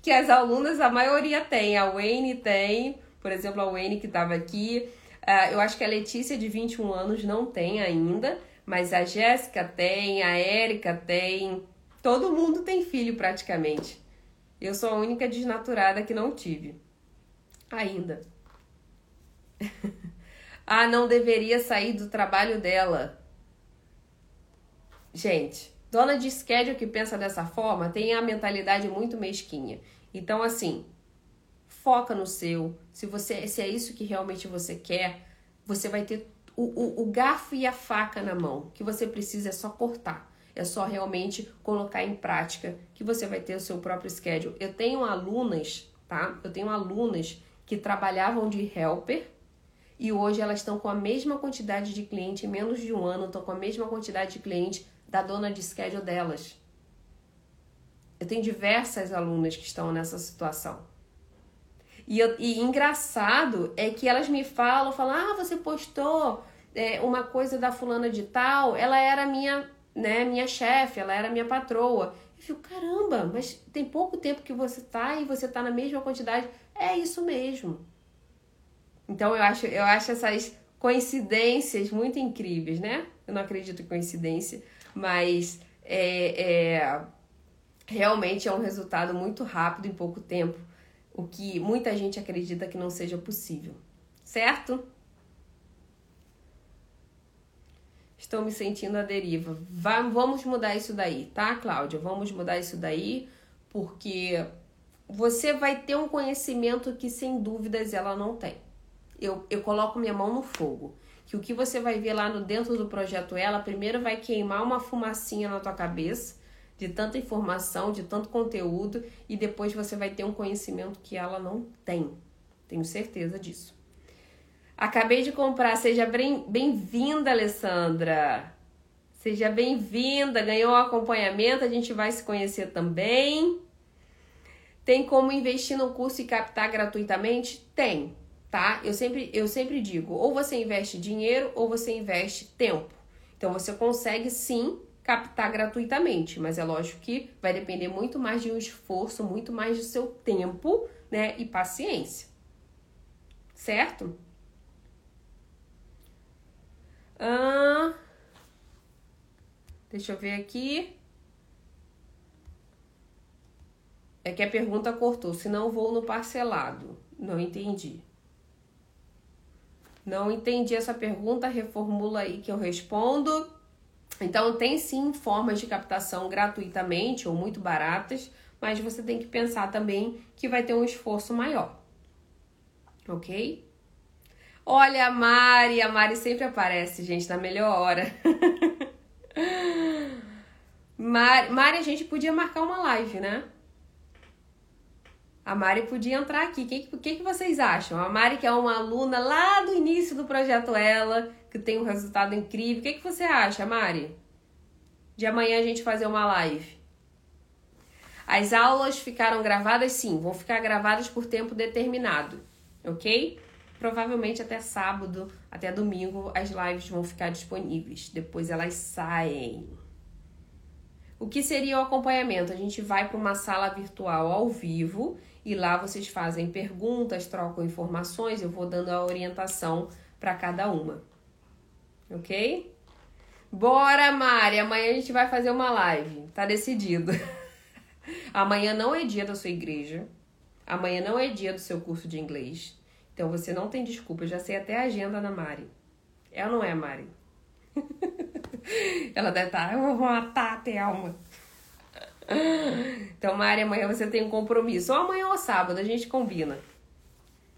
Que as alunas, a maioria tem. A Wayne tem, por exemplo, a Wayne que estava aqui. Uh, eu acho que a Letícia, de 21 anos, não tem ainda. Mas a Jéssica tem, a Érica tem, todo mundo tem filho praticamente. Eu sou a única desnaturada que não tive. Ainda. ah, não deveria sair do trabalho dela. Gente, dona de schedule que pensa dessa forma tem a mentalidade muito mesquinha. Então, assim, foca no seu. Se você se é isso que realmente você quer, você vai ter o, o, o garfo e a faca na mão. O que você precisa é só cortar. É só realmente colocar em prática que você vai ter o seu próprio schedule. Eu tenho alunas, tá? Eu tenho alunas que trabalhavam de helper e hoje elas estão com a mesma quantidade de cliente, em menos de um ano, estão com a mesma quantidade de cliente da dona de schedule delas. Eu tenho diversas alunas que estão nessa situação. E, eu, e engraçado é que elas me falam, falam, ah, você postou é, uma coisa da fulana de tal, ela era minha, né, minha chefe, ela era minha patroa. Eu fico, caramba, mas tem pouco tempo que você tá e você tá na mesma quantidade. É isso mesmo. Então eu acho, eu acho essas coincidências muito incríveis, né? Eu não acredito em coincidência, mas é, é, realmente é um resultado muito rápido em pouco tempo o que muita gente acredita que não seja possível, certo? Estou me sentindo à deriva. vamos mudar isso daí, tá, Cláudia? Vamos mudar isso daí, porque você vai ter um conhecimento que, sem dúvidas, ela não tem. Eu, eu coloco minha mão no fogo. Que o que você vai ver lá no dentro do projeto Ela, primeiro vai queimar uma fumacinha na tua cabeça de tanta informação, de tanto conteúdo, e depois você vai ter um conhecimento que ela não tem. Tenho certeza disso. Acabei de comprar. Seja bem-vinda, Alessandra. Seja bem-vinda. Ganhou o acompanhamento. A gente vai se conhecer também. Tem como investir no curso e captar gratuitamente? Tem, tá? Eu sempre, eu sempre digo, ou você investe dinheiro ou você investe tempo. Então você consegue sim captar gratuitamente, mas é lógico que vai depender muito mais de um esforço, muito mais do seu tempo, né, e paciência. Certo? Ah, deixa eu ver aqui. É que a pergunta cortou. Se não vou no parcelado. Não entendi. Não entendi essa pergunta. Reformula aí que eu respondo. Então, tem sim formas de captação gratuitamente ou muito baratas, mas você tem que pensar também que vai ter um esforço maior. Ok? Olha a Mari, a Mari sempre aparece, gente, na melhor hora. Mari, Mari, a gente podia marcar uma live, né? A Mari podia entrar aqui. O que, que, que vocês acham? A Mari, que é uma aluna lá do início do projeto Ela, que tem um resultado incrível. O que, que você acha, Mari? De amanhã a gente fazer uma live. As aulas ficaram gravadas? Sim, vão ficar gravadas por tempo determinado, ok? Provavelmente até sábado, até domingo, as lives vão ficar disponíveis. Depois elas saem. O que seria o acompanhamento? A gente vai para uma sala virtual ao vivo e lá vocês fazem perguntas, trocam informações, eu vou dando a orientação para cada uma. Ok? Bora, Mari! Amanhã a gente vai fazer uma live. Tá decidido. Amanhã não é dia da sua igreja. Amanhã não é dia do seu curso de inglês. Então você não tem desculpa. Eu já sei até a agenda da Mari. É ou não é, Mari? Ela deve estar, tá, eu vou matar a Thelma. Então, Mari, amanhã você tem um compromisso. Ou amanhã ou sábado, a gente combina.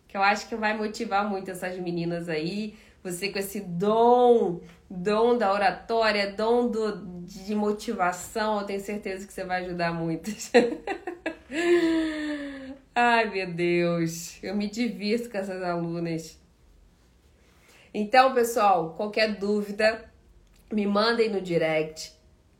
Que eu acho que vai motivar muito essas meninas aí. Você com esse dom, dom da oratória, dom do, de motivação, eu tenho certeza que você vai ajudar muitas. Ai, meu Deus, eu me divirto com essas alunas. Então, pessoal, qualquer dúvida, me mandem no direct.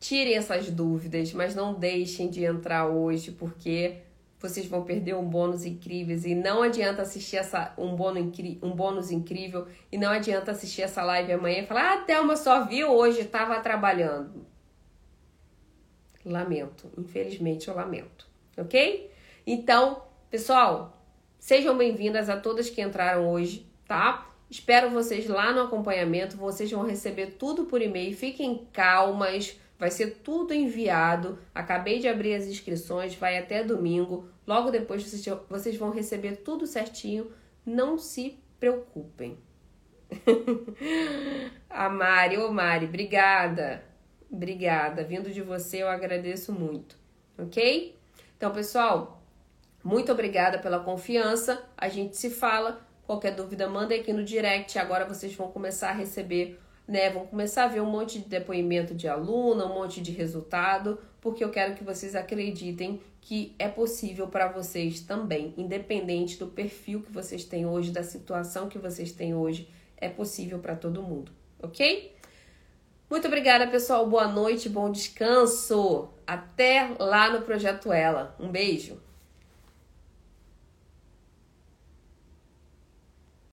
Tirem essas dúvidas, mas não deixem de entrar hoje, porque vocês vão perder um bônus incrível e não adianta assistir essa um bônus, um bônus incrível e não adianta assistir essa live amanhã e falar: "Ah, Thelma só viu hoje, estava trabalhando". Lamento, infelizmente eu lamento, OK? Então, pessoal, sejam bem-vindas a todas que entraram hoje, tá? Espero vocês lá no acompanhamento, vocês vão receber tudo por e-mail. Fiquem calmas Vai ser tudo enviado. Acabei de abrir as inscrições, vai até domingo. Logo depois vocês vão receber tudo certinho. Não se preocupem. A Mari, ô Mari, obrigada. Obrigada. Vindo de você, eu agradeço muito. Ok? Então, pessoal, muito obrigada pela confiança. A gente se fala. Qualquer dúvida, manda aqui no direct. Agora vocês vão começar a receber né? Vão começar a ver um monte de depoimento de aluno, um monte de resultado, porque eu quero que vocês acreditem que é possível para vocês também, independente do perfil que vocês têm hoje, da situação que vocês têm hoje, é possível para todo mundo, ok? Muito obrigada, pessoal. Boa noite, bom descanso. Até lá no Projeto Ela. Um beijo.